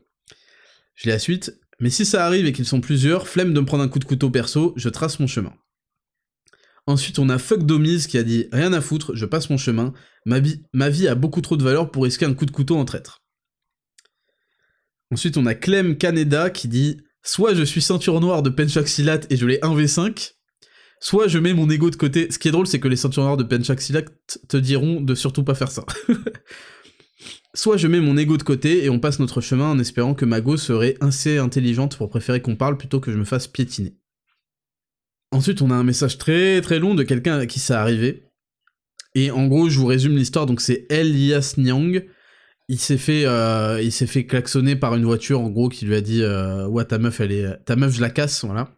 Je lis la suite. Mais si ça arrive et qu'ils sont plusieurs, flemme de me prendre un coup de couteau perso, je trace mon chemin. Ensuite, on a Fuck Domise qui a dit Rien à foutre, je passe mon chemin, ma vie, a beaucoup trop de valeur pour risquer un coup de couteau en traître. Ensuite, on a Clem Caneda qui dit Soit je suis ceinture noire de Penchaxilat et je l'ai 1v5, soit je mets mon ego de côté. Ce qui est drôle, c'est que les ceintures noires de Penchaxilat te diront de surtout pas faire ça. <laughs> Soit je mets mon ego de côté et on passe notre chemin en espérant que ma go serait assez intelligente pour préférer qu'on parle plutôt que je me fasse piétiner. Ensuite, on a un message très très long de quelqu'un qui ça arrivé. Et en gros, je vous résume l'histoire. Donc c'est Elias Nyang. Il s'est fait, euh, il s'est fait klaxonner par une voiture en gros qui lui a dit euh, ouais ta meuf ta meuf je la casse voilà.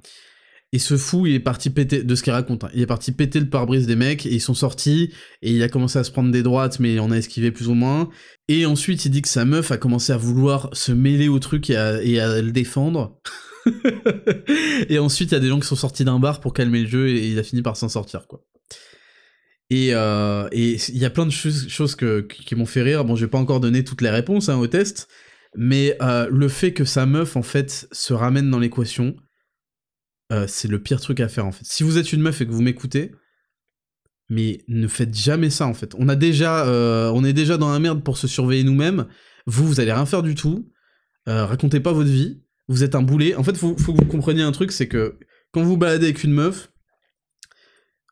Et ce fou, il est parti péter, de ce qu'il raconte, hein, il est parti péter le pare-brise des mecs, et ils sont sortis, et il a commencé à se prendre des droites, mais on a esquivé plus ou moins. Et ensuite, il dit que sa meuf a commencé à vouloir se mêler au truc et à, le défendre. <laughs> et ensuite, il y a des gens qui sont sortis d'un bar pour calmer le jeu, et il a fini par s'en sortir, quoi. Et euh, il y a plein de choses, choses que, qui m'ont fait rire. Bon, je vais pas encore donner toutes les réponses hein, au test, mais euh, le fait que sa meuf, en fait, se ramène dans l'équation, euh, c'est le pire truc à faire, en fait. Si vous êtes une meuf et que vous m'écoutez, mais ne faites jamais ça, en fait. On a déjà, on est déjà dans la merde pour se surveiller nous-mêmes. Vous, vous allez rien faire du tout. racontez pas votre vie. Vous êtes un boulet. En fait, faut, faut que vous compreniez un truc, c'est que quand vous baladez avec une meuf,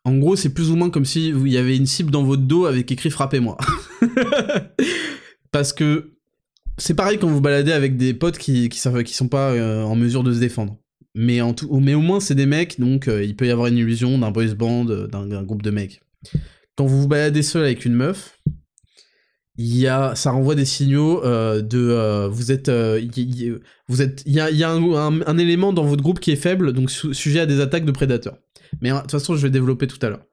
en gros, c'est plus ou moins comme si il y avait une cible dans votre dos avec écrit frappez-moi. <laughs> Parce que c'est pareil quand vous baladez avec des potes qui sont pas euh, en mesure de se défendre. Mais, en tout, mais au moins c'est des mecs, donc euh, il peut y avoir une illusion d'un boys band, euh, d'un groupe de mecs. Quand vous vous baladez seul avec une meuf, y a, ça renvoie des signaux de vous êtes, êtes, il y a, y a un, élément dans votre groupe qui est faible, donc sujet à des attaques de prédateurs. Mais de toute façon, je vais développer tout à l'heure.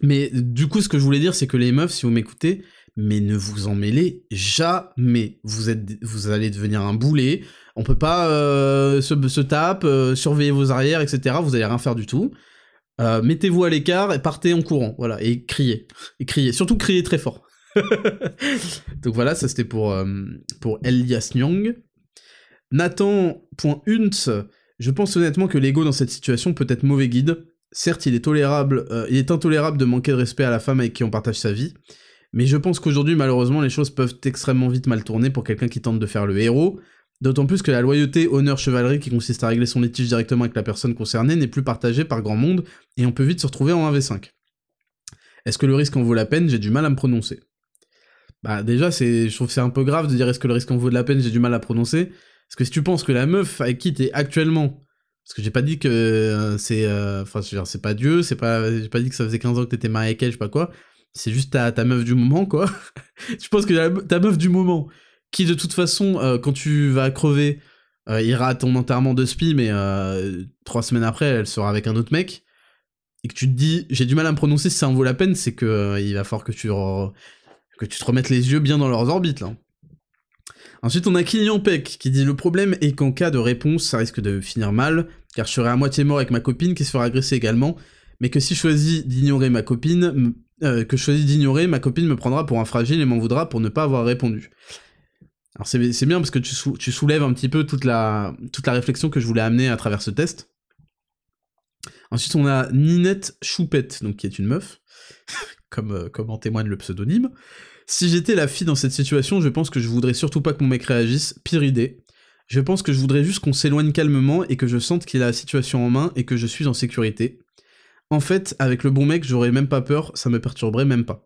Mais du coup, ce que je voulais dire, c'est que les meufs, si vous m'écoutez, mais ne vous en mêlez jamais. Vous êtes, vous allez devenir un boulet. On peut pas euh, se, tape, euh, surveiller vos arrières, etc. Vous allez rien faire du tout. Euh, mettez-vous à l'écart et partez en courant, voilà, et criez, et criez, surtout criez très fort. <laughs> Donc voilà, ça c'était pour pour Elias Nyong. Nathan.unt je pense honnêtement que l'ego dans cette situation peut être mauvais guide. Certes, il est tolérable, il est intolérable de manquer de respect à la femme avec qui on partage sa vie, mais je pense qu'aujourd'hui, malheureusement, les choses peuvent extrêmement vite mal tourner pour quelqu'un qui tente de faire le héros, d'autant plus que la loyauté, honneur, chevalerie qui consiste à régler son litige directement avec la personne concernée n'est plus partagée par grand monde, et on peut vite se retrouver en 1v5. Est-ce que le risque en vaut la peine? J'ai du mal à me prononcer. Bah déjà, c'est, je trouve c'est un peu grave de dire est-ce que le risque en vaut de la peine, j'ai du mal à prononcer, parce que si tu penses que la meuf avec qui t'es actuellement, parce que j'ai pas dit que euh, c'est, euh, enfin, c'est pas Dieu, c'est pas, j'ai pas dit que ça faisait 15 ans que t'étais marié avec elle, je sais pas quoi. C'est juste ta, ta meuf du moment, quoi. <laughs> je pense que ta meuf du moment, qui de toute façon, euh, quand tu vas crever, ira à ton enterrement de spi, mais trois semaines après, elle sera avec un autre mec, et que tu te dis, j'ai du mal à me prononcer si ça en vaut la peine, c'est que il va falloir que tu, que tu te remettes les yeux bien dans leurs orbites, là. Ensuite, on a Kylian Peck qui dit le problème est qu'en cas de réponse, ça risque de finir mal, car je serai à moitié mort avec ma copine qui se fera agresser également, mais que si je choisis d'ignorer ma copine, euh, que je choisis d'ignorer, ma copine me prendra pour un fragile et m'en voudra pour ne pas avoir répondu. Alors c'est bien parce que tu, soulèves un petit peu toute la, toute la réflexion que je voulais amener à travers ce test. Ensuite, on a Ninette Choupette, donc qui est une meuf, <laughs> comme, euh, comme en témoigne le pseudonyme, si j'étais la fille dans cette situation, je pense que je voudrais surtout pas que mon mec réagisse. Pire idée. Je pense que je voudrais juste qu'on s'éloigne calmement et que je sente qu'il a la situation en main et que je suis en sécurité. En fait, avec le bon mec, j'aurais même pas peur, ça me perturberait même pas.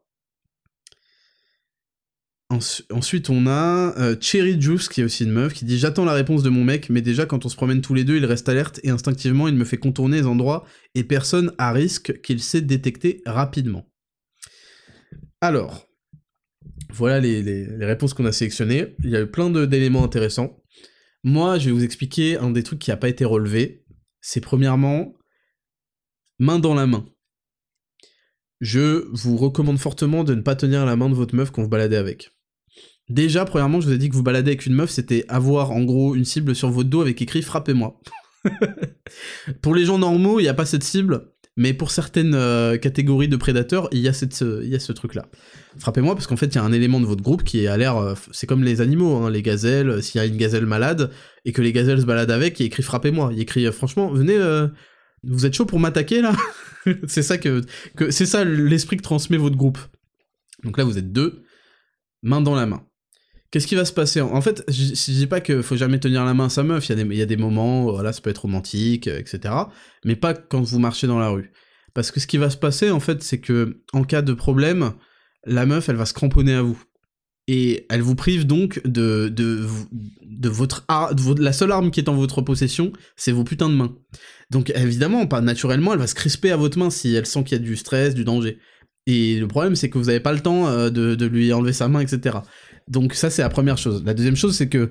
Ensuite, on a euh, Cherry Juice, qui est aussi une meuf, qui dit J'attends la réponse de mon mec, mais déjà, quand on se promène tous les deux, il reste alerte et instinctivement, il me fait contourner les endroits et personne à risque qu'il sait détecter rapidement. Alors, voilà les, réponses qu'on a sélectionnées. Il y a eu plein d'éléments intéressants. Moi, je vais vous expliquer un des trucs qui n'a pas été relevé. C'est premièrement, main dans la main. Je vous recommande fortement de ne pas tenir la main de votre meuf quand vous baladez avec. Déjà, premièrement, je vous ai dit que vous baladez avec une meuf, c'était avoir en gros une cible sur votre dos avec écrit frappez-moi. <laughs> Pour les gens normaux, il n'y a pas cette cible. Mais pour certaines euh, catégories de prédateurs, il y a, ce truc-là. Frappez-moi, parce qu'en fait, il y a un élément de votre groupe qui a l'air... Euh, c'est comme les animaux, hein, les gazelles, euh, s'il y a une gazelle malade, et que les gazelles se baladent avec, il écrit « frappez-moi ». Il écrit franchement, venez, vous êtes chaud pour m'attaquer, là <laughs> ?» C'est ça que, que c'est ça l'esprit que transmet votre groupe. Donc là, vous êtes deux, main dans la main. Qu'est-ce qui va se passer En fait, je, je dis pas qu'il faut jamais tenir la main à sa meuf, il y, a des, moments, voilà, ça peut être romantique, euh, etc. Mais pas quand vous marchez dans la rue. Parce que ce qui va se passer, en fait, c'est que en cas de problème, la meuf, elle va se cramponner à vous. Et elle vous prive donc de, de, votre, la seule arme qui est en votre possession, c'est vos putains de mains. Donc évidemment, pas naturellement, elle va se crisper à votre main si elle sent qu'il y a du stress, du danger. Et le problème, c'est que vous n'avez pas le temps euh, de, de lui enlever sa main, etc. Donc ça, c'est la première chose. La deuxième chose, c'est que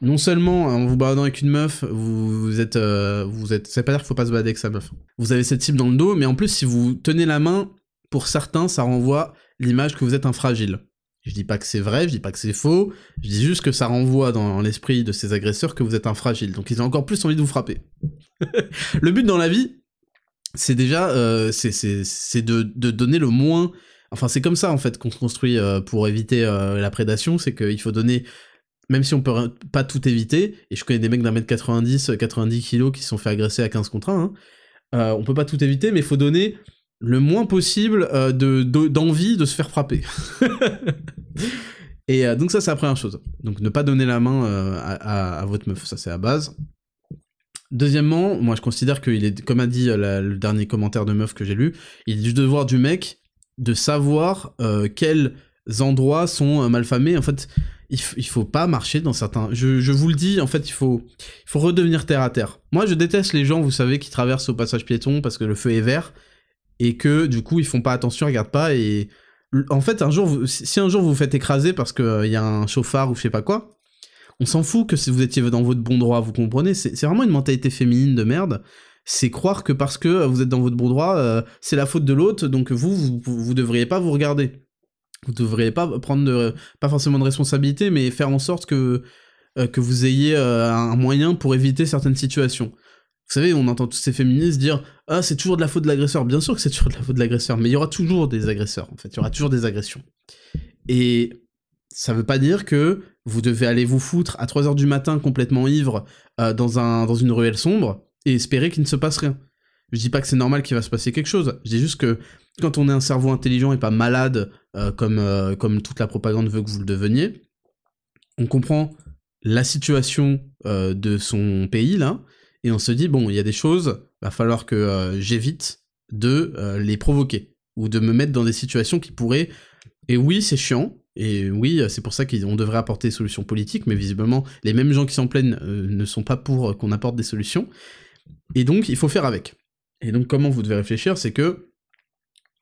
non seulement en vous baladant avec une meuf, vous, êtes, euh, vous êtes, ça veut pas dire qu'il faut pas se balader avec sa meuf. Vous avez cette cible dans le dos, mais en plus si vous tenez la main, pour certains, ça renvoie l'image que vous êtes un fragile. Je dis pas que c'est vrai, je dis pas que c'est faux, je dis juste que ça renvoie dans l'esprit de ces agresseurs que vous êtes un fragile. Donc ils ont encore plus envie de vous frapper. <laughs> le but dans la vie, c'est déjà, euh, c'est de, de, donner le moins. Enfin, c'est comme ça en fait qu'on se construit euh, pour éviter euh, la prédation, c'est qu'il faut donner même si on peut pas tout éviter, et je connais des mecs d'un mètre 90, 90 kilos qui se sont fait agresser à 15 contre 1, hein, on peut pas tout éviter, mais il faut donner le moins possible euh, de, d'envie de se faire frapper. <laughs> et euh, donc ça c'est la première chose. Donc ne pas donner la main euh, à, votre meuf, ça c'est la base. Deuxièmement, moi je considère qu'il est, comme a dit le dernier commentaire de meuf que j'ai lu, il est du devoir du mec de savoir quels endroits sont malfamés. En fait, il, faut pas marcher dans certains. Je, vous le dis, en fait, il faut, il faut redevenir terre à terre. Moi, je déteste les gens, vous savez, qui traversent au passage piéton parce que le feu est vert et que du coup ils font pas attention, ils regardent pas et en fait un jour si un jour vous vous faites écraser parce qu'il euh, y a un chauffard ou je sais pas quoi, on s'en fout que si vous étiez dans votre bon droit, vous comprenez, c'est vraiment une mentalité féminine de merde. C'est croire que parce que vous êtes dans votre bon droit, euh, c'est la faute de l'autre, donc vous, vous, devriez pas vous regarder. Vous devriez pas prendre de, pas forcément de responsabilité, mais faire en sorte que euh, vous ayez un moyen pour éviter certaines situations. Vous savez, on entend tous ces féministes dire Ah, c'est toujours de la faute de l'agresseur. Bien sûr que c'est toujours de la faute de l'agresseur, mais il y aura toujours des agresseurs, en fait. Il y aura toujours des agressions. Et ça veut pas dire que vous devez aller vous foutre à 3h du matin complètement ivre euh, dans une ruelle sombre et espérer qu'il ne se passe rien. Je dis pas que c'est normal qu'il va se passer quelque chose. Je dis juste que quand on est un cerveau intelligent et pas malade, euh, comme, euh, comme toute la propagande veut que vous le deveniez, on comprend la situation de son pays, là, et on se dit bon, il y a des choses, va falloir que euh, j'évite de euh, les provoquer ou de me mettre dans des situations qui pourraient. Et oui, c'est chiant. Et oui, c'est pour ça qu'on devrait apporter des solutions politiques, mais visiblement, les mêmes gens qui s'en plaignent euh, ne sont pas pour qu'on apporte des solutions. Et donc, il faut faire avec. Et donc, comment vous devez réfléchir, c'est que,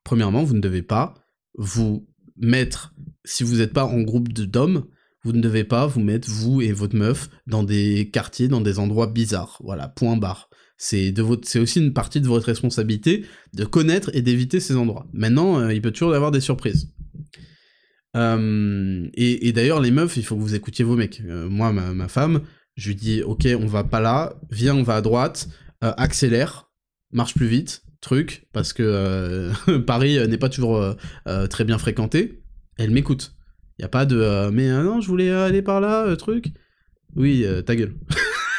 premièrement, vous ne devez pas vous mettre, si vous n'êtes pas en groupe d'hommes, vous ne devez pas vous mettre, vous et votre meuf, dans des quartiers, dans des endroits bizarres. Voilà, point barre. C'est aussi une partie de votre responsabilité de connaître et d'éviter ces endroits. Maintenant, euh, il peut toujours y avoir des surprises. Euh, et, d'ailleurs, les meufs, il faut que vous écoutiez vos mecs. Euh, moi, ma, femme, je lui dis, ok, on va pas là, viens, on va à droite, accélère, marche plus vite, truc, parce que <laughs> Paris n'est pas toujours très bien fréquenté. Elle m'écoute. Y a pas de euh, mais euh, non, je voulais aller par là, euh, truc. Oui, ta gueule.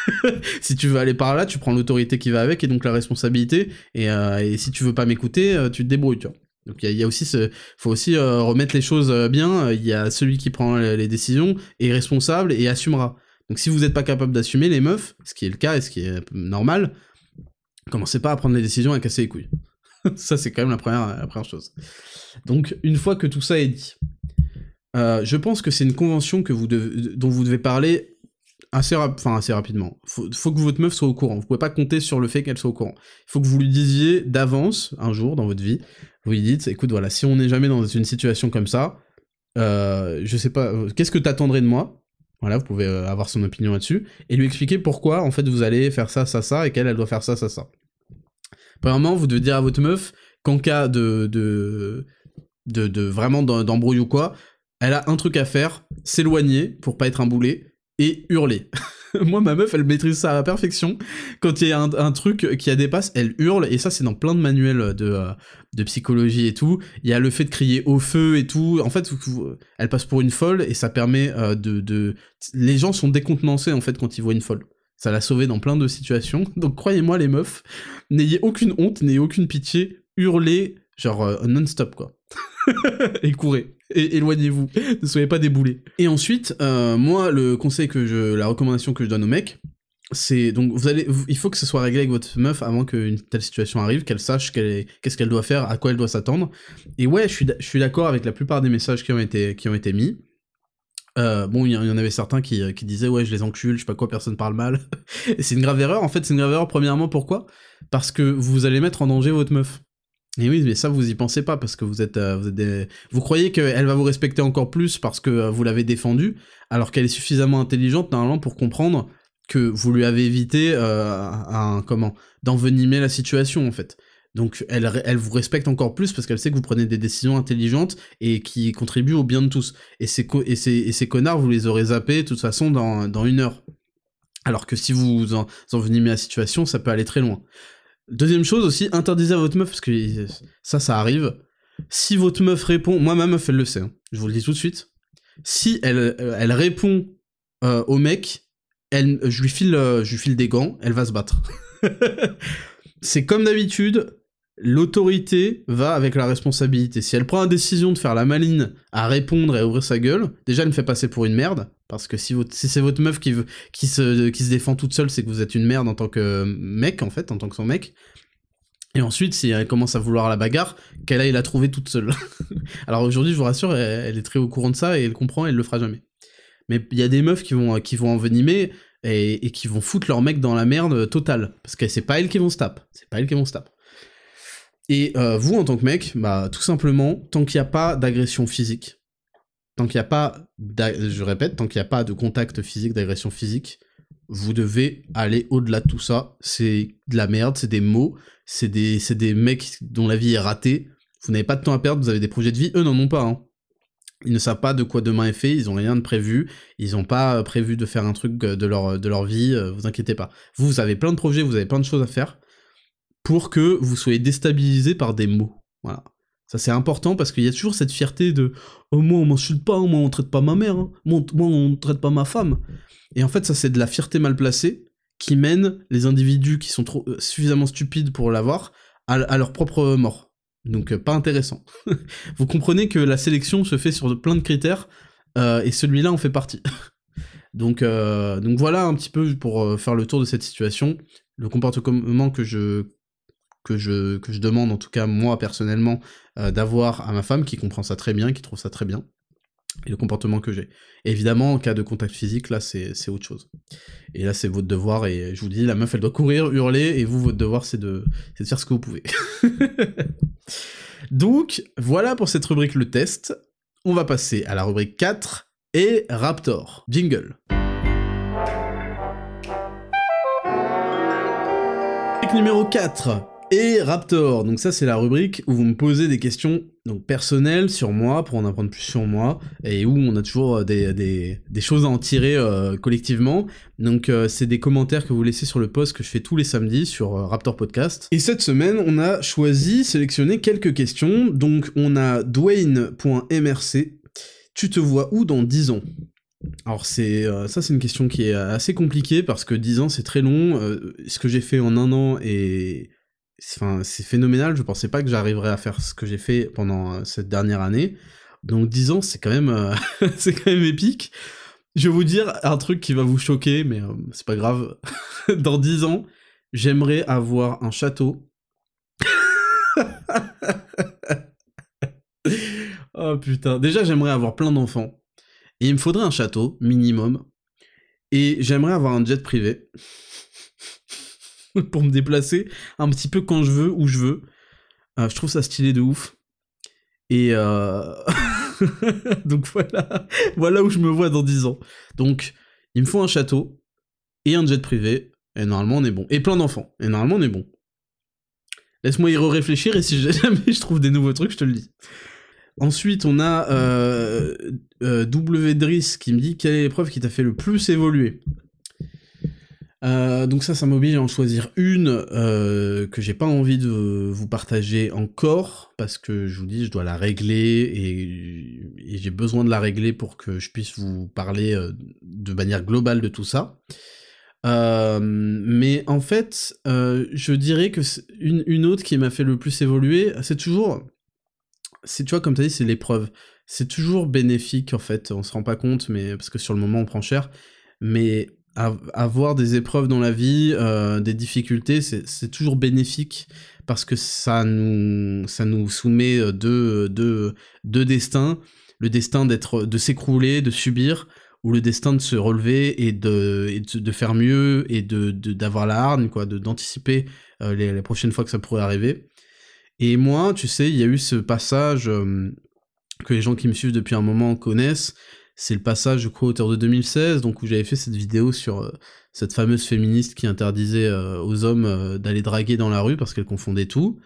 <laughs> si tu veux aller par là, tu prends l'autorité qui va avec et donc la responsabilité. Et, si tu veux pas m'écouter, tu te débrouilles. Donc il y, a aussi faut aussi remettre les choses bien. Il y a celui qui prend les décisions est responsable et assumera. Donc si vous n'êtes pas capable d'assumer les meufs, ce qui est le cas et ce qui est normal, commencez pas à prendre les décisions et à casser les couilles. <laughs> ça c'est quand même la première, chose. Donc une fois que tout ça est dit, euh, je pense que c'est une convention dont vous devez parler assez, enfin, assez rapidement. Faut, faut que votre meuf soit au courant. Vous pouvez pas compter sur le fait qu'elle soit au courant. Il faut que vous lui disiez d'avance, un jour dans votre vie, vous lui dites, écoute, voilà, si on n'est jamais dans une situation comme ça, euh, je sais pas, euh, qu'est-ce que t'attendrais de moi? Voilà, vous pouvez avoir son opinion là-dessus, et lui expliquer pourquoi, en fait, vous allez faire ça, ça, ça, et qu'elle, elle doit faire ça, ça, ça. Premièrement, vous devez dire à votre meuf qu'en cas de, de, de, de vraiment d'embrouille ou quoi, elle a un truc à faire, s'éloigner pour pas être un boulet et hurler. <laughs> <laughs> Moi, ma meuf, elle maîtrise ça à la perfection. Quand il y a un, truc qui la dépasse, elle hurle, et ça, c'est dans plein de manuels de, euh, de psychologie et tout. Il y a le fait de crier au feu et tout. En fait, elle passe pour une folle, et ça permet euh, de, de... Les gens sont décontenancés, en fait, quand ils voient une folle. Ça l'a sauvé dans plein de situations. <laughs> Donc, croyez-moi, les meufs, n'ayez aucune honte, n'ayez aucune pitié, hurlez, genre euh, non-stop, quoi. <laughs> et courez éloignez-vous, ne soyez pas déboulés. Et ensuite, euh, moi, le conseil que je, la recommandation que je donne aux mecs, c'est donc vous allez, il faut que ce soit réglé avec votre meuf avant qu'une telle situation arrive, qu'elle sache qu'est-ce qu'elle doit faire, à quoi elle doit s'attendre. Et ouais, je suis, je suis d'accord avec la plupart des messages qui ont été, qui ont été mis. Euh, bon, il y, en avait certains qui, qui, disaient ouais, je les encule, je sais pas quoi, personne parle mal. <laughs> et c'est une grave erreur. En fait, c'est une grave erreur. Premièrement, pourquoi? Parce que vous allez mettre en danger votre meuf. Et oui, mais ça, vous y pensez pas parce que vous êtes, euh, vous, êtes vous croyez qu'elle va vous respecter encore plus parce que euh, vous l'avez défendue, alors qu'elle est suffisamment intelligente normalement pour comprendre que vous lui avez évité euh, un, comment d'envenimer la situation en fait. Donc elle, elle vous respecte encore plus parce qu'elle sait que vous prenez des décisions intelligentes et qui contribuent au bien de tous. Et ces, et ces, et ces connards, vous les aurez zappés de toute façon dans, dans une heure. Alors que si vous en, envenimez la situation, ça peut aller très loin. Deuxième chose aussi, interdisez à votre meuf, parce que ça, ça arrive. Si votre meuf répond, moi ma meuf elle le sait, hein, je vous le dis tout de suite. Si elle, euh, elle répond euh, au mec, elle, je, lui file, euh, je lui file des gants, elle va se battre. <laughs> c'est comme d'habitude, l'autorité va avec la responsabilité. Si elle prend la décision de faire la maline à répondre et à ouvrir sa gueule, déjà elle me fait passer pour une merde, parce que si, c'est votre meuf qui, se, défend toute seule, c'est que vous êtes une merde en tant que mec, en fait, en tant que son mec. Et ensuite, si elle commence à vouloir la bagarre, qu'elle aille la trouver toute seule. <laughs> Alors aujourd'hui, je vous rassure, elle, est très au courant de ça et elle comprend et elle le fera jamais. Mais il y a des meufs qui vont, qui vont envenimer et, et qui vont foutre leur mec dans la merde totale. Parce que c'est pas elles qui vont se taper. C'est pas elles qui vont se taper. Et euh, vous, en tant que mec, bah, tout simplement, tant qu'il n'y a pas d'agression physique, tant qu'il n'y a pas, je répète, tant qu'il n'y a pas de contact physique, d'agression physique, vous devez aller au-delà de tout ça. C'est de la merde, c'est des mots, c'est des, des mecs dont la vie est ratée. Vous n'avez pas de temps à perdre, vous avez des projets de vie, eux n'en ont pas. Hein. Ils ne savent pas de quoi demain est fait, ils n'ont rien de prévu, ils n'ont pas prévu de faire un truc de leur, de leur vie, euh, vous inquiétez pas. Vous, vous avez plein de projets, vous avez plein de choses à faire pour que vous soyez déstabilisé par des mots. Voilà. Ça c'est important parce qu'il y a toujours cette fierté de oh, moi on m'insulte pas, moi on traite pas ma mère, hein. moi, on traite pas ma femme. Et en fait ça c'est de la fierté mal placée qui mène les individus qui sont trop, euh, suffisamment stupides pour l'avoir à, leur propre mort. Donc euh, pas intéressant. <laughs> vous comprenez que la sélection se fait sur plein de critères euh, et celui-là en fait partie. <laughs> donc, donc voilà un petit peu pour faire le tour de cette situation. Le comportement que je que je, que je demande, en tout cas moi personnellement, euh, d'avoir à ma femme, qui comprend ça très bien, qui trouve ça très bien, et le comportement que j'ai. Évidemment, en cas de contact physique, là, c'est autre chose. Et là, c'est votre devoir, et je vous dis, la meuf, elle doit courir, hurler, et vous, votre devoir, c'est de, de faire ce que vous pouvez. <laughs> Donc, voilà pour cette rubrique le test. On va passer à la rubrique 4, et Raptor. Jingle. numéro 4, et Raptor. Donc ça c'est la rubrique où vous me posez des questions donc personnelles sur moi pour en apprendre plus sur moi et où on a toujours euh, des, choses à en tirer euh, collectivement. Donc euh, c'est des commentaires que vous laissez sur le post que je fais tous les samedis sur Raptor Podcast. Et cette semaine on a choisi, sélectionné quelques questions. Donc on a Dwayne.mrc. Tu te vois où dans 10 ans? Alors c'est ça c'est une question qui est assez compliquée parce que 10 ans c'est très long. ce que j'ai fait en un an est c'est phénoménal. Je pensais pas que j'arriverais à faire ce que j'ai fait pendant euh, cette dernière année. Donc 10 ans, c'est quand même, euh, <laughs> c'est quand même épique. Je vais vous dire un truc qui va vous choquer, mais euh, c'est pas grave. <laughs> Dans 10 ans, j'aimerais avoir un château. <laughs> oh putain. Déjà, j'aimerais avoir plein d'enfants. Et il me faudrait un château, minimum. Et j'aimerais avoir un jet privé. <laughs> pour me déplacer un petit peu quand je veux, où je veux. Euh, je trouve ça stylé de ouf. Et euh... <laughs> donc voilà, voilà où je me vois dans 10 ans. Donc il me faut un château et un jet privé, et normalement on est bon. Et plein d'enfants, et normalement on est bon. Laisse-moi y réfléchir et si <laughs> jamais je trouve des nouveaux trucs, je te le dis. Ensuite, on a euh, W Driss qui me dit quelle est l'épreuve qui t'a fait le plus évoluer? Euh, donc ça, ça m'oblige à en choisir une euh, que j'ai pas envie de vous partager encore, parce que je vous dis, je dois la régler, et, j'ai besoin de la régler pour que je puisse vous parler euh, de manière globale de tout ça. mais en fait, je dirais que une, une autre qui m'a fait le plus évoluer, c'est toujours... C'est, tu vois, comme tu as dit, c'est l'épreuve. C'est toujours bénéfique, en fait, on se rend pas compte, mais parce que sur le moment, on prend cher. Mais avoir des épreuves dans la vie, euh, des difficultés, c'est toujours bénéfique parce que ça nous, ça nous soumet euh, deux, deux, deux destins. Le destin de s'écrouler, de subir, ou le destin de se relever et de, et de, faire mieux et de d'avoir la hargne, d'anticiper euh, les, les, prochaines fois que ça pourrait arriver. Et moi, tu sais, il y a eu ce passage que les gens qui me suivent depuis un moment connaissent. C'est le passage, je crois, autour de 2016, donc où j'avais fait cette vidéo sur cette fameuse féministe qui interdisait aux hommes d'aller draguer dans la rue parce qu'elle confondait tout.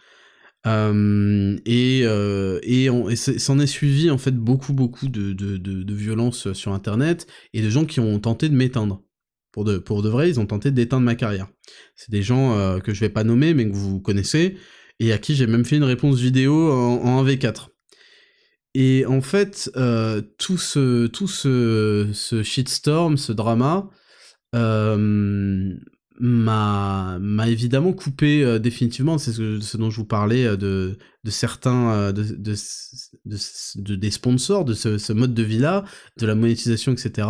Euh, et euh, s'en est suivi en fait beaucoup beaucoup de, violences sur internet et de gens qui ont tenté de m'éteindre. Pour de, pour vrai, ils ont tenté d'éteindre ma carrière. C'est des gens euh, que je vais pas nommer mais que vous connaissez et à qui j'ai même fait une réponse vidéo en, 1v4. Et en fait, tout ce tout ce, ce shitstorm, ce drama, m'a m'a évidemment coupé euh, définitivement. C'est ce, dont je vous parlais euh, de, de certains euh, de, de, de, des sponsors de ce, mode de vie là de la monétisation etc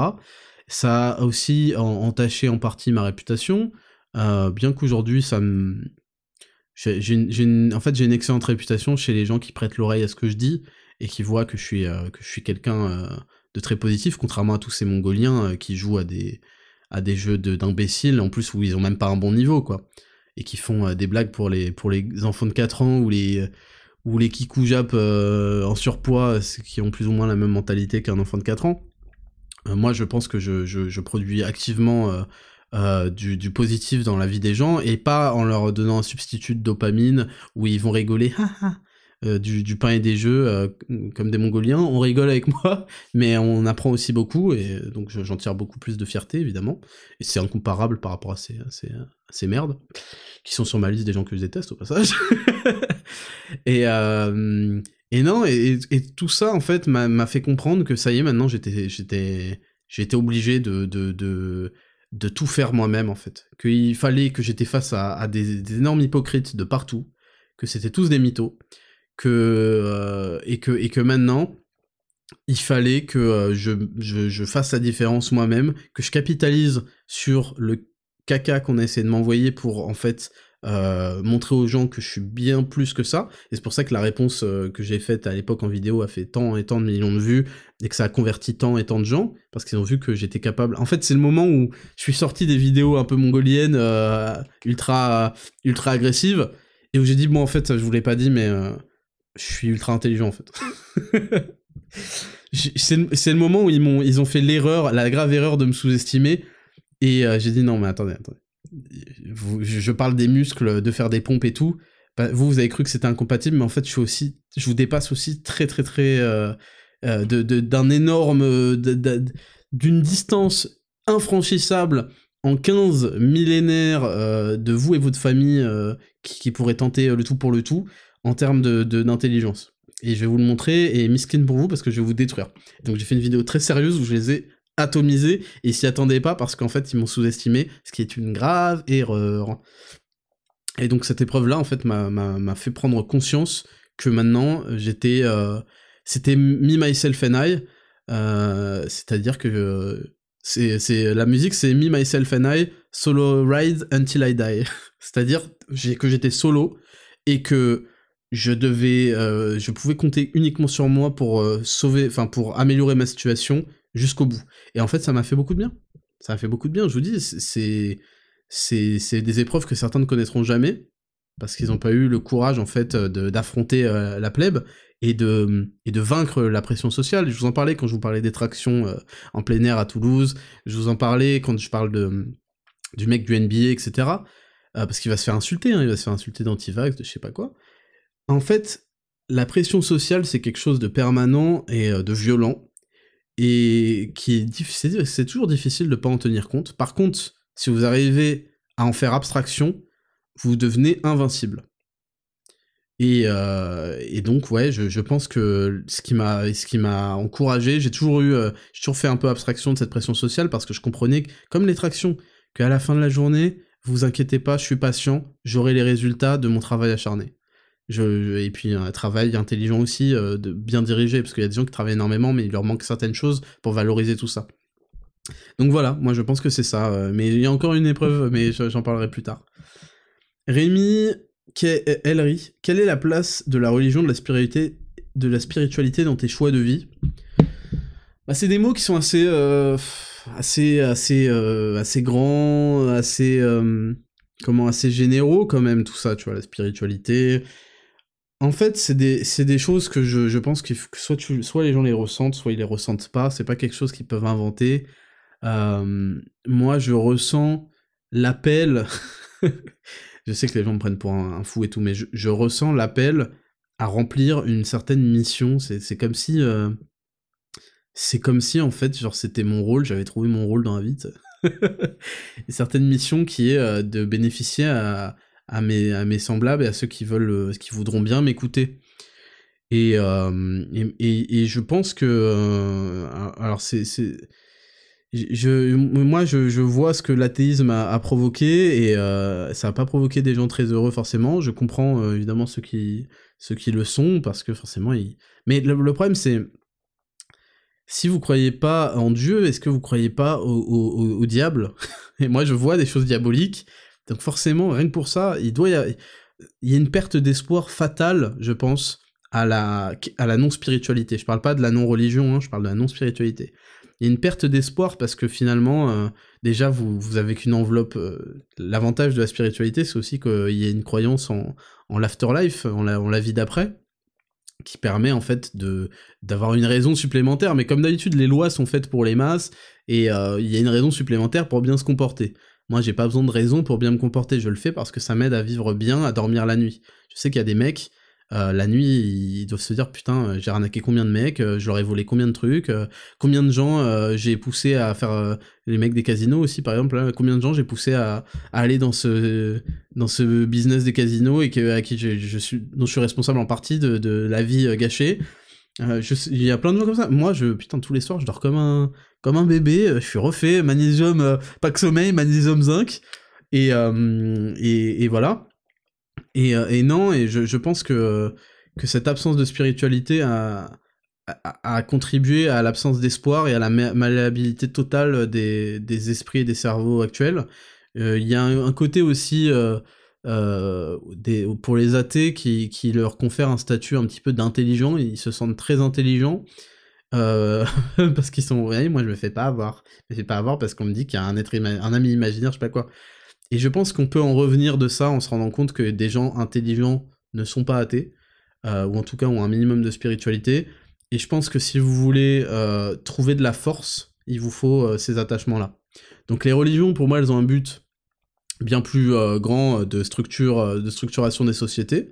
ça a aussi entaché en partie ma réputation bien qu'aujourd'hui ça me j'ai en fait j'ai une excellente réputation chez les gens qui prêtent l'oreille à ce que je dis et qui voient que je suis que je suis quelqu'un de très positif contrairement à tous ces mongoliens qui jouent à des à des jeux d'imbéciles, en plus où ils ont même pas un bon niveau, quoi. Et qui font euh, des blagues pour les, pour les enfants de 4 ans ou les, ou les euh, en surpoids, qui ont plus ou moins la même mentalité qu'un enfant de 4 ans. Euh, moi, je pense que je, je, produis activement du, du, positif dans la vie des gens et pas en leur donnant un substitut de dopamine où ils vont rigoler. <laughs> Euh, du, pain et des jeux euh, comme des Mongoliens. On rigole avec <laughs> moi, mais on apprend aussi beaucoup, et donc j'en tire beaucoup plus de fierté, évidemment. Et c'est incomparable par rapport à ces, ces, merdes, qui sont sur ma liste des gens que je déteste, au passage. <laughs> et, euh, et non, et, tout ça, en fait, m'a fait comprendre que ça y est, maintenant, j'étais j'étais obligé de, de, de, de tout faire moi-même, en fait. Qu'il fallait que j'étais face à, des, des énormes hypocrites de partout, que c'était tous des mythos, que euh, et que et que maintenant il fallait que euh, je, je, fasse la différence moi-même, que je capitalise sur le caca qu'on a essayé de m'envoyer pour en fait euh, montrer aux gens que je suis bien plus que ça. Et c'est pour ça que la réponse que j'ai faite à l'époque en vidéo a fait tant et tant de millions de vues et que ça a converti tant et tant de gens parce qu'ils ont vu que j'étais capable. En fait, c'est le moment où je suis sorti des vidéos un peu mongoliennes, ultra ultra agressives et où j'ai dit bon en fait, je vous l'ai pas dit mais je suis ultra intelligent en fait. <laughs> c'est le moment où ils m'ont ils ont fait l'erreur, la grave erreur de me sous-estimer et euh, j'ai dit non mais attendez attendez. je, parle des muscles, de faire des pompes et tout. Bah, vous vous avez cru que c'était incompatible mais en fait je suis aussi je vous dépasse aussi très très très euh, euh, de d'un énorme d'une distance infranchissable en 15 millénaires de vous et votre famille qui, qui pourraient tenter le tout pour le tout en termes d'intelligence. De, et je vais vous le montrer, et miskin pour vous, parce que je vais vous détruire. Donc j'ai fait une vidéo très sérieuse où je les ai atomisés, et s'y attendaient pas, parce qu'en fait, ils m'ont sous-estimé, ce qui est une grave erreur. Et donc cette épreuve-là, en fait, m'a fait prendre conscience que maintenant, j'étais... Euh, c'était me, myself and I, euh, c'est-à-dire que... c'est la musique, c'est me, myself and I, solo ride until I die. <laughs> c'est-à-dire que j'étais solo, et que je devais, euh, je pouvais compter uniquement sur moi pour euh, sauver, enfin pour améliorer ma situation jusqu'au bout. Et en fait, ça m'a fait beaucoup de bien. Ça m'a fait beaucoup de bien. Je vous dis, c'est c'est des épreuves que certains ne connaîtront jamais parce qu'ils n'ont pas eu le courage en fait d'affronter euh, la plèbe et de et de vaincre la pression sociale. Je vous en parlais quand je vous parlais des tractions en plein air à Toulouse. Je vous en parlais quand je parle de du mec du NBA, etc. parce qu'il va se faire insulter, hein, il va se faire insulter d'antivax, de je sais pas quoi. En fait, la pression sociale, c'est quelque chose de permanent et euh, de violent, et qui est c'est toujours difficile de pas en tenir compte. Par contre, si vous arrivez à en faire abstraction, vous devenez invincible. Et, euh, donc ouais, je, pense que ce qui m'a ce qui m'a encouragé, j'ai toujours eu, euh, j'ai toujours fait un peu abstraction de cette pression sociale parce que je comprenais, comme les tractions, qu'à la fin de la journée, vous inquiétez pas, je suis patient, j'aurai les résultats de mon travail acharné. Et puis un travail intelligent aussi, euh, de bien dirigé, parce qu'il y a des gens qui travaillent énormément, mais il leur manque certaines choses pour valoriser tout ça. Donc voilà, moi je pense que c'est ça. Euh, mais il y a encore une épreuve, mais j'en parlerai plus tard. Rémi Elri, quelle est la place de la religion, de la spiritualité, de la spiritualité dans tes choix de vie? Bah, C'est des mots qui sont assez, euh, assez, assez, assez grands, assez, comment, assez généraux quand même, tout ça, tu vois, la spiritualité, En fait, c'est des, des, choses que je, je pense que soit, tu, soit les gens les ressentent, soit ils les ressentent pas. C'est pas quelque chose qu'ils peuvent inventer. Euh, moi, je ressens l'appel. <laughs> je sais que les gens me prennent pour un, fou et tout, mais je, ressens l'appel à remplir une certaine mission. C'est comme si. Euh, c'est comme si, en fait, genre, c'était mon rôle, j'avais trouvé mon rôle dans la vie. <laughs> une certaine mission qui est euh, de bénéficier à, à mes, semblables et à ceux qui veulent, euh, qui voudront bien m'écouter. Et, euh, et, et, je pense que, euh, alors c'est, je, moi je, je, vois ce que l'athéisme a, provoqué et ça n'a pas provoqué des gens très heureux forcément. Je comprends évidemment ceux qui, ceux qui le sont parce que forcément ils. Mais le, problème c'est si vous croyez pas en Dieu, est-ce que vous croyez pas au, au diable? <laughs> Et moi je vois des choses diaboliques donc forcément, rien que pour ça, il doit y. Il y a une perte d'espoir fatale, je pense, à la, à la non-spiritualité. Je parle pas de la non-religion, hein, je parle de la non-spiritualité. Il y a une perte d'espoir parce que finalement, euh, déjà, vous, vous avez qu'une enveloppe. Euh, l'avantage de la spiritualité, c'est aussi qu'il y a une croyance en, en l'afterlife, en la, en la vie d'après, qui permet en fait de d'avoir une raison supplémentaire. Mais comme d'habitude, les lois sont faites pour les masses et euh, il y a une raison supplémentaire pour bien se comporter. Moi, j'ai pas besoin de raison pour bien me comporter, je le fais parce que ça m'aide à vivre bien, à dormir la nuit. Je sais qu'il y a des mecs, euh, la nuit, ils doivent se dire putain, euh, j'ai arnaqué combien de mecs, euh, je leur ai volé combien de trucs, combien de gens j'ai poussé à faire les mecs des casinos aussi par exemple, combien de gens j'ai poussé à, aller dans ce dans ce business des casinos et à qui je, suis dont je suis responsable en partie de la vie gâchée. Il y a plein de gens comme ça. Moi, je putain tous les soirs, je dors comme un comme un bébé, euh, je suis refait, magnésium, euh, que sommeil, magnésium zinc, et, euh, et, voilà. Et, et, non, et je, je, pense que, que cette absence de spiritualité a, a, contribué à l'absence d'espoir et à la malléabilité totale des, des, esprits et des cerveaux actuels. Il y a un, côté aussi... des, pour les athées qui, leur confère un statut un petit peu d'intelligent, ils se sentent très intelligents, euh, <laughs> parce qu'ils sont ouais, moi je me fais pas avoir. Je me fais pas avoir parce qu'on me dit qu'il y a un être un ami imaginaire, je sais pas quoi. Et je pense qu'on peut en revenir de ça en se rendant compte que des gens intelligents ne sont pas athées, euh, ou en tout cas ont un minimum de spiritualité. Et je pense que si vous voulez euh, trouver de la force, il vous faut ces attachements-là. Donc les religions, pour moi, elles ont un but bien plus grand de structure, de structuration des sociétés.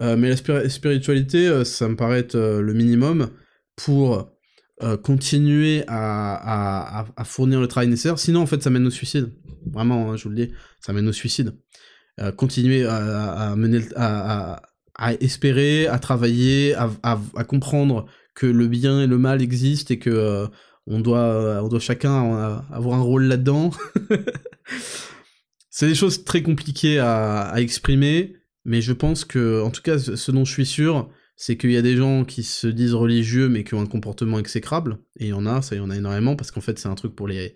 mais la spiritualité, ça me paraît être le minimum pour euh, continuer à, fournir le travail nécessaire. Sinon, en fait, ça mène au suicide. Vraiment, hein, je vous le dis, ça mène au suicide. Euh, continuer à, espérer, à travailler, à, comprendre que le bien et le mal existent et que euh, on, doit, on doit chacun avoir un rôle là-dedans. <laughs> C'est des choses très compliquées à, exprimer, mais je pense que, en tout cas, ce dont je suis sûr, c'est qu'il y a des gens qui se disent religieux mais qui ont un comportement exécrable, et il y en a, ça il y en a énormément, parce qu'en fait c'est un truc pour les,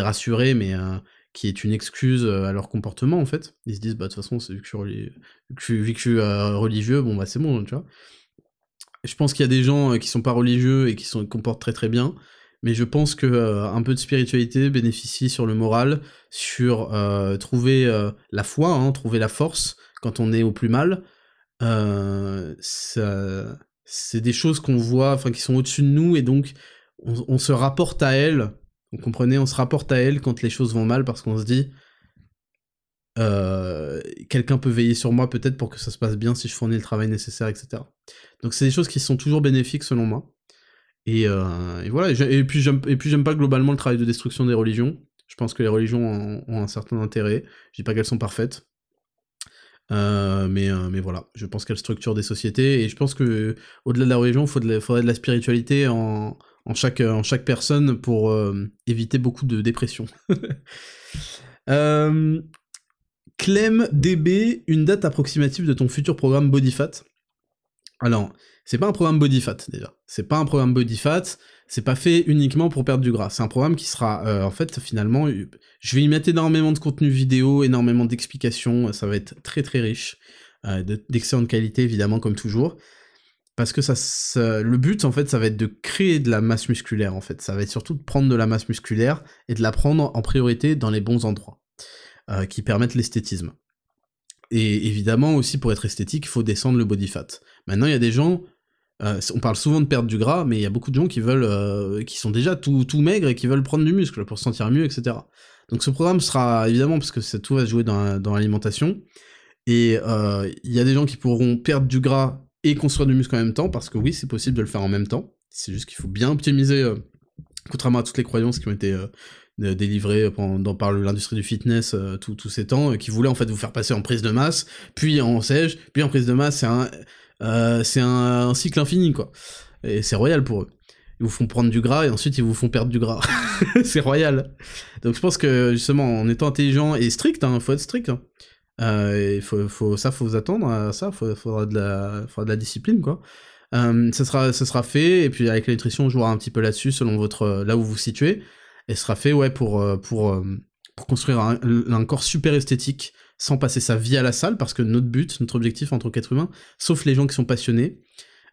rassurer, mais euh, qui est une excuse euh, à leur comportement en fait. Ils se disent, bah de toute façon, vu que je suis, euh, religieux, bon bah c'est bon, tu vois. Je pense qu'il y a des gens qui sont pas religieux et qui se comportent très très bien, mais je pense que un peu de spiritualité bénéficie sur le moral, sur trouver la foi, hein, trouver la force quand on est au plus mal, euh, c'est des choses qu'on voit, enfin qui sont au-dessus de nous, et donc on, se rapporte à elles. Vous comprenez, on se rapporte à elles quand les choses vont mal parce qu'on se dit euh, quelqu'un peut veiller sur moi peut-être pour que ça se passe bien si je fournis le travail nécessaire, etc. Donc c'est des choses qui sont toujours bénéfiques selon moi. Et, euh, et voilà. Et, puis j'aime pas globalement le travail de destruction des religions. Je pense que les religions ont, un certain intérêt. Je dis pas qu'elles sont parfaites. Euh, mais, euh, mais voilà, je pense qu'elle structure des sociétés et je pense que au-delà de la religion, il faudrait de la spiritualité en, en, chaque, en chaque personne pour euh, éviter beaucoup de dépression. <laughs> Clem DB, une date approximative de ton futur programme BodyFat. Alors, c'est pas un programme BodyFat déjà. C'est pas un programme BodyFat c'est pas fait uniquement pour perdre du gras. C'est un programme qui sera, euh, en fait, finalement, je vais y mettre énormément de contenu vidéo, énormément d'explications, ça va être très très riche, euh, d'excellente qualité évidemment comme toujours, parce que le but en fait, ça va être de créer de la masse musculaire en fait. Ça va être surtout de prendre de la masse musculaire et de la prendre en priorité dans les bons endroits, euh, qui permettent l'esthétisme. Et évidemment aussi pour être esthétique, il faut descendre le body fat. Maintenant, il y a des gens, euh, on parle souvent de perdre du gras, mais il y a beaucoup de gens qui veulent, euh, qui sont déjà tout, tout maigres et qui veulent prendre du muscle pour se sentir mieux, etc. Donc ce programme sera évidemment parce que ça, tout va se jouer dans, dans l'alimentation. Et euh, il y a des gens qui pourront perdre du gras et construire du muscle en même temps, parce que oui, c'est possible de le faire en même temps. C'est juste qu'il faut bien optimiser, euh, contrairement à toutes les croyances qui ont été euh, délivrées pendant, par l'industrie du fitness tous ces temps, qui voulaient en fait vous faire passer en prise de masse, puis en sèche, puis en prise de masse, c'est un, c'est un, cycle infini, quoi. Et c'est royal pour eux ils vous font prendre du gras et ensuite ils vous font perdre du gras. <laughs> c'est royal. Donc je pense que justement en étant intelligent et strict, hein, faut être strict. Hein. Euh, il faut, faut, ça, faut vous attendre à ça, il faudra, de la, discipline, quoi. Euh, ça, sera, fait, et puis avec la nutrition, on jouera un petit peu là-dessus, selon votre, là où vous vous situez, et ce sera fait, ouais, pour, euh, pour, euh, construire un, corps super esthétique, sans passer sa vie à la salle, parce que notre but, notre objectif en tant qu'être humain, sauf les gens qui sont passionnés,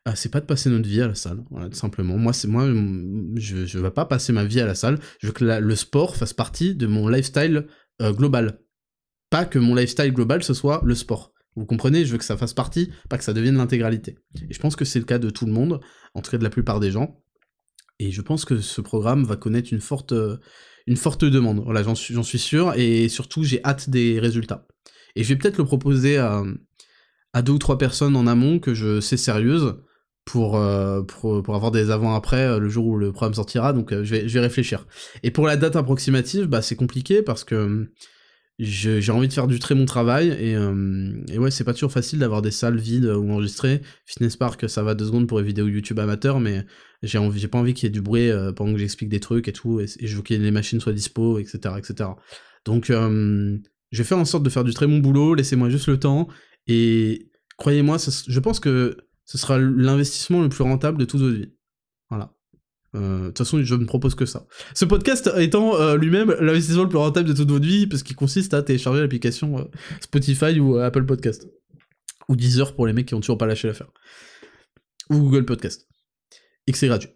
euh, c'est pas de passer notre vie à la salle, tout simplement. Moi, moi, je, je vais pas passer ma vie à la salle. Je veux que le sport fasse partie de mon lifestyle euh, global pas que mon lifestyle global ce soit le sport. Vous comprenez? Je veux que ça fasse partie, pas que ça devienne l'intégralité. Et je pense que c'est le cas de tout le monde, en tout cas de la plupart des gens. Et je pense que ce programme va connaître une forte, une forte demande. Voilà, j'en suis, sûr. Et surtout, j'ai hâte des résultats. Et je vais peut-être le proposer à, deux ou trois personnes en amont que je sais sérieuses pour, euh, pour, avoir des avant-après euh, le jour où le programme sortira. Donc euh, je, vais, je vais réfléchir. Et pour la date approximative, bah, c'est compliqué parce que j'ai envie de faire du très bon travail et, euh, et ouais c'est pas toujours facile d'avoir des salles vides ou enregistrées. Fitness Park ça va deux secondes pour les vidéos YouTube amateurs mais j'ai pas envie qu'il y ait du bruit euh, pendant que j'explique des trucs et tout et, je veux que les machines soient dispo etc etc donc euh, je vais faire en sorte de faire du très bon boulot laissez-moi juste le temps et croyez-moi je pense que ce sera l'investissement le plus rentable de toute votre vie euh, de toute façon, je ne propose que ça. Ce podcast étant euh, lui-même l'investissement le plus rentable de toute votre vie, parce qu'il consiste à télécharger l'application euh, Spotify ou Apple Podcast. Ou Deezer pour les mecs qui ont toujours pas lâché l'affaire. Ou Google Podcast. Et que c'est gratuit.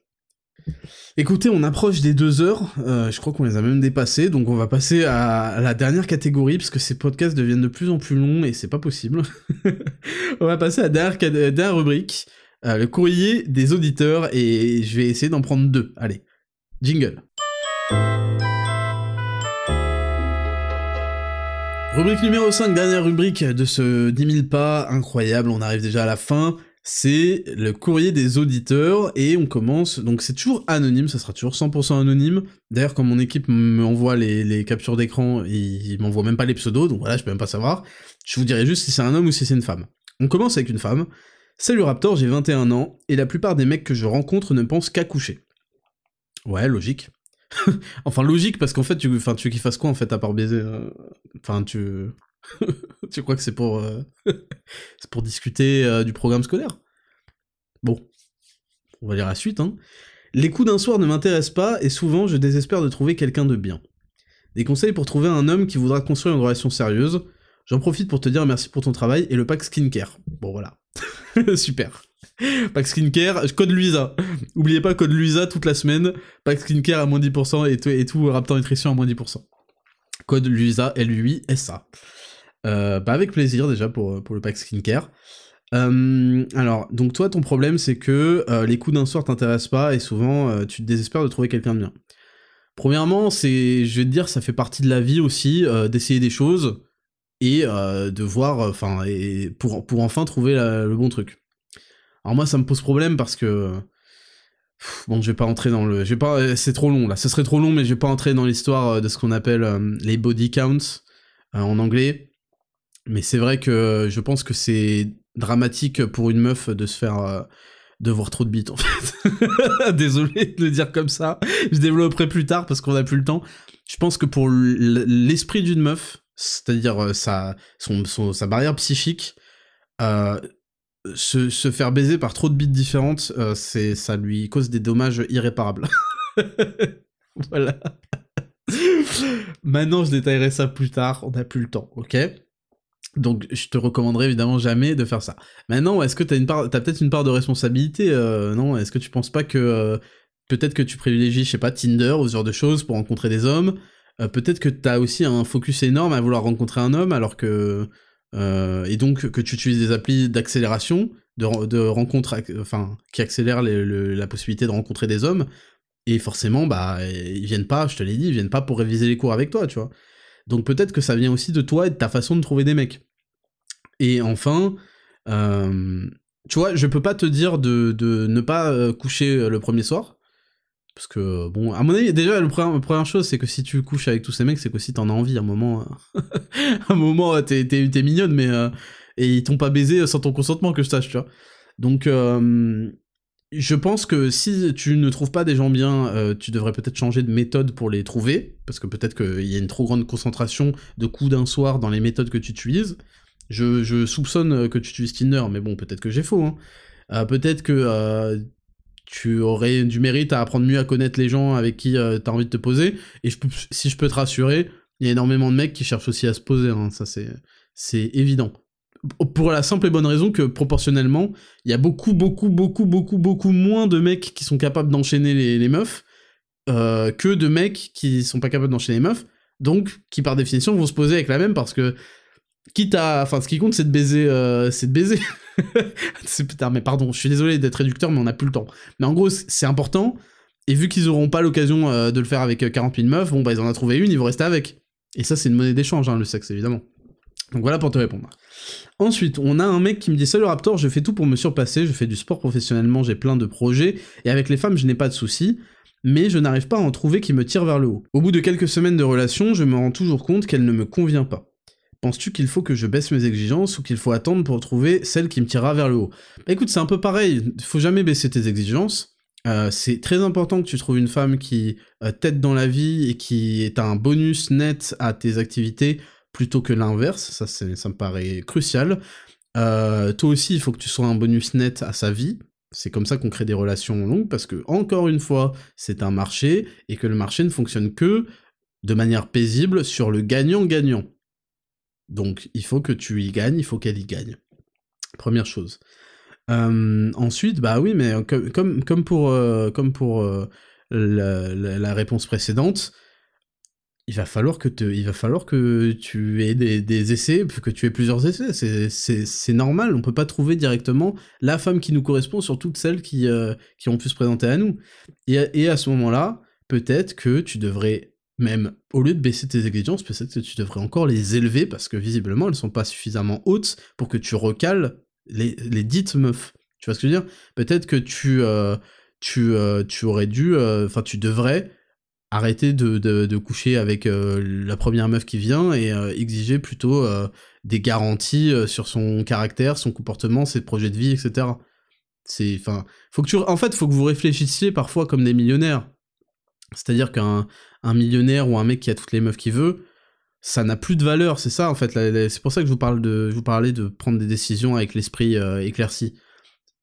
Écoutez, on approche des deux heures, je crois qu'on les a même dépassés, donc on va passer à la dernière catégorie, parce que ces podcasts deviennent de plus en plus longs, et c'est pas possible. <laughs> on va passer à la dernière rubrique, euh, le courrier des auditeurs, et je vais essayer d'en prendre deux. Allez, jingle. Rubrique numéro 5, dernière rubrique de ce 10 000 pas, incroyable, on arrive déjà à la fin, c'est le courrier des auditeurs, et on commence, donc c'est toujours anonyme, ça sera toujours 100% anonyme, d'ailleurs quand mon équipe m'envoie les, les captures d'écran, ils m'envoient même pas les pseudos, donc voilà, je peux même pas savoir, je vous dirai juste si c'est un homme ou si c'est une femme. On commence avec une femme, Salut Raptor, j'ai 21 ans, et la plupart des mecs que je rencontre ne pensent qu'à coucher. Ouais, logique. <laughs> enfin, logique, parce qu'en fait, tu, tu veux qu'il fasse quoi, en fait, à part baiser euh, Enfin, tu... <laughs> tu crois que c'est pour... Euh, <laughs> c'est pour discuter euh, du programme scolaire? Bon. On va lire la suite, hein. Les coups d'un soir ne m'intéressent pas, et souvent, je désespère de trouver quelqu'un de bien. Des conseils pour trouver un homme qui voudra construire une relation sérieuse. J'en profite pour te dire merci pour ton travail et le pack skincare. Bon, voilà. <laughs> Super. Pack Skincare, code Luisa. Oubliez pas code Luisa toute la semaine. Pack Skincare à moins 10% et tout, et tout Raptor Nutrition à moins 10%. Code Luisa, L-U-I-S-A. Euh, bah avec plaisir déjà pour, pour le pack skincare. Euh, alors, donc toi, ton problème, c'est que euh, les coups d'un soir t'intéressent pas et souvent tu te désespères de trouver quelqu'un de bien. Premièrement, c'est, je vais te dire, ça fait partie de la vie aussi d'essayer des choses et euh, de voir, enfin, et pour, pour enfin trouver le bon truc. Alors moi, ça me pose problème parce que bon, je vais pas entrer dans le, je vais pas, euh, c'est trop long là, ce serait trop long, mais je vais pas entrer dans l'histoire euh, de ce qu'on appelle les body counts en anglais. Mais c'est vrai que je pense que c'est dramatique pour une meuf de se faire de voir trop de bites en fait. <laughs> Désolé de le dire comme ça. Je développerai plus tard parce qu'on a plus le temps. Je pense que pour l'esprit d'une meuf, c'est-à-dire euh, sa, son, sa barrière psychique, euh, se, se, faire baiser par trop de bits différentes, euh, c'est, ça lui cause des dommages irréparables. <laughs> voilà. Maintenant, je détaillerai ça plus tard, on n'a plus le temps, ok? Donc, je te recommanderais évidemment jamais de faire ça. Maintenant, est-ce que t'as une part, t'as peut-être une part de responsabilité, non? Est-ce que tu penses pas que peut-être que tu privilégies, je sais pas, Tinder ou ce genre de choses pour rencontrer des hommes peut-être que t'as aussi un focus énorme à vouloir rencontrer un homme, alors que et donc que tu utilises des applis d'accélération, de, de rencontres, enfin, qui accélèrent la possibilité de rencontrer des hommes, et forcément, bah, ils viennent pas, je te l'ai dit, ils viennent pas pour réviser les cours avec toi, tu vois. Donc peut-être que ça vient aussi de toi et de ta façon de trouver des mecs. Et enfin, euh, tu vois, je peux pas te dire de, ne pas euh, coucher euh, le premier soir. Parce que, bon, à mon avis, déjà, la première, chose, c'est que si tu couches avec tous ces mecs, c'est qu'aussi t'en as envie. À un moment, <laughs> un moment t'es, mignonne, mais. et ils t'ont pas baisé sans ton consentement, que je sache, tu vois. Donc, je pense que si tu ne trouves pas des gens bien, euh, tu devrais peut-être changer de méthode pour les trouver, parce que peut-être qu'il y a une trop grande concentration de coups d'un soir dans les méthodes que tu utilises. Je, soupçonne que tu utilises Tinder, mais bon, peut-être que j'ai faux. Hein. Euh, peut-être que euh, tu aurais du mérite à apprendre mieux à connaître les gens avec qui tu as envie de te poser. Et si je peux te rassurer, il y a énormément de mecs qui cherchent aussi à se poser, hein. ça c'est évident pour la simple et bonne raison que proportionnellement, il y a beaucoup, beaucoup, beaucoup, beaucoup, beaucoup moins de mecs qui sont capables d'enchaîner les, meufs euh, que de mecs qui sont pas capables d'enchaîner les meufs, donc qui par définition vont se poser avec la même parce que quitte à, enfin, ce qui compte c'est de baiser, euh, c'est de baiser. <laughs> Putain, mais pardon, je suis désolé d'être réducteur, mais on n'a plus le temps. Mais en gros, c'est important. Et vu qu'ils auront pas l'occasion euh, de le faire avec 40 000 meufs, bon bah ils en ont trouvé une, ils vont rester avec. Et ça, c'est une monnaie d'échange, hein, le sexe évidemment. Donc voilà pour te répondre. Ensuite, on a un mec qui me dit Salut Raptor, je fais tout pour me surpasser, je fais du sport professionnellement, j'ai plein de projets, et avec les femmes, je n'ai pas de soucis, mais je n'arrive pas à en trouver qui me tire vers le haut. Au bout de quelques semaines de relation, je me rends toujours compte qu'elle ne me convient pas. Penses-tu qu'il faut que je baisse mes exigences ou qu'il faut attendre pour trouver celle qui me tirera vers le haut? Bah Écoute, c'est un peu pareil, il faut jamais baisser tes exigences. Euh, c'est très important que tu trouves une femme qui euh, t'aide dans la vie et qui est un bonus net à tes activités plutôt que l'inverse, ça, ça me paraît crucial. Euh, toi aussi, il faut que tu sois un bonus net à sa vie. C'est comme ça qu'on crée des relations longues, parce que, encore une fois, c'est un marché, et que le marché ne fonctionne que de manière paisible sur le gagnant-gagnant. Donc, il faut que tu y gagnes, il faut qu'elle y gagne. Première chose. Ensuite, bah oui, mais comme, comme, pour, comme pour la, réponse précédente, il va falloir que il va falloir que tu aies des, essais, que tu aies plusieurs essais. C'est normal. On peut pas trouver directement la femme qui nous correspond sur toutes celles qui, qui ont pu se présenter à nous. Et, à ce moment-là, peut-être que tu devrais même, au lieu de baisser tes exigences, peut-être que tu devrais encore les élever parce que visiblement elles sont pas suffisamment hautes pour que tu recales les, dites meufs. Tu vois ce que je veux dire? Peut-être que tu, euh, tu, euh, tu aurais dû, enfin tu devrais arrêter de, coucher avec euh, la première meuf qui vient et euh, exiger plutôt euh, des garanties sur son caractère, son comportement, ses projets de vie, etc. C'est, enfin, faut que tu, en fait, faut que vous réfléchissiez parfois comme des millionnaires. C'est-à-dire qu'un un millionnaire ou un mec qui a toutes les meufs qu'il veut, ça n'a plus de valeur, c'est ça en fait. C'est pour ça que je vous parle de, je vous parlais de prendre des décisions avec l'esprit éclairci.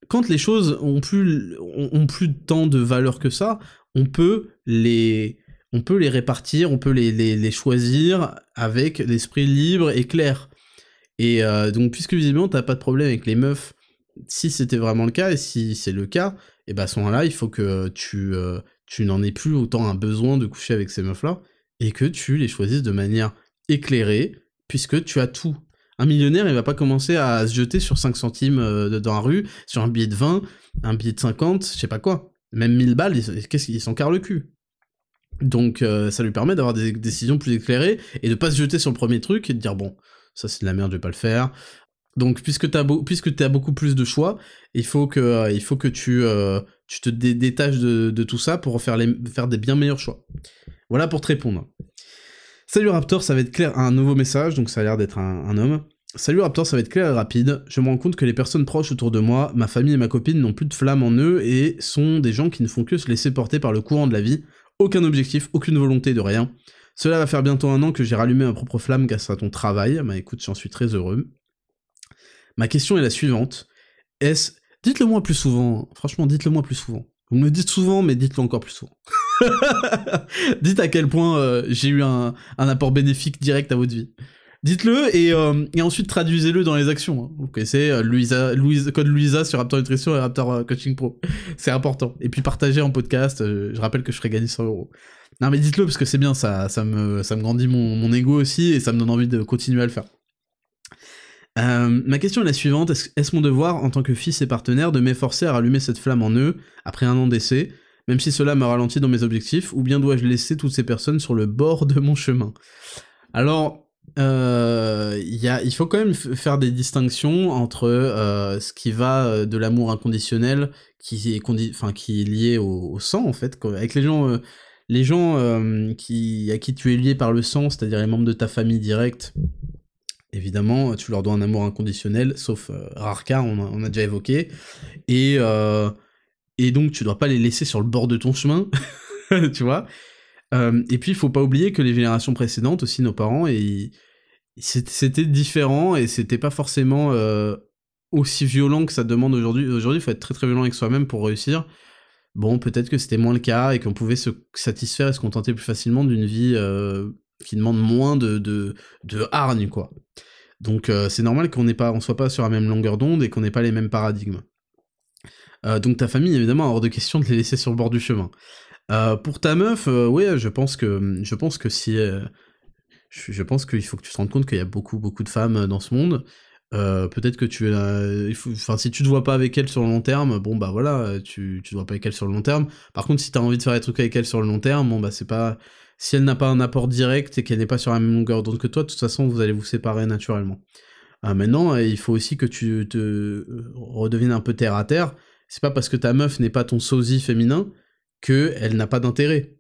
Quand les choses ont plus, ont plus tant de valeur que ça, on peut les, on peut les répartir, on peut les, les, choisir avec l'esprit libre et clair. Et euh, donc, puisque visiblement, t'as pas de problème avec les meufs, si c'était vraiment le cas, et si c'est le cas, et ben à ce moment-là, il faut que tu, euh, tu n'en aies plus autant un besoin de coucher avec ces meufs-là, et que tu les choisisses de manière éclairée, puisque tu as tout. Un millionnaire, il va pas commencer à se jeter sur 5 centimes euh, dans la rue, sur un billet de 20, un billet de 50, je sais pas quoi. Même 1000 balles, qu'est-ce qu'ils s'en carrent le cul. Donc euh, ça lui permet d'avoir des décisions plus éclairées et de pas se jeter sur le premier truc et de dire bon, ça c'est de la merde, je vais pas le faire. Donc puisque tu as, beaucoup plus de choix, il faut que, euh, il faut que tu, tu te détaches de, tout ça pour faire, des bien meilleurs choix. Voilà pour te répondre. Salut Raptor, ça va être clair, un nouveau message, donc ça a l'air d'être un homme. Salut Raptor, ça va être clair et rapide. Je me rends compte que les personnes proches autour de moi, ma famille et ma copine n'ont plus de flamme en eux et sont des gens qui ne font que se laisser porter par le courant de la vie. Aucun objectif, aucune volonté de rien. Cela va faire bientôt un an que j'ai rallumé ma propre flamme grâce à ton travail. Bah écoute, j'en suis très heureux. Ma question est la suivante. Est-ce... Dites-le moi plus souvent. Franchement, dites-le moi plus souvent. Vous me le dites souvent, mais dites-le encore plus souvent. <laughs> Dites à quel point euh, j'ai eu un, apport bénéfique direct à votre vie. Dites-le euh, et, ensuite traduisez-le dans les actions. Hein. Vous connaissez euh, code Louisa sur Raptor Nutrition et Raptor euh, Coaching Pro. C'est important. Et puis partagez en podcast. je rappelle que je ferai gagner 100 euros. Non mais dites-le parce que c'est bien, ça, ça, me, ça me grandit mon, mon ego aussi et ça me donne envie de continuer à le faire. Euh, ma question est la suivante, est-ce mon devoir en tant que fils et partenaire de m'efforcer à rallumer cette flamme en eux après un an d'essai, même si cela me ralentit dans mes objectifs, ou bien dois-je laisser toutes ces personnes sur le bord de mon chemin? Alors, euh, il faut quand même faire des distinctions entre euh, ce qui va de l'amour inconditionnel, qui est, lié au, sang en fait, avec les gens, les gens à qui tu es lié par le sang, c'est-à-dire les membres de ta famille directe, évidemment, tu leur dois un amour inconditionnel, sauf rare cas, on a, a, déjà évoqué, et, et donc tu dois pas les laisser sur le bord de ton chemin, <laughs> tu vois. et puis il faut pas oublier que les générations précédentes, aussi nos parents, et c'était différent et c'était pas forcément euh, aussi violent que ça demande aujourd'hui. Aujourd'hui, il faut être très très violent avec soi-même pour réussir. Bon, peut-être que c'était moins le cas et qu'on pouvait se satisfaire et se contenter plus facilement d'une vie euh, qui demande moins de, de, de hargne, quoi. Donc euh, c'est normal qu'on on soit pas sur la même longueur d'onde et qu'on n'ait pas les mêmes paradigmes. donc ta famille, évidemment, hors de question de les laisser sur le bord du chemin. pour ta meuf, ouais, je pense que je pense que si je, pense qu'il faut que tu te rendes compte qu'il y a beaucoup, beaucoup de femmes euh, dans ce monde. Euh, peut-être que tu enfin si tu te vois pas avec elle sur le long terme bon bah voilà tu tu te vois pas avec elle sur le long terme par contre si t'as envie de faire des trucs avec elle sur le long terme bon bah c'est pas si elle n'a pas un apport direct et qu'elle n'est pas sur la même longueur d'onde que toi de toute façon vous allez vous séparer naturellement euh, maintenant il faut aussi que tu te redeviennes un peu terre à terre c'est pas parce que ta meuf n'est pas ton sosie féminin que elle n'a pas d'intérêt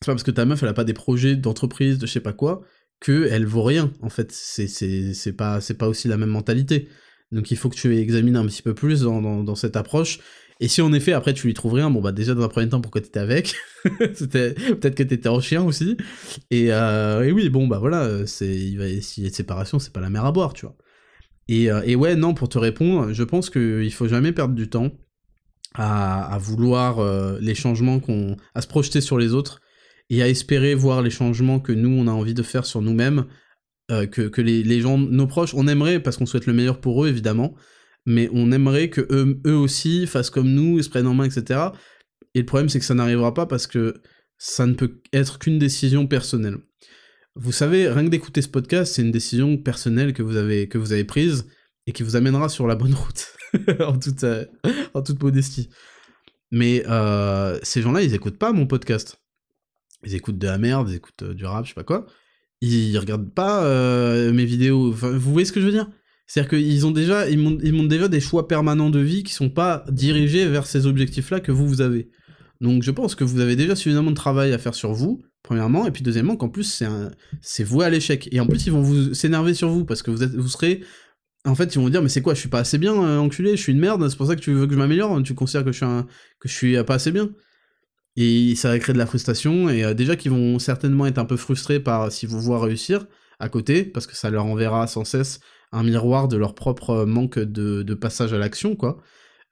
c'est pas parce que ta meuf elle a pas des projets d'entreprise, de je sais pas quoi, que elle vaut rien. En fait, c'est pas pas aussi la même mentalité. Donc il faut que tu examines un petit peu plus dans, cette approche. Et si en effet après tu lui trouves rien, bon bah déjà dans un premier temps pourquoi t'étais avec, <laughs> peut-être que t'étais en chien aussi. Et, euh, oui bon bah voilà, va s'il y a de séparation c'est pas la mer à boire tu vois. Et, euh, et ouais non pour te répondre, je pense qu'il faut jamais perdre du temps à, vouloir euh, les changements qu'on, à se projeter sur les autres et à espérer voir les changements que nous, on a envie de faire sur nous-mêmes, euh, que, que les, les, gens, nos proches, on aimerait, parce qu'on souhaite le meilleur pour eux, évidemment, mais on aimerait que eux, aussi fassent comme nous, ils se prennent en main, etc. Et le problème, c'est que ça n'arrivera pas parce que ça ne peut être qu'une décision personnelle. Vous savez, rien que d'écouter ce podcast, c'est une décision personnelle que vous avez, que vous avez prise et qui vous amènera sur la bonne route, <laughs> en, toute, euh, en toute modestie. Mais euh, ces gens-là, ils écoutent pas mon podcast ils écoutent de la merde, ils écoutent euh, du rap, je sais pas quoi, ils regardent pas mes vidéos. Vous voyez ce que je veux dire? C'est-à-dire qu'ils ont déjà, ils montrent, ils déjà des choix permanents de vie qui sont pas dirigés vers ces objectifs-là que vous vous avez. Donc je pense que vous avez déjà suffisamment de travail à faire sur vous, premièrement, et puis deuxièmement qu'en plus c'est c'est voué à l'échec. Et en plus ils vont vous s'énerver sur vous parce que vous êtes, vous serez, en fait ils vont vous dire mais c'est quoi, je suis pas assez bien, euh, enculé, je suis une merde, c'est pour ça que tu veux que je m'améliore, tu considères que je suis un, que je suis pas assez bien. Et ça va créer de la frustration, et euh, déjà qu'ils vont certainement être un peu frustrés par si vous voient réussir à côté, parce que ça leur enverra sans cesse un miroir de leur propre manque de, passage à l'action, quoi.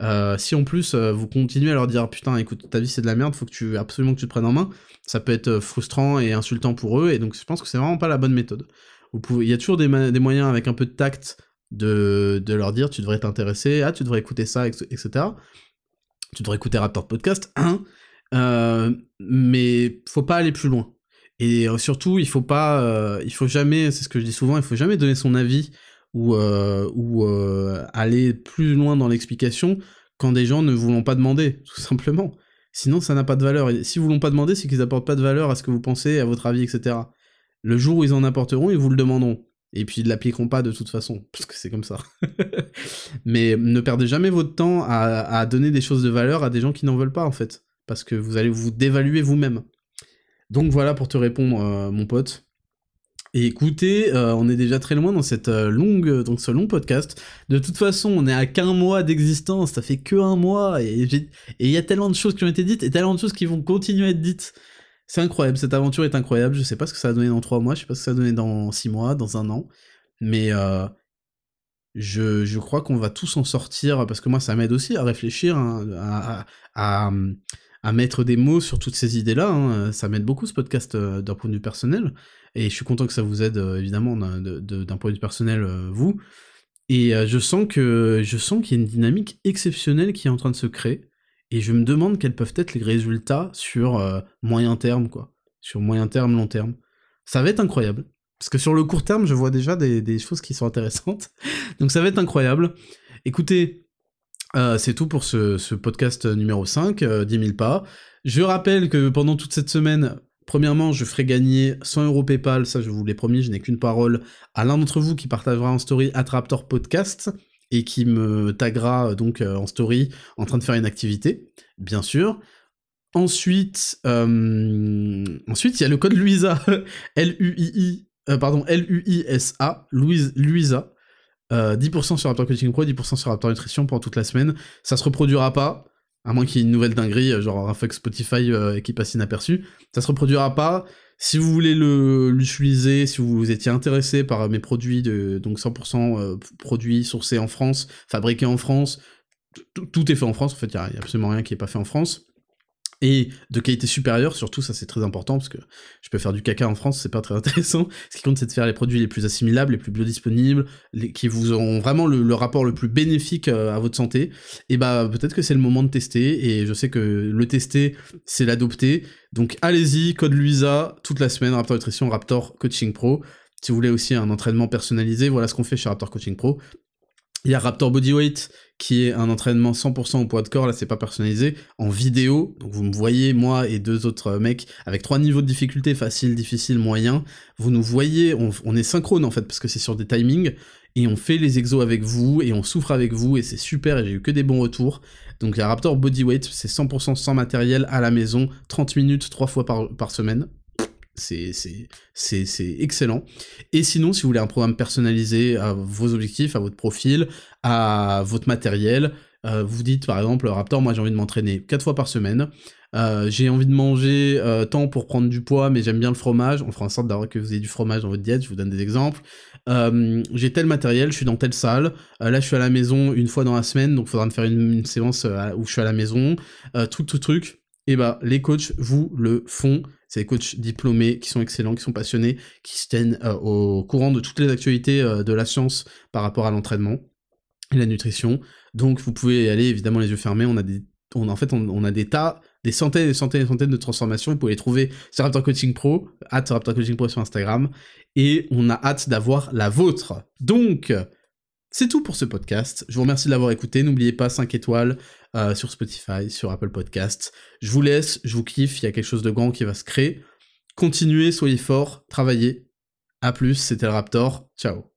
Euh, si en plus euh, vous continuez à leur dire putain écoute ta vie c'est de la merde faut que tu absolument que tu te prennes en main ça peut être frustrant et insultant pour eux et donc je pense que c'est vraiment pas la bonne méthode vous pouvez il y a toujours des, des, moyens avec un peu de tact de, de leur dire tu devrais t'intéresser ah tu devrais écouter ça etc tu devrais écouter Raptor Podcast hein euh, mais faut pas aller plus loin. Et euh, surtout, il faut pas, euh, il faut jamais, c'est ce que je dis souvent, il faut jamais donner son avis ou, ou aller plus loin dans l'explication quand des gens ne voulont pas demander, tout simplement. Sinon, ça n'a pas de valeur. Et si vous voulons pas demander, c'est qu'ils apportent pas de valeur à ce que vous pensez, à votre avis, etc. Le jour où ils en apporteront, ils vous le demanderont. Et puis ils l'appliqueront pas de toute façon, parce que c'est comme ça. <laughs> Mais ne perdez jamais votre temps à, à donner des choses de valeur à des gens qui n'en veulent pas, en fait parce que vous allez vous dévaluer vous-même. Donc voilà pour te répondre, euh, mon pote. Écoutez, euh, on est déjà très loin dans cette euh, longue, donc ce long podcast. De toute façon, on est à qu'un mois d'existence, ça fait que un mois, et il y a tellement de choses qui ont été dites, et tellement de choses qui vont continuer à être dites. C'est incroyable, cette aventure est incroyable, je sais pas ce que ça va donner dans trois mois, je sais pas ce que ça va donner dans six mois, dans un an, mais je, crois qu'on va tous en sortir, parce que moi ça m'aide aussi à réfléchir, hein, à, à, mettre des mots sur toutes ces idées-là. Hein. Ça m'aide beaucoup ce podcast euh, d'un point de vue personnel. Et je suis content que ça vous aide euh, évidemment d'un point de vue personnel, euh, vous. Et je sens que je sens qu'il y a une dynamique exceptionnelle qui est en train de se créer. Et je me demande quels peuvent être les résultats sur moyen terme, quoi. Sur moyen terme, long terme. Ça va être incroyable. Parce que sur le court terme, je vois déjà des, choses qui sont intéressantes. <laughs> Donc ça va être incroyable. Écoutez, euh, c'est tout pour ce, podcast numéro 5, 10 000 pas. Je rappelle que pendant toute cette semaine, premièrement, je ferai gagner 100 euros PayPal, ça je vous l'ai promis, je n'ai qu'une parole, à l'un d'entre vous qui partagera en story Attraptor Podcast et qui me taguera donc en story en train de faire une activité, bien sûr. Ensuite, euh, ensuite il y a le code Luisa, <laughs> L-U-I-I, euh, pardon, L-U-I-S-A, Luisa, 10% euh, sur Raptor Coaching Pro, 10% sur Raptor Nutrition pendant toute la semaine. Ça se reproduira pas, à moins qu'il y ait une nouvelle dinguerie, genre un fuck Spotify qui passe inaperçu. Ça se reproduira pas. Si vous voulez l'utiliser, si vous étiez intéressé par mes produits, de, donc 100% produits sourcés en France, fabriqués en France, tout est fait en France, en fait, il n'y a, absolument rien qui n'est pas fait en France et de qualité supérieure, surtout ça c'est très important parce que je peux faire du caca en France, c'est pas très <laughs> intéressant. Ce qui compte c'est de faire les produits les plus assimilables, les plus biodisponibles, les, qui vous auront vraiment le, rapport le plus bénéfique euh, à votre santé. Et bah peut-être que c'est le moment de tester et je sais que le tester c'est l'adopter. Donc allez-y, code Luisa toute la semaine Raptor Nutrition, Raptor Coaching Pro. Si vous voulez aussi un entraînement personnalisé, voilà ce qu'on fait chez Raptor Coaching Pro. Il y a Raptor Bodyweight, qui est un entraînement 100% au poids de corps, là c'est pas personnalisé, en vidéo, donc vous me voyez, moi et deux autres mecs, avec trois niveaux de difficulté, facile, difficile, moyen, vous nous voyez, on, est synchrone en fait, parce que c'est sur des timings, et on fait les exos avec vous, et on souffre avec vous, et c'est super, et j'ai eu que des bons retours. Donc il y a Raptor Bodyweight, c'est 100% sans matériel, à la maison, 30 minutes, trois fois par semaine, c'est excellent. Et sinon, si vous voulez un programme personnalisé à vos objectifs, à votre profil, à votre matériel, euh, vous dites par exemple, Raptor, moi j'ai envie de m'entraîner 4 fois par semaine, euh, j'ai envie de manger euh, tant pour prendre du poids, mais j'aime bien le fromage, on fera en sorte d'avoir que vous ayez du fromage dans votre diète, je vous donne des exemples. j'ai tel matériel, je suis dans telle salle, là je suis à la maison une fois dans la semaine, donc il faudra me faire une, séance où je suis à la maison, tout, tout truc, et bah les coachs vous le font c'est des coachs diplômés qui sont excellents, qui sont passionnés, qui se tiennent euh, au courant de toutes les actualités euh, de la science par rapport à l'entraînement et la nutrition. Donc vous pouvez y aller évidemment les yeux fermés. On a des, en fait, on, a des tas, des centaines et des centaines et des centaines de transformations. Vous pouvez les trouver sur Raptor Coaching Pro, at Raptor Coaching Pro sur Instagram. Et on a hâte d'avoir la vôtre. Donc, c'est tout pour ce podcast. Je vous remercie de l'avoir écouté. N'oubliez pas 5 étoiles euh, sur Spotify, sur Apple Podcasts. Je vous laisse, je vous kiffe. Il y a quelque chose de grand qui va se créer. Continuez, soyez forts, travaillez. A plus, c'était le Raptor. Ciao.